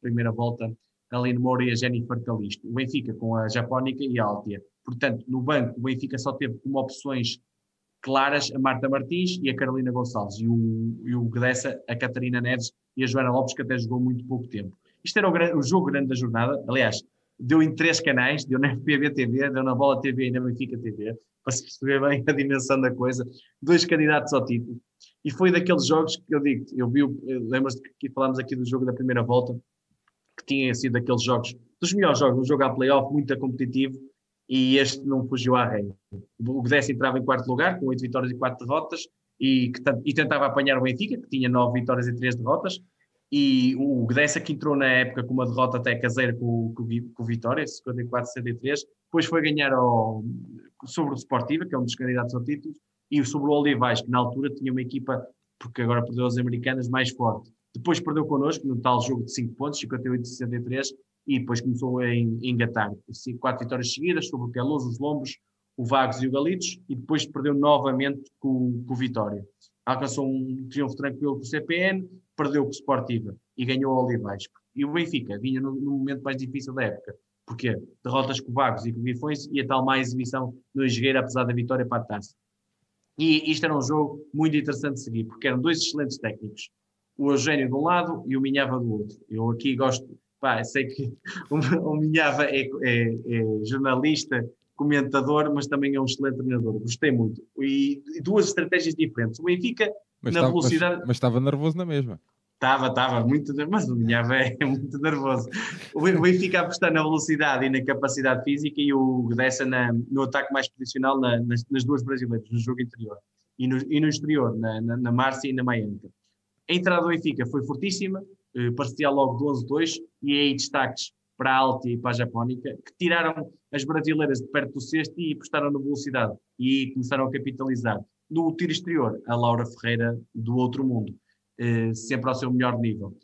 primeira volta, a Aline Moura e a Jennifer Calisto. O Benfica com a Japónica e a Altia. Portanto, no banco, o Benfica só teve como opções claras a Marta Martins e a Carolina Gonçalves, e o, e o Gdessa, a Catarina Neves e a Joana Lopes, que até jogou muito pouco tempo. Isto era o, o jogo grande da jornada, aliás, deu em três canais, deu na [laughs] FPV TV, deu na Bola TV e na Benfica TV, para se perceber bem a dimensão da coisa, dois candidatos ao título. E foi daqueles jogos que eu digo, eu vi, lembras-te que falámos aqui do jogo da primeira volta, que tinha sido daqueles jogos, dos melhores jogos, um jogo à playoff, muito competitivo, e este não fugiu à regra. O Gdessa entrava em quarto lugar, com oito vitórias e quatro derrotas, e, que, e tentava apanhar o Benfica, que tinha nove vitórias e três derrotas, e o Gdessa que entrou na época com uma derrota até caseira com, com, o Vitória, 54-63, depois foi ganhar ao, sobre o Sportiva, que é um dos candidatos ao título, e sobre o Olivais, que na altura tinha uma equipa, porque agora perdeu as americanas, mais forte. Depois perdeu connosco no tal jogo de 5 pontos, 58-63, e depois começou a engatar. Quatro vitórias seguidas sobre o Peloso, os Lombos, o Vagos e o Galitos, e depois perdeu novamente com, com o Vitória. Alcançou um triunfo tranquilo com o CPN, perdeu com o Sportiva e ganhou o Olivais. E o Benfica vinha no, no, momento mais difícil da época. Porquê? Derrotas com o Vagos e com o Bifões e a tal má exibição do Engenheiro, apesar da vitória para a taça. E isto era um jogo muito interessante de seguir, porque eram dois excelentes técnicos. O Eugênio de um lado e o Minhava do outro. Eu aqui gosto pá, sei que [laughs] o, Minhava é, é, é, jornalista, comentador, mas também é um excelente treinador. Gostei muito. E, e duas estratégias diferentes. O Benfica,
mas
na
estava,
velocidade.
Mas, mas, estava nervoso na mesma.
Estava, estava, muito Mas o Minhava [laughs] é muito nervoso. O Benfica apostar na velocidade e na capacidade física e o Gdessa no ataque mais posicional na, nas, nas, duas brasileiras, no jogo interior. E no, e no exterior, na, na, na Márcia e na Maianca. A entrada do Benfica foi fortíssima, eh, parecia logo 12-2, e aí destaques para a Alti e para a Japónica, que tiraram as brasileiras de perto do cesto e apostaram na velocidade e começaram a capitalizar. No tiro exterior, a Laura Ferreira do outro mundo, eh, sempre ao seu melhor nível.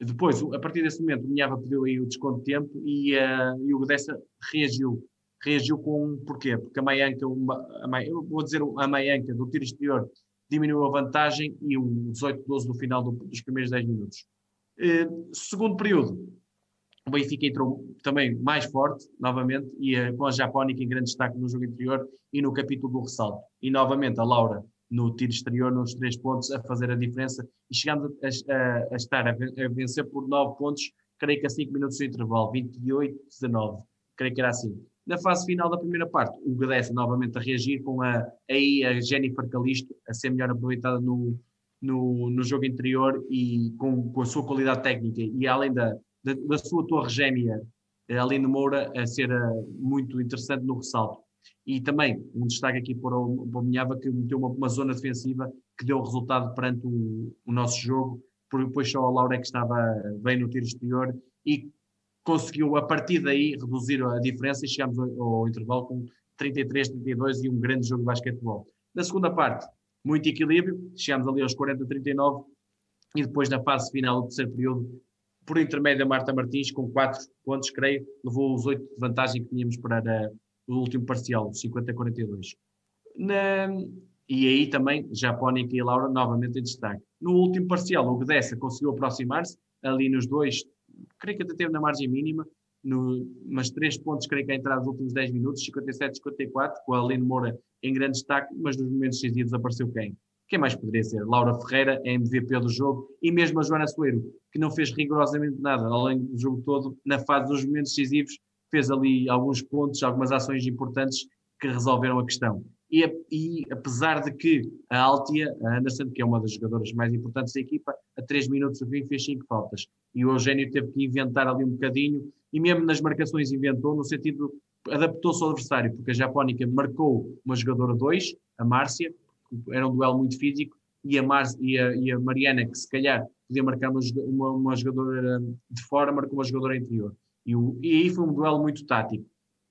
Depois, a partir desse momento, o Minhava pediu aí o desconto de tempo e, uh, e o Godessa reagiu. Reagiu com porquê? Porque a Maianca, a, eu vou dizer a Maianca do tiro exterior diminuiu a vantagem e o 18-12 do final do, dos primeiros 10 minutos. Uh, segundo período, o Benfica entrou também mais forte, novamente, e uh, com a Japónica em grande destaque no jogo interior e no capítulo do ressalto. E novamente a Laura no tiro exterior, nos três pontos, a fazer a diferença. E chegamos a, a, a estar a, vencer por 9 pontos, creio que a 5 minutos de intervalo, 28-19. Creio que era assim. Na fase final da primeira parte, o Gdessa novamente a reagir com a, aí a Jennifer Calisto a ser melhor aproveitada no, no, no jogo interior e com, com, a sua qualidade técnica e além da, da, da sua torre gêmea, a Aline Moura, a ser uh, muito interessante no ressalto. E também um destaque aqui para o, para o Minhava, que meteu uma, uma, zona defensiva que deu resultado perante o, o nosso jogo, porque depois só a Laura é que estava bem no tiro exterior e conseguiu a partir daí reduzir a diferença e chegamos ao, ao intervalo com 33-32 e um grande jogo de basquetebol. Na segunda parte, muito equilíbrio, chegamos ali aos 40-39 e depois na fase final do terceiro período, por intermédio da Marta Martins, com 4 pontos, creio, levou os 8 de vantagem que tínhamos para o último parcial, 50-42. E aí também, Japónica e Laura novamente em destaque. No último parcial, o Gdessa conseguiu aproximar-se, ali nos dois, creio que até teve na margem mínima, no, mas 3 pontos, creio que a entrada dos últimos 10 minutos, 57-54, com a Aline Moura em grande destaque, mas nos momentos decisivos apareceu quem? Quem mais poderia ser? Laura Ferreira, a MVP do jogo, e mesmo a Joana Soeiro, que não fez rigorosamente nada, além do jogo todo, na fase dos momentos decisivos, fez ali alguns pontos, algumas ações importantes que resolveram a questão. E, e, apesar de que a Altia, a Anderson, que é uma das jogadoras mais importantes da equipa, a 3 minutos do fim fez 5 faltas. E o Eugênio teve que inventar ali um bocadinho, e mesmo nas marcações inventou, no sentido, adaptou-se ao adversário, porque a Japónica marcou uma jogadora 2, a Márcia, era um duelo muito físico, e a, Mar e a, e a Mariana, que se calhar podia marcar uma, uma, uma, jogadora de fora, marcou uma jogadora interior. E, o, e aí foi um duelo muito tático.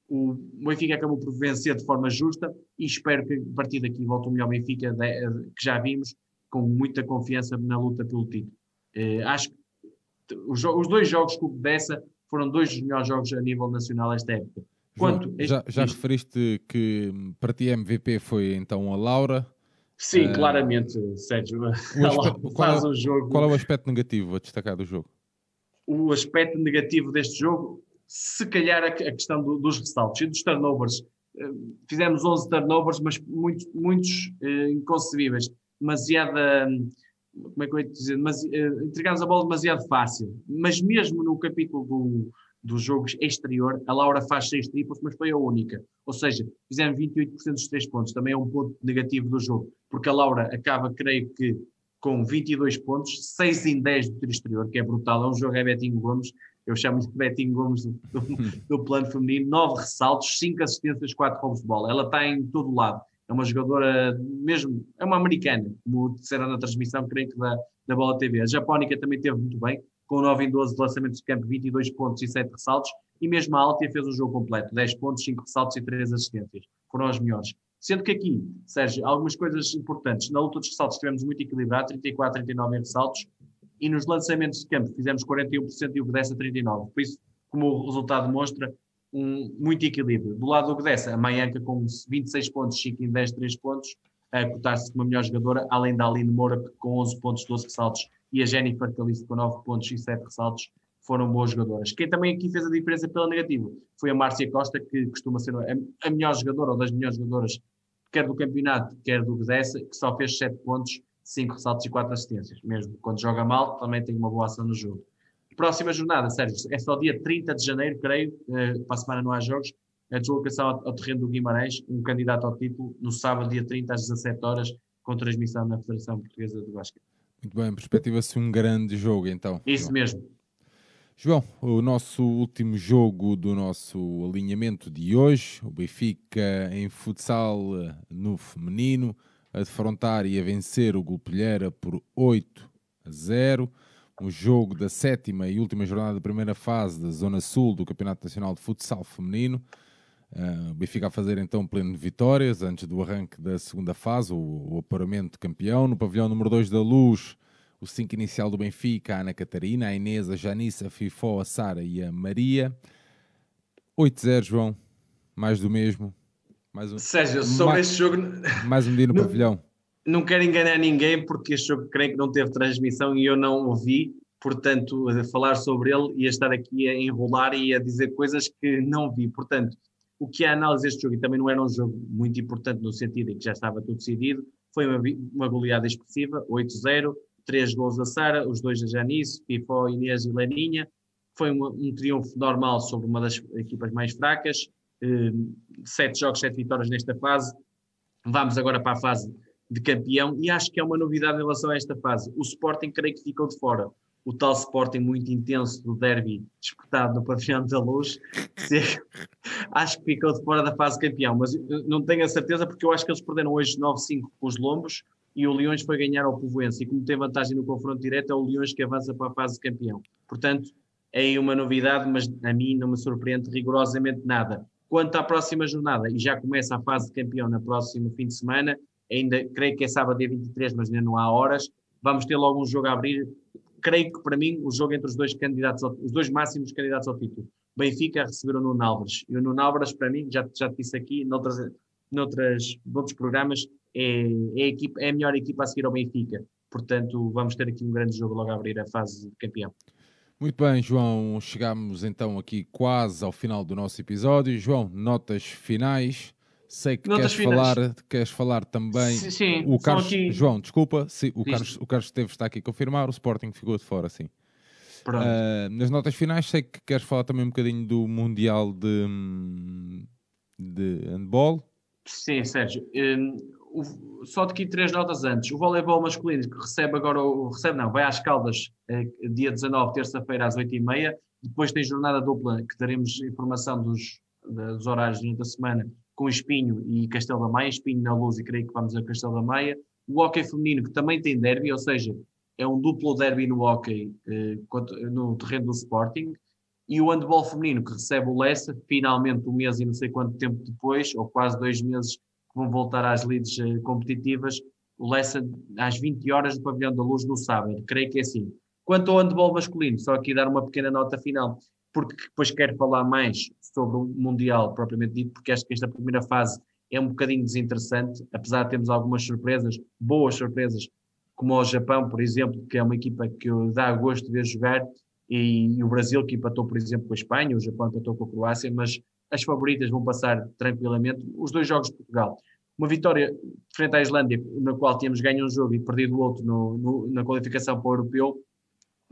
O Benfica acabou por vencer de forma justa e espero que a partir daqui volte o melhor Benfica que já vimos, com muita confiança na luta pelo título. Eh, acho que os, os, dois jogos que dessa foram dois dos melhores jogos a nível nacional esta época.
Quanto João, já, já referiste que para ti MVP foi então a Laura.
Sim, uh, claramente, Sérgio. [laughs]
Qual, é, um jogo... qual é o aspecto negativo a destacar do jogo?
O aspecto negativo deste jogo se calhar a, questão do, dos ressaltos e dos turnovers. Eh, fizemos 11 turnovers, mas muitos, muitos uh, inconcebíveis. Demasiada. Como é que eu ia dizer? Mas, uh, entregámos a bola demasiado fácil. Mas mesmo no capítulo do, dos jogos exterior, a Laura faz 6 triplos, mas foi a única. Ou seja, fizemos 28% dos 3 pontos. Também é um ponto negativo do jogo, porque a Laura acaba, creio que, com 22 pontos, 6 em 10 do tiro exterior, que é brutal. É um jogo é Betinho Gomes eu chamo de Betinho Gomes do, do, [laughs] do, plano feminino, nove ressaltos, cinco assistências, quatro roubos de bola. Ela está em todo lado. É uma jogadora mesmo, é uma americana, como disseram na transmissão, creio que da, da Bola TV. A Japónica também teve muito bem, com 9 em 12 de lançamentos de campo, 22 pontos e 7 ressaltos, e mesmo a Altia fez o jogo completo, 10 pontos, 5 ressaltos e 3 assistências. Foram as melhores. Sendo que aqui, Sérgio, algumas coisas importantes. Na luta dos ressaltos tivemos muito equilibrado, 34, 39 em ressaltos, e nos lançamentos de campo fizemos 41% e o Gdessa 39%. Por isso, como o resultado mostra, um, muito equilíbrio. Do lado do Gdessa, a Maianca com 26 pontos, 5 em 10, 3 pontos, a cotar-se como a melhor jogadora, além da Aline Moura com 11 pontos, 12 ressaltos, e a Jennifer Calisto com 9 pontos e 7 ressaltos, foram boas jogadoras. Quem também aqui fez a diferença pela negativa foi a Márcia Costa, que costuma ser a, a melhor jogadora, ou das melhores jogadoras, quer do campeonato, quer do Gdessa, que só fez 7 pontos 5 ressaltos e 4 assistências. Mesmo quando joga mal, também tem uma boa ação no jogo. Próxima jornada, Sérgio, é só dia 30 de janeiro, creio, eh, para a semana não há jogos, a deslocação ao, terreno do Guimarães, um candidato ao título, no sábado, dia 30, às 17 horas, com transmissão na Federação Portuguesa do Basquete.
Muito bem, perspectiva-se um grande jogo, então.
Isso João. mesmo.
João, o nosso último jogo do nosso alinhamento de hoje, o Benfica em futsal eh, no feminino, a defrontar e a vencer o Gulpilheira por 8 a 0. Um jogo da sétima e última jornada da primeira fase da Zona Sul do Campeonato Nacional de Futsal Feminino. Uh, o Benfica a fazer então pleno de vitórias antes do arranque da segunda fase, o, o aparamento de campeão. No pavilhão número 2 da Luz, o 5 inicial do Benfica, a Ana Catarina, a Inês, a Janice, a Fifó, a Sara e a Maria. 8-0, João. Mais do mesmo.
Mais um, Sérgio, mais, este jogo.
Mais um dia no pavilhão.
Não quero enganar ninguém, porque este jogo creio que não teve transmissão e eu não o vi. Portanto, falar sobre ele ia estar aqui a enrolar e a dizer coisas que não vi. Portanto, o que é a análise deste jogo, e também não era um jogo muito importante no sentido em que já estava tudo decidido, foi uma, uma goleada expressiva, 8-0, três gols da Sara, os dois da Janice, Fifó, Inês e Leninha. Foi um, um triunfo normal sobre uma das equipas mais fracas. Ehm, sete jogos, sete vitórias nesta fase. Vamos agora para a fase de campeão e acho que é uma novidade em relação a esta fase. O Sporting creio que ficou de fora. O tal Sporting muito intenso do derby disputado no pavilhão da luz, [laughs] acho que ficou de fora da fase campeão, mas não tenho a certeza porque eu acho que eles perderam hoje 9-5 com os Lombos e o Leões foi ganhar ao Povoense e como tem vantagem no confronto direto é o Leões que avança para a fase de campeão. Portanto, é uma novidade, mas a mim não me surpreende rigorosamente nada. Quanto à próxima jornada, e já começa a fase de campeão na próximo fim de semana, ainda creio que é sábado dia 23, mas ainda não há horas, vamos ter logo um jogo a abrir. Creio que para mim o jogo entre os dois candidatos, ao, os dois máximos candidatos ao título. Benfica receberam o Nuno Álvares. E o Nuno Álvares, para mim, já, já te disse aqui, noutras, noutras, noutros programas, é, é, a equipa, é a melhor equipa a seguir ao Benfica. Portanto, vamos ter aqui um grande jogo logo a abrir a fase de campeão.
Muito bem, João, chegamos então aqui quase ao final do nosso episódio. João, notas finais. Sei que queres falar, queres falar também.
Sim, sim
o Carlos, aqui... João, desculpa, sim, o, Carlos, o Carlos Esteves está aqui a confirmar, o Sporting ficou de fora, sim. Uh, nas notas finais, sei que queres falar também um bocadinho do Mundial de, de Handball.
Sim, Sérgio. Um, o, só de aqui três notas antes. O voleibol masculino que recebe agora, o, recebe não, vai às Caldas eh, dia 19, terça-feira às 8h30. Depois tem jornada dupla que teremos informação dos, dos horários durante a semana com Espinho e Castelo da Maia. Espinho na luz e creio que vamos a Castelo da Maia. O hockey feminino que também tem derby, ou seja, é um duplo derby no hockey eh, no terreno do Sporting. E o handball feminino que recebe o Lessa, finalmente um mês e não sei quanto tempo depois, ou quase dois meses vão voltar às leads uh, competitivas, o Lessa às 20 horas no Pavilhão da Luz no sábado. Creio que é assim. Quanto ao handball masculino, só aqui dar uma pequena nota final, porque depois quero falar mais sobre o Mundial propriamente dito, porque acho que esta primeira fase é um bocadinho desinteressante, apesar de termos algumas surpresas, boas surpresas, como o Japão, por exemplo, que é uma equipa que dá gosto de ver jogar, e, o Brasil, que empatou, por exemplo, com a Espanha, o Japão empatou com a Croácia, mas as favoritas vão passar tranquilamente. Os dois jogos de Portugal. Uma vitória frente à Islândia, na qual tínhamos ganho um jogo e perdido o outro no, no, na qualificação para o Europeu,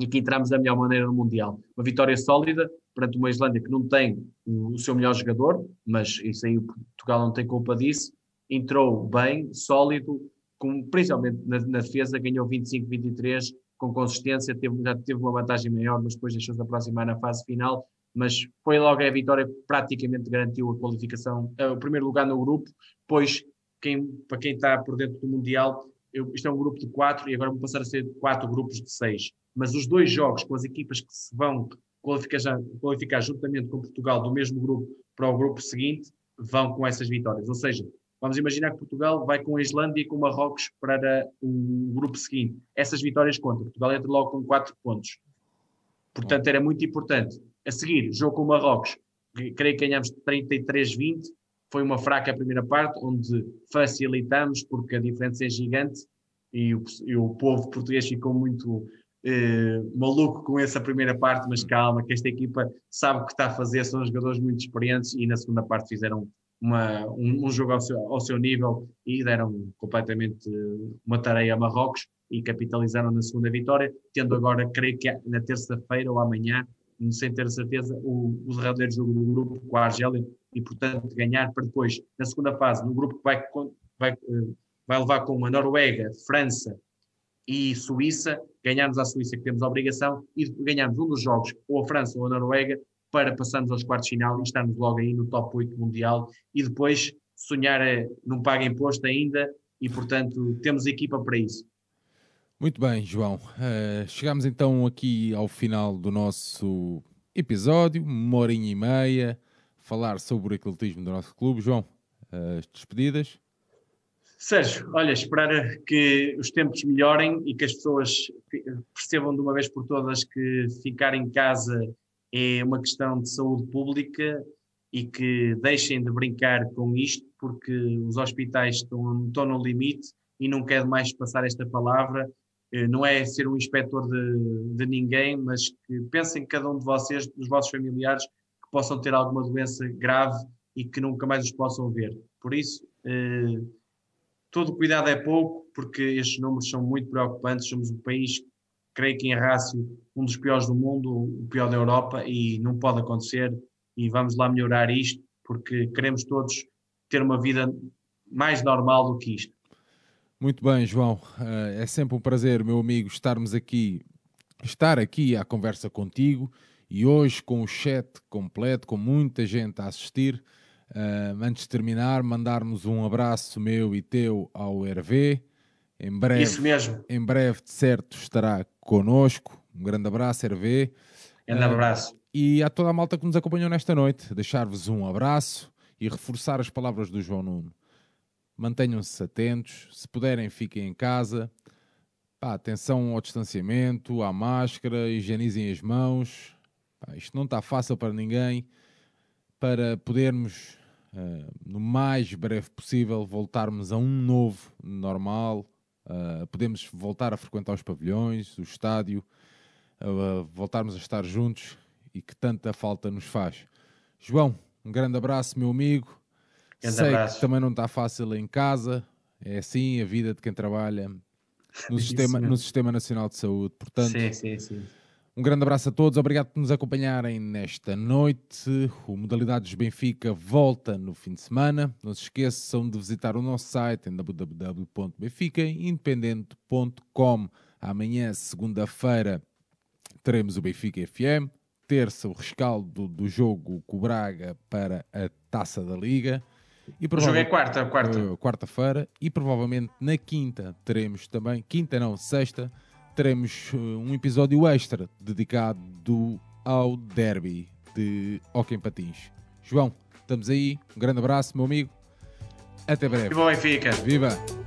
e que entramos da melhor maneira no Mundial. Uma vitória sólida perante uma Islândia que não tem o, seu melhor jogador, mas isso aí o Portugal não tem culpa disso. Entrou bem, sólido, com, principalmente na, na defesa, ganhou 25-23 com consistência, teve, já teve uma vantagem maior, mas depois deixou-se aproximar na fase final mas foi logo a vitória que praticamente garantiu a qualificação, uh, o primeiro lugar no grupo, pois quem, para quem está por dentro do Mundial, eu, isto é um grupo de quatro e agora vão passar a ser quatro grupos de seis. Mas os dois jogos com as equipas que se vão qualificar, qualificar juntamente com Portugal do mesmo grupo para o grupo seguinte vão com essas vitórias. Ou seja, vamos imaginar que Portugal vai com a Islândia e com o Marrocos para o grupo seguinte. Essas vitórias contam. Portugal entra logo com quatro pontos. Portanto, era muito importante a seguir, jogo com o Marrocos, creio que ganhamos 33-20. Foi uma fraca primeira parte, onde facilitamos, porque a diferença é gigante e o, e o povo português ficou muito eh, maluco com essa primeira parte. Mas calma, que esta equipa sabe o que está a fazer, são jogadores muito experientes e na segunda parte fizeram uma, um, um, jogo ao seu, ao seu, nível e deram completamente uma tarefa a Marrocos e capitalizaram na segunda vitória, tendo agora, creio que na terça-feira ou amanhã, sem ter certeza, o, o derradeiro jogo do grupo com a Argélia e, portanto, ganhar para depois, na segunda fase, no grupo que vai, vai, eh, vai levar com a Noruega, França e Suíça, ganharmos a Suíça, que temos a obrigação, e ganharmos um dos jogos, ou a França ou a Noruega, para passarmos aos quartos de final e estarmos logo aí no top 8 mundial e depois sonhar é, não paga imposto ainda e, portanto, temos equipa para isso.
Muito bem, João. Uh, chegamos então aqui ao final do nosso episódio, uma horinha e meia, falar sobre o atletismo do nosso clube. João, uh, as despedidas.
Sérgio, olha, esperar que os tempos melhorem e que as pessoas percebam de uma vez por todas que ficar em casa é uma questão de saúde pública e que deixem de brincar com isto, porque os hospitais estão, estão no limite e não quero mais passar esta palavra eh, não é ser um inspetor de, de ninguém, mas que pensem cada um de vocês, dos vossos familiares, que possam ter alguma doença grave e que nunca mais os possam ver. Por isso, eh, todo cuidado é pouco, porque estes números são muito preocupantes. Somos um país, creio que em rácio, um dos piores do mundo, o pior da Europa, e não pode acontecer. E vamos lá melhorar isto, porque queremos todos ter uma vida mais normal do que isto.
Muito bem, João. Eh, é sempre um prazer, meu amigo, estarmos aqui, estar aqui à conversa contigo e hoje com o chat completo, com muita gente a assistir. Uh, antes de terminar, mandarmos um abraço meu e teu ao Hervé. Em breve,
Isso mesmo.
Em breve, de certo, estará connosco. Um grande abraço, Hervé.
Grande uh, abraço.
E a toda a malta que nos acompanhou nesta noite, deixar-vos um abraço e reforçar as palavras do João Nuno mantenham-se atentos, se puderem, fiquem em casa. Pá, atenção ao distanciamento, à máscara, higienizem as mãos. Pá, isto não está fácil para ninguém. Para podermos, uh, no mais breve possível, voltarmos a um novo normal. Uh, podemos voltar a frequentar os pavilhões, o estádio, a voltarmos a estar juntos e que tanta falta nos faz. João, um grande abraço, meu amigo.
Grande
Sei
abraço.
que também não está fácil em casa, é assim a vida de quem trabalha no, [laughs] sistema,
mesmo.
no Sistema Nacional de Saúde. Portanto,
Sim, sim, sim.
Um grande abraço a todos, obrigado por nos acompanharem nesta noite. O Modalidades Benfica volta no fim de semana. Não se esqueçam de visitar o nosso site em www.benficaindependente.com. Amanhã, segunda-feira, teremos o Benfica FM. Terça, o rescaldo do jogo com o Braga para a Taça da Liga. E
O jogo é quarta, quarta.
Uh, quarta-feira e provavelmente na quinta teremos também, quinta não, sexta, teremos uh, um episódio extra dedicado ao derby de Hockey em Patins. João, estamos aí, um grande abraço, meu amigo, até breve.
E bom Benfica.
Viva!